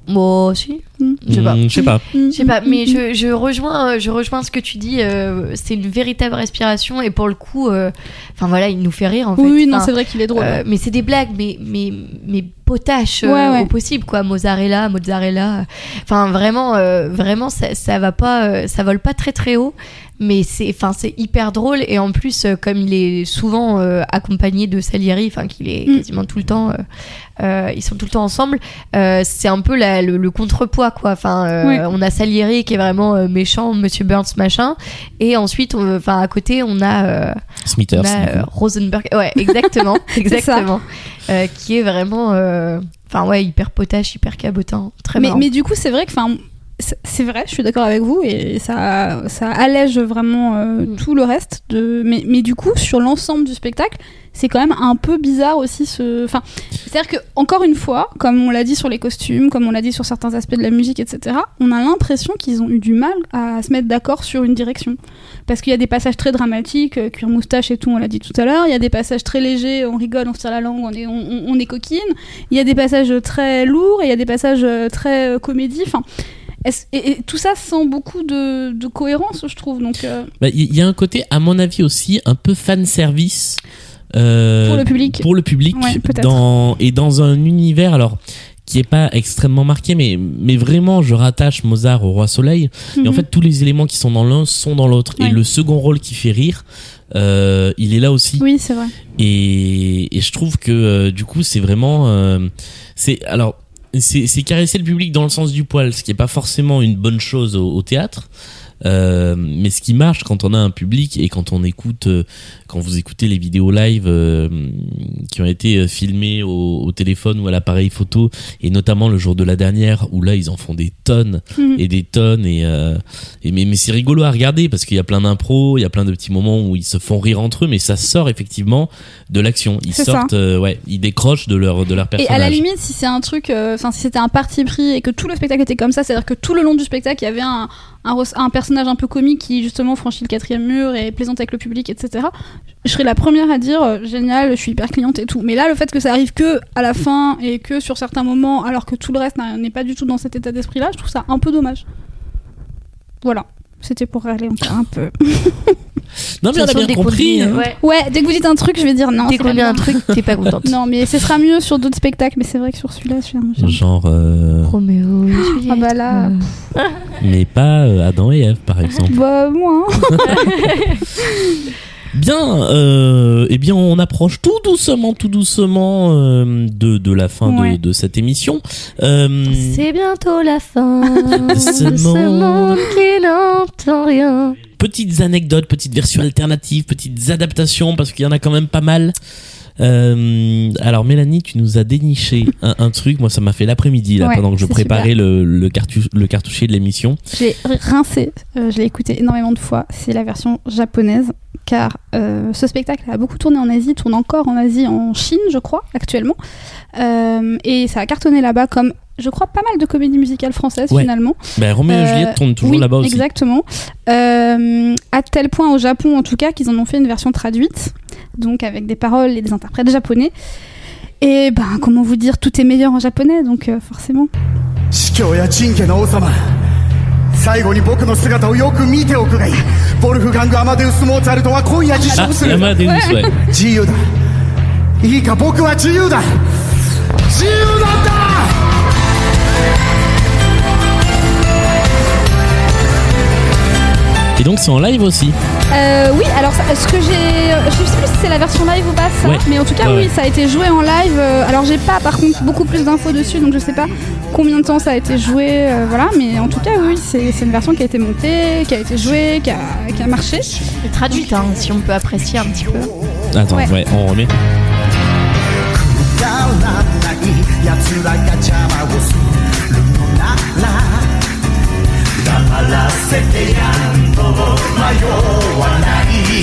Moi aussi. Mm. Je sais pas. Hmm, Je sais pas. Je sais pas, mais je, je rejoins, euh, je rejoins ce que tu dis. euh, c'est une véritable respiration et pour le coup, euh, enfin voilà, il nous fait rire en fait. Oui, oui, non, Enfin, c'est vrai qu'il est drôle. euh, mais c'est des blagues, mais mais mais potaches euh, Ouais, ouais. au possible quoi. Mozzarella, mozzarella. Enfin vraiment, euh, vraiment ça, ça va pas, euh, ça vole pas très très haut. Mais c'est, enfin c'est hyper drôle et en plus euh, comme il est souvent euh, accompagné de Salieri, enfin qu'il est Mm. quasiment tout le temps, euh, euh, ils sont tout le temps ensemble. euh, c'est un peu la- le, le contrepoids quoi. Enfin euh, on a Salieri qui est vraiment euh, méchant, Monsieur Burns machin, et ensuite on- enfin à côté on a euh, Smithers. on a, euh, Rosenberg, ouais, exactement, exactement, Euh, qui est vraiment, euh, enfin ouais, hyper potache, hyper cabotin, très mais, marrant. mais du coup, c'est vrai que, enfin, c'est vrai, je suis d'accord avec vous et ça, ça allège vraiment euh, Mm. tout le reste. De, mais, mais du coup, sur l'ensemble du spectacle, c'est quand même un peu bizarre aussi ce. Enfin, c'est-à-dire que encore une fois, comme on l'a dit sur les costumes, comme on l'a dit sur certains aspects de la musique, etc., on a l'impression qu'ils ont eu du mal à se mettre d'accord sur une direction. Parce qu'il y a des passages très dramatiques, euh, cuir moustache et tout, on l'a dit tout à l'heure. Il y a des passages très légers, on rigole, on se tire la langue, on est, on, on- on est coquine. Il y a des passages très lourds et il y a des passages euh, très euh, comédie. Enfin, et, et tout ça sans beaucoup de, de cohérence, je trouve. Donc, euh, Bah, Il y a un côté, à mon avis aussi, un peu fan service. euh, pour le public. pour le public Ouais, peut-être. dans et dans un univers alors qui est pas extrêmement marqué mais mais vraiment je rattache Mozart au roi soleil et en Mhm. fait tous les éléments qui sont dans l'un sont dans l'autre et le second rôle qui fait rire euh, il est là aussi Oui, c'est vrai. et, et je trouve que euh, du coup c'est vraiment euh, c'est alors c'est caresser le public dans le sens du poil ce qui est pas forcément une bonne chose au, au théâtre. Euh, mais ce qui marche quand on a un public et quand on écoute, euh, quand vous écoutez les vidéos live euh, qui ont été euh, filmées au, au téléphone ou à l'appareil photo, et notamment le jour de la dernière où là ils en font des tonnes Mhm. et des tonnes et, euh, et mais, mais c'est rigolo à regarder parce qu'il y a plein d'impros, il y a plein de petits moments où ils se font rire entre eux, mais ça sort effectivement de l'action. Ils sortent, euh, ouais, ils décrochent de leur de leur Et personnage. à la limite, si c'est un truc, enfin si c'était un parti pris et que tout le spectacle était comme ça, c'est-à-dire que tout le long du spectacle, il y avait un, un, un personnage un peu comique qui justement franchit le quatrième mur et plaisante avec le public, etc. Je serais la première à dire euh, génial, je suis hyper cliente et tout. Mais là, le fait que ça arrive que à la fin et que sur certains moments, alors que tout le reste n'est pas du tout dans cet état d'esprit-là, je trouve ça un peu dommage. Voilà. C'était pour râler encore un peu. Non mais on a bien compris. hein. Ouais. Ouais, dès que vous dites un truc, je vais dire non. Dès qu'on dit un truc, t'es pas contente. Non, mais ce sera mieux sur d'autres spectacles, mais c'est vrai que sur celui-là, je suis un peu- Genre, euh, Roméo Juliette. Ah bah là, mais pas euh, Adam et Ève par exemple. Bah, moi. hein. Bien, euh, eh bien, on approche tout doucement, tout doucement euh, de, de la fin de, Ouais. de cette émission. Euh, C'est bientôt la fin De de ce ce monde. monde qui n'entend rien. petites anecdotes, petites versions alternatives, petites adaptations, parce qu'il y en a quand même pas mal. Euh, alors Mélanie, tu nous as déniché un, un truc. Moi, ça m'a fait l'après-midi là Ouais, pendant que je préparais le, le, cartou- le cartouchier de l'émission. Je l'ai rincé, euh, je l'ai écouté énormément de fois. C'est la version japonaise, car euh, ce spectacle a beaucoup tourné en Asie, tourne encore en Asie, en Chine, je crois, actuellement. Et ça a cartonné là-bas comme, je crois, pas mal de comédies musicales françaises Ouais. finalement. Ben, Roméo et Euh, Juliette tournent toujours oui, là-bas aussi. Exactement. Euh, à tel point au Japon, en tout cas, qu'ils en ont fait une version traduite, donc avec des paroles et des interprètes japonais. Et ben, comment vous dire, tout est meilleur en japonais, donc euh, forcément. Ah, et donc c'est en live aussi. Euh, oui, alors ce que j'ai, je sais plus si c'est la version live ou pas, ça, Ouais. mais en tout cas Ouais, oui, ça a été joué en live. euh, alors j'ai pas par contre beaucoup plus d'infos dessus, donc je sais pas combien de temps ça a été joué, euh, voilà, mais en tout cas oui, c'est c'est une version qui a été montée, qui a été jouée, qui a, qui a marché. Et traduite, hein, si on peut apprécier un petit peu. Attends, ouais, Ouais. on remet.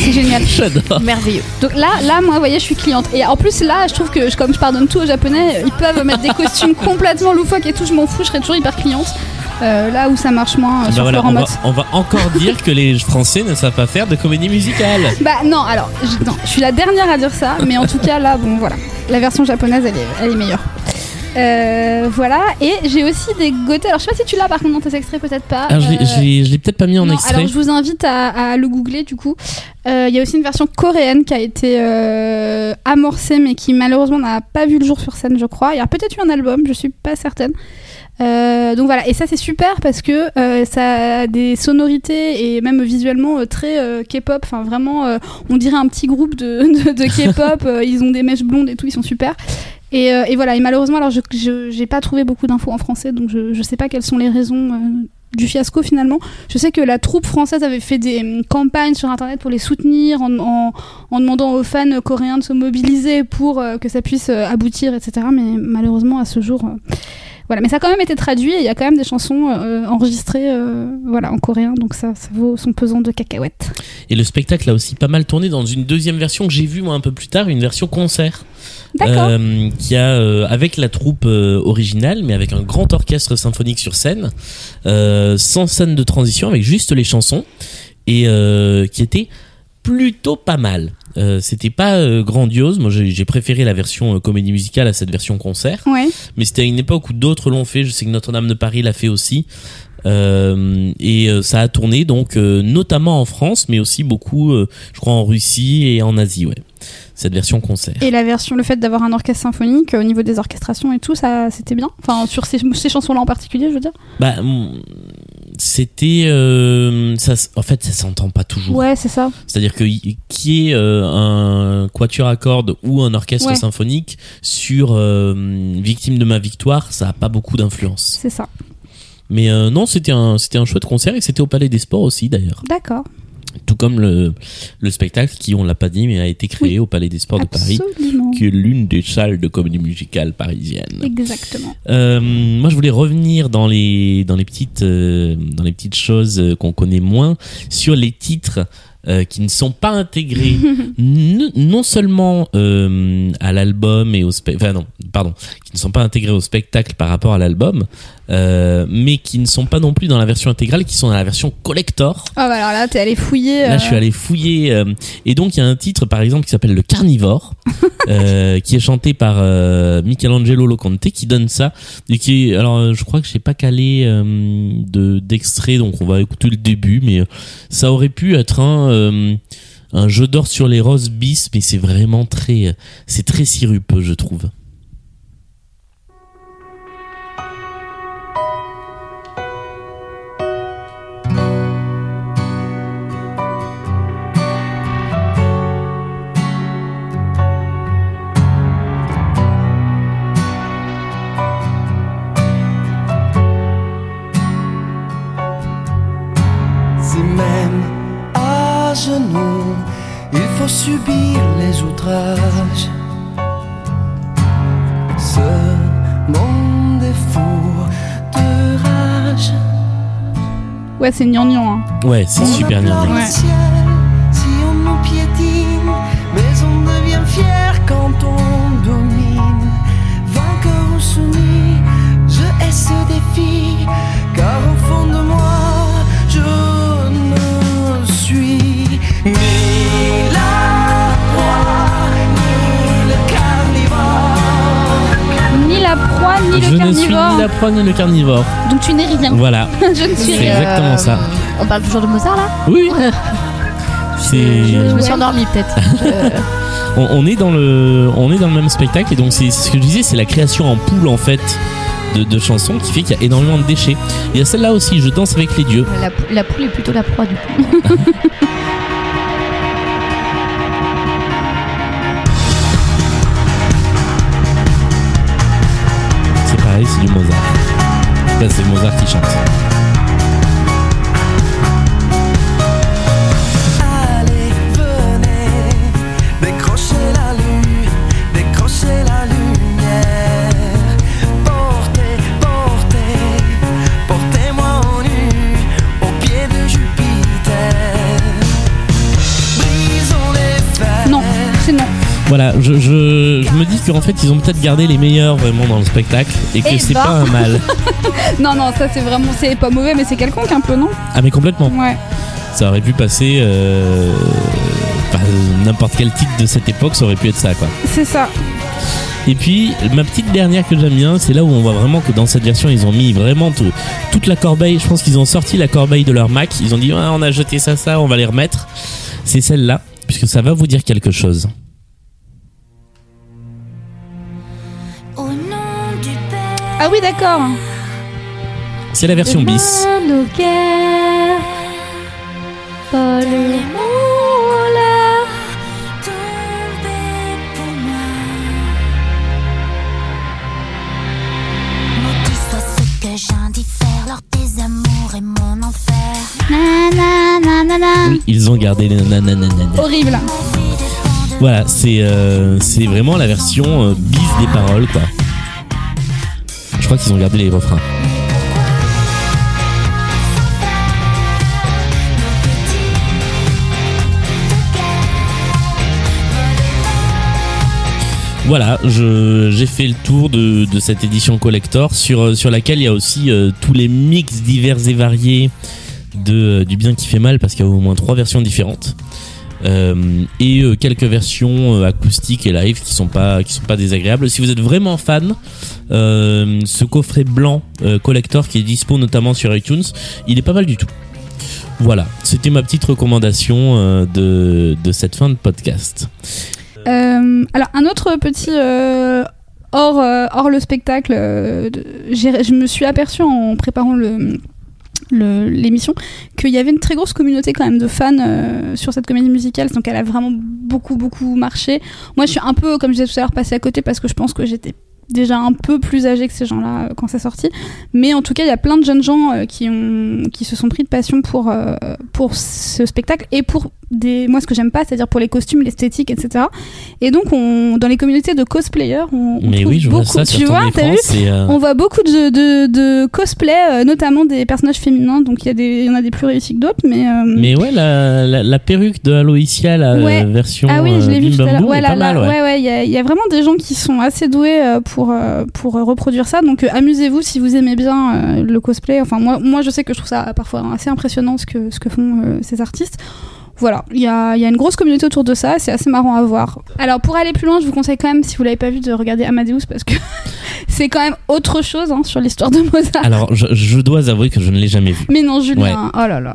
C'est génial. J'adore. Merveilleux. Donc là, là, moi, vous voyez, je suis cliente. Et en plus, là, je trouve que je- comme je pardonne tout aux Japonais, ils peuvent mettre des costumes complètement loufoques et tout. Je m'en fous, je serais toujours hyper cliente. Euh, là où ça marche moins euh, Ben sur voilà, on, va, on va encore dire que les Français ne savent pas faire de comédie musicale. Bah non, alors, je, non, je suis la dernière à dire ça, mais en tout cas, là, bon, voilà. La version japonaise, elle est, elle est meilleure. Euh, voilà, et j'ai aussi des goûters. Alors, je sais pas si tu l'as par contre dans tes extraits, peut-être pas. Alors je l'ai- Euh, je l'ai peut-être pas mis en non, extrait. alors je vous invite à, à le googler du coup. Euh, Il y a aussi une version coréenne qui a été amorcée mais qui malheureusement n'a pas vu le jour sur scène je crois. Il y a peut-être eu un album, je suis pas certaine. Donc voilà, et ça c'est super parce que ça a des sonorités et même visuellement très K-pop. Enfin vraiment, on dirait un petit groupe de, de, de K-pop. Ils ont des mèches blondes et tout, ils sont super. Et, euh, et voilà, et malheureusement, alors je j'ai pas trouvé beaucoup d'infos en français, donc je, je sais pas quelles sont les raisons euh, du fiasco finalement. Je sais que la troupe française avait fait des hum, campagnes sur internet pour les soutenir en, en, en demandant aux fans coréens de se mobiliser pour euh, que ça puisse aboutir, etc. Mais malheureusement, à ce jour. Voilà, mais ça a quand même été traduit et il y a quand même des chansons euh, enregistrées euh, voilà, en coréen, donc ça, ça vaut son pesant de cacahuètes. Et le spectacle a aussi pas mal tourné dans une deuxième version que j'ai vue moi un peu plus tard, une version concert. D'accord. Euh, qui a euh, avec la troupe euh, originale, mais avec un grand orchestre symphonique sur scène, euh, sans scène de transition, avec juste les chansons, et euh, qui était plutôt pas mal. Euh, c'était pas euh, grandiose. Moi, j'ai préféré la version euh, comédie musicale à cette version concert. Ouais. Mais c'était à une époque où d'autres l'ont fait. Je sais que Notre-Dame de Paris l'a fait aussi. Et ça a tourné donc notamment en France, mais aussi beaucoup, je crois, en Russie et en Asie. Ouais, cette version concert. Et la version, le fait d'avoir un orchestre symphonique au niveau des orchestrations et tout, ça c'était bien? Enfin, sur ces, ces chansons-là en particulier, je veux dire? Bah, c'était, euh, ça, en fait, ça s'entend pas toujours. Ouais, c'est ça. C'est-à-dire que y- qui est euh, un quatuor à cordes ou un orchestre Ouais. symphonique sur euh, Victime de ma victoire, ça a pas beaucoup d'influence. C'est ça. Mais euh, non, c'était un, c'était un chouette concert et c'était au Palais des Sports aussi d'ailleurs. D'accord. Tout comme le, le spectacle qui, on l'a pas dit, mais a été créé au Palais des Sports de Paris, qui est l'une des salles de comédie musicale parisienne. Exactement. Euh, moi, je voulais revenir dans les dans les petites euh, dans les petites choses euh, qu'on connaît moins sur les titres euh, qui ne sont pas intégrés non seulement euh, à l'album et au spectacle, enfin non, pardon, ne sont pas intégrés au spectacle par rapport à l'album, euh, mais qui ne sont pas non plus dans la version intégrale, qui sont dans la version collector. Ah bah alors là, t'es allé fouiller. Là, euh, je suis allé fouiller. euh, et donc, il y a un titre, par exemple, qui s'appelle Le Carnivore, euh, qui est chanté par Michelangelo Loconte, qui donne ça. Et qui alors, je crois que j'ai pas calé de d'extrait, donc on va écouter le début. Mais ça aurait pu être un un jeu d'or sur les roses bis, mais c'est vraiment très, c'est très sirupeux, je trouve. Faut subir les outrages. Ce monde est fou de rage. Ouais, c'est gnangnan. Hein. Ouais, c'est On super le ciel si on nous piétine, mais on devient fier quand on Ni ni Je ne suis ni la proie ni le carnivore. Donc tu n'es rien. Voilà, je ne suis c'est exactement ça. On parle toujours de Mozart là Oui. C'est. Je me suis endormie peut-être. Je- on, on est dans le on est dans le même spectacle et donc c'est ce que je disais c'est la création en poule en fait de, de chansons qui fait qu'il y a énormément de déchets il y a celle-là aussi je danse avec les dieux La, pou- la poule est plutôt la proie du coup. C'est du Mozart. Là, c'est Mozart qui chante voilà je, je, je me dis qu'en fait ils ont peut-être gardé les meilleurs vraiment dans le spectacle et que Eh c'est ben. pas un mal Non, non, ça c'est vraiment. C'est pas mauvais, mais c'est quelconque un peu, non? Ah mais complètement Ouais. ça aurait pu passer euh, enfin, n'importe quel titre de cette époque ça aurait pu être ça quoi C'est ça. Et puis, ma petite dernière que j'aime bien, c'est là où on voit vraiment que dans cette version, ils ont mis vraiment tout- toute la corbeille. Je pense qu'ils ont sorti la corbeille de leur Mac. Ils ont dit, Ah, on a jeté ça, ça, on va les remettre. C'est celle-là, puisque ça va vous dire quelque chose. Ah oui, d'accord. C'est la version bis. Oui, ils ont gardé les nananana. Horrible. Voilà, c'est euh, c'est vraiment la version euh, bis des paroles, quoi. Je crois qu'ils ont gardé les refrains. Voilà, j'ai fait le tour de, cette édition collector sur, euh, sur laquelle il y a aussi euh, tous les mix divers et variés euh, du bien qui fait mal parce qu'il y a au moins trois versions différentes. Euh, et euh, quelques versions euh, acoustiques et live qui sont pas qui sont pas désagréables. Si vous êtes vraiment fan, ce coffret blanc collector qui est dispo notamment sur iTunes, il est pas mal du tout. Voilà, c'était ma petite recommandation de, de cette fin de podcast. Alors, un autre petit. hors, hors le spectacle, je me suis aperçue en préparant le- l'émission qu'il y avait une très grosse communauté quand même de fans euh, sur cette comédie musicale donc elle a vraiment beaucoup beaucoup marché moi je suis un peu comme je disais tout à l'heure passée à côté parce que je pense que j'étais déjà un peu plus âgés que ces gens-là euh, quand c'est sorti. Mais en tout cas, il y a plein de jeunes gens euh, qui, ont, qui se sont pris de passion pour, euh, pour ce spectacle et pour des, moi ce que j'aime pas, c'est-à-dire pour les costumes, l'esthétique, etc. Et donc, on, dans les communautés de cosplayers, on, on Mais trouve oui, je vois ça tu vois, écran. vu euh, on voit beaucoup de, de, de cosplay, euh, notamment des personnages féminins. Donc il y, a des- y en a des plus réussis que d'autres, mais, euh, Mais ouais, la, la, la perruque de Aloysia, la Ouais. version ah oui, je l'ai vu tout à l'heure. Ouais, ouais. il y, a- y a vraiment des gens qui sont assez doués pour pour reproduire ça. Donc amusez-vous si vous aimez bien le cosplay. Enfin moi, moi je sais que je trouve ça parfois assez impressionnant ce que ce que font ces artistes. Voilà, il y a, y a une grosse communauté autour de ça, c'est assez marrant à voir. Alors pour aller plus loin, je vous conseille quand même, si vous l'avez pas vu, de regarder Amadeus parce que c'est quand même autre chose hein, sur l'histoire de Mozart. Alors, je, je dois avouer que je ne l'ai jamais vu. Mais non, Julien, Ouais. oh là là.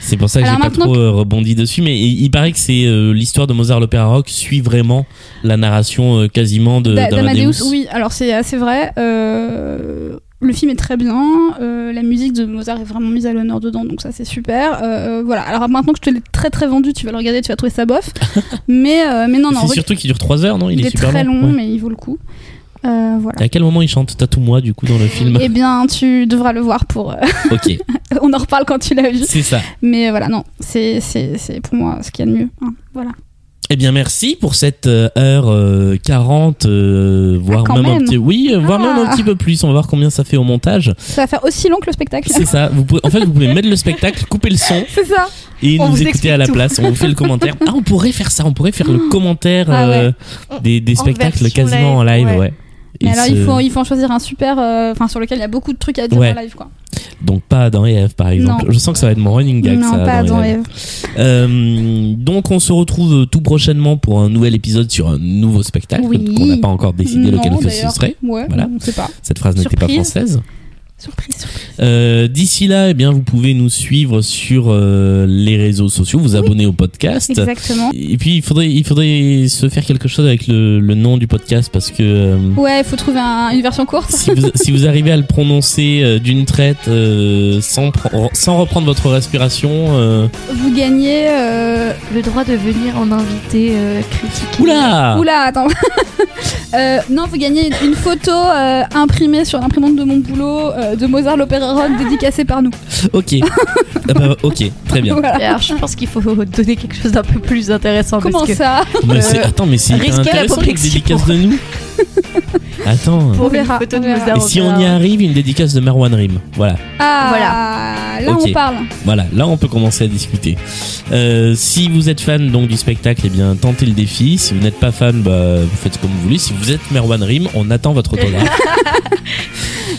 C'est pour ça que j'ai pas trop euh, rebondi dessus, mais il, il paraît que c'est euh, l'histoire de Mozart l'opéra rock suit vraiment la narration euh, quasiment de D'a- d'Amadeus. D'Amadeus, oui, alors c'est assez vrai. Euh, le film est très bien, euh, la musique de Mozart est vraiment mise à l'honneur dedans, donc ça c'est super. Euh, voilà, alors maintenant que je te l'ai très très vendu, tu vas le regarder, tu vas trouver ça bof. mais, euh, mais non, non, C'est surtout qu'il dure 3 heures, non? Il, il, est, est super très long, Ouais. mais il vaut le coup. Euh, voilà. Et À quel moment il chante? Tatoue-moi du coup dans le film? Eh bien, tu devras le voir pour. euh, Ok, on en reparle quand tu l'as vu. c'est ça. Mais euh, voilà, non, c'est pour moi ce qu'il y a de mieux. hein, voilà. Eh bien, merci pour cette euh, heure euh, 40, euh, voire Ah, quand même, un petit, oui, euh, voire Ah. même un petit peu plus. On va voir combien ça fait au montage. Ça va faire aussi long que le spectacle. C'est ça. Vous pouvez, en fait, vous pouvez mettre le spectacle, couper le son C'est ça. et On nous écouter à la tout. place. On vous fait le commentaire. Ah, on pourrait faire ça. On pourrait faire le commentaire Ah ouais. euh, des, des spectacles quasiment en live, live, ouais. ouais. Et Mais alors, il, faut, il faut en choisir un super, euh, enfin, sur lequel il y a beaucoup de trucs à dire Ouais. en live, quoi. Donc pas dans Eve par exemple. Non. Je sens que ça va être mon running gag. non, ça, pas dans dans Eve. Euh, donc on se retrouve tout prochainement pour un nouvel épisode sur un nouveau spectacle Oui. qu'on n'a pas encore décidé Non, lequel ce serait. Ouais, Voilà. on sait pas. Cette phrase n'était pas française. Surprise, surprise. Euh, D'ici là, eh bien, vous pouvez nous suivre sur euh, les réseaux sociaux, vous abonner au podcast. Exactement. Et puis il faudrait, il faudrait se faire quelque chose avec le, le nom du podcast parce que euh, Ouais, il faut trouver un- une version courte. si, vous, si vous arrivez à le prononcer d'une traite sans, sans reprendre votre respiration, Vous gagnez. Le droit de venir en invité critiquer. oula, Oula, attends. Non, vous gagnez une photo imprimée sur l'imprimante de mon boulot de Mozart l'opéra rock dédicacée par nous. ok, Ah bah, ok, très bien. Voilà. Alors, je pense qu'il faut donner quelque chose d'un peu plus intéressant. Comment parce que ça? Mais Euh, attends, mais c'est intéressant dédicaces pour- de nous. Attends. Pour On verra, une photo on de verra. Et si on y arrive, une dédicace de Marwan Rim. Voilà, Ah, là Ok. on parle. voilà. Là, on peut commencer à discuter. Euh, si vous êtes fan donc du spectacle, eh bien, tentez le défi. Si vous n'êtes pas fan, bah, vous faites comme vous voulez. Si vous êtes Marwan Rim, on attend votre autographe.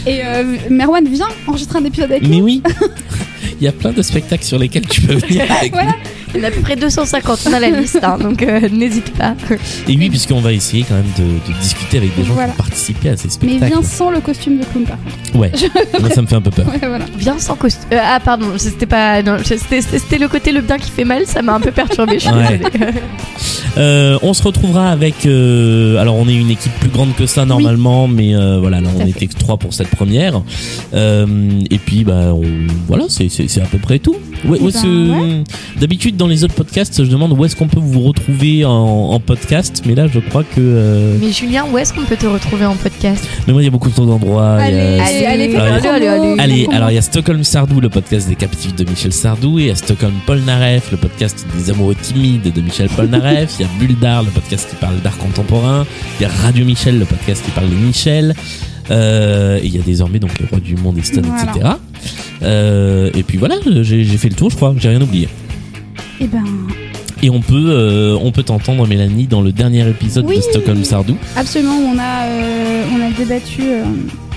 Et euh, Merwan vient enregistrer un épisode avec Mais nous. oui, il y a plein de spectacles sur lesquels tu peux venir avec Voilà. nous. Il y en a à peu près 250, on a la liste, hein, donc euh, n'hésite pas. Et oui, puisqu'on va essayer quand même de, de discuter avec des gens Voilà. qui ont participé à ces Mais spectacles. viens sans le costume de clown par contre. Ouais, moi ça me fait un peu peur. Ouais, voilà. Viens sans costume. Euh, ah, pardon, c'était pas. C'était c'était le côté le bien qui fait mal, ça m'a un peu perturbé. Je suis Ouais. désolée. Euh, on se retrouvera avec. euh, alors, on est une équipe plus grande que ça normalement, mais euh, voilà, là, on était que trois pour cette première. Euh, et puis, bah, on- voilà, c'est à peu près tout. Où Eh ben, D'habitude, dans les autres podcasts, je demande où est-ce qu'on peut vous retrouver en, en podcast, mais là, je crois que. euh, Mais Julien, où est-ce qu'on peut te retrouver en podcast? Mais moi, il y a beaucoup d'endroits. y a- Allez, Allez, allez, allez, allez, allez. Allez, alors il y a Stockholm Sardou, le podcast des captifs de Michel Sardou, et il y a Stockholm Polnareff, le podcast des amoureux timides de Michel Polnareff, il y a Bulldar, le podcast qui parle d'art contemporain, il y a Radio Michel, le podcast qui parle de Michel, euh, et il y a désormais donc les rois du monde, Eston, Voilà. etc. Euh, et puis voilà, j'ai j'ai fait le tour, je crois, j'ai rien oublié. Eh ben, Et on peut, euh, on peut t'entendre, Mélanie, dans le dernier épisode Oui. de Stockholm Sardou. absolument, on a, euh, on a débattu euh,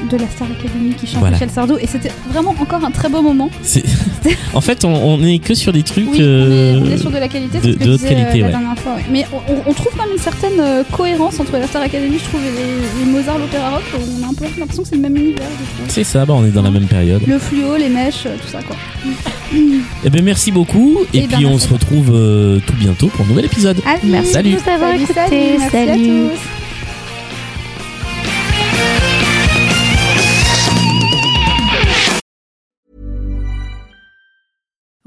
de la Star Academy qui chante Voilà. Michel Sardou et c'était vraiment encore un très beau moment. C'est- en fait, on, on est que sur des trucs. Oui, on, est, euh, on est sur de la qualité, de- que de disais, qualité, euh, la ouais. dernière fois. ouais. Mais on, trouve quand même une certaine euh, cohérence entre la Star Academy, je trouve, et les, les Mozart, l'opéra rock. On a un peu l'impression que c'est le même univers. C'est ça, bah, on est dans la même période. Le fluo, les mèches, euh, tout ça quoi. Eh ben merci beaucoup et Eh ben, puis on merci. se retrouve euh, tout bientôt pour un nouvel épisode. Allez, Merci Salut. de nous avoir salut, écoutés. salut, merci à tous.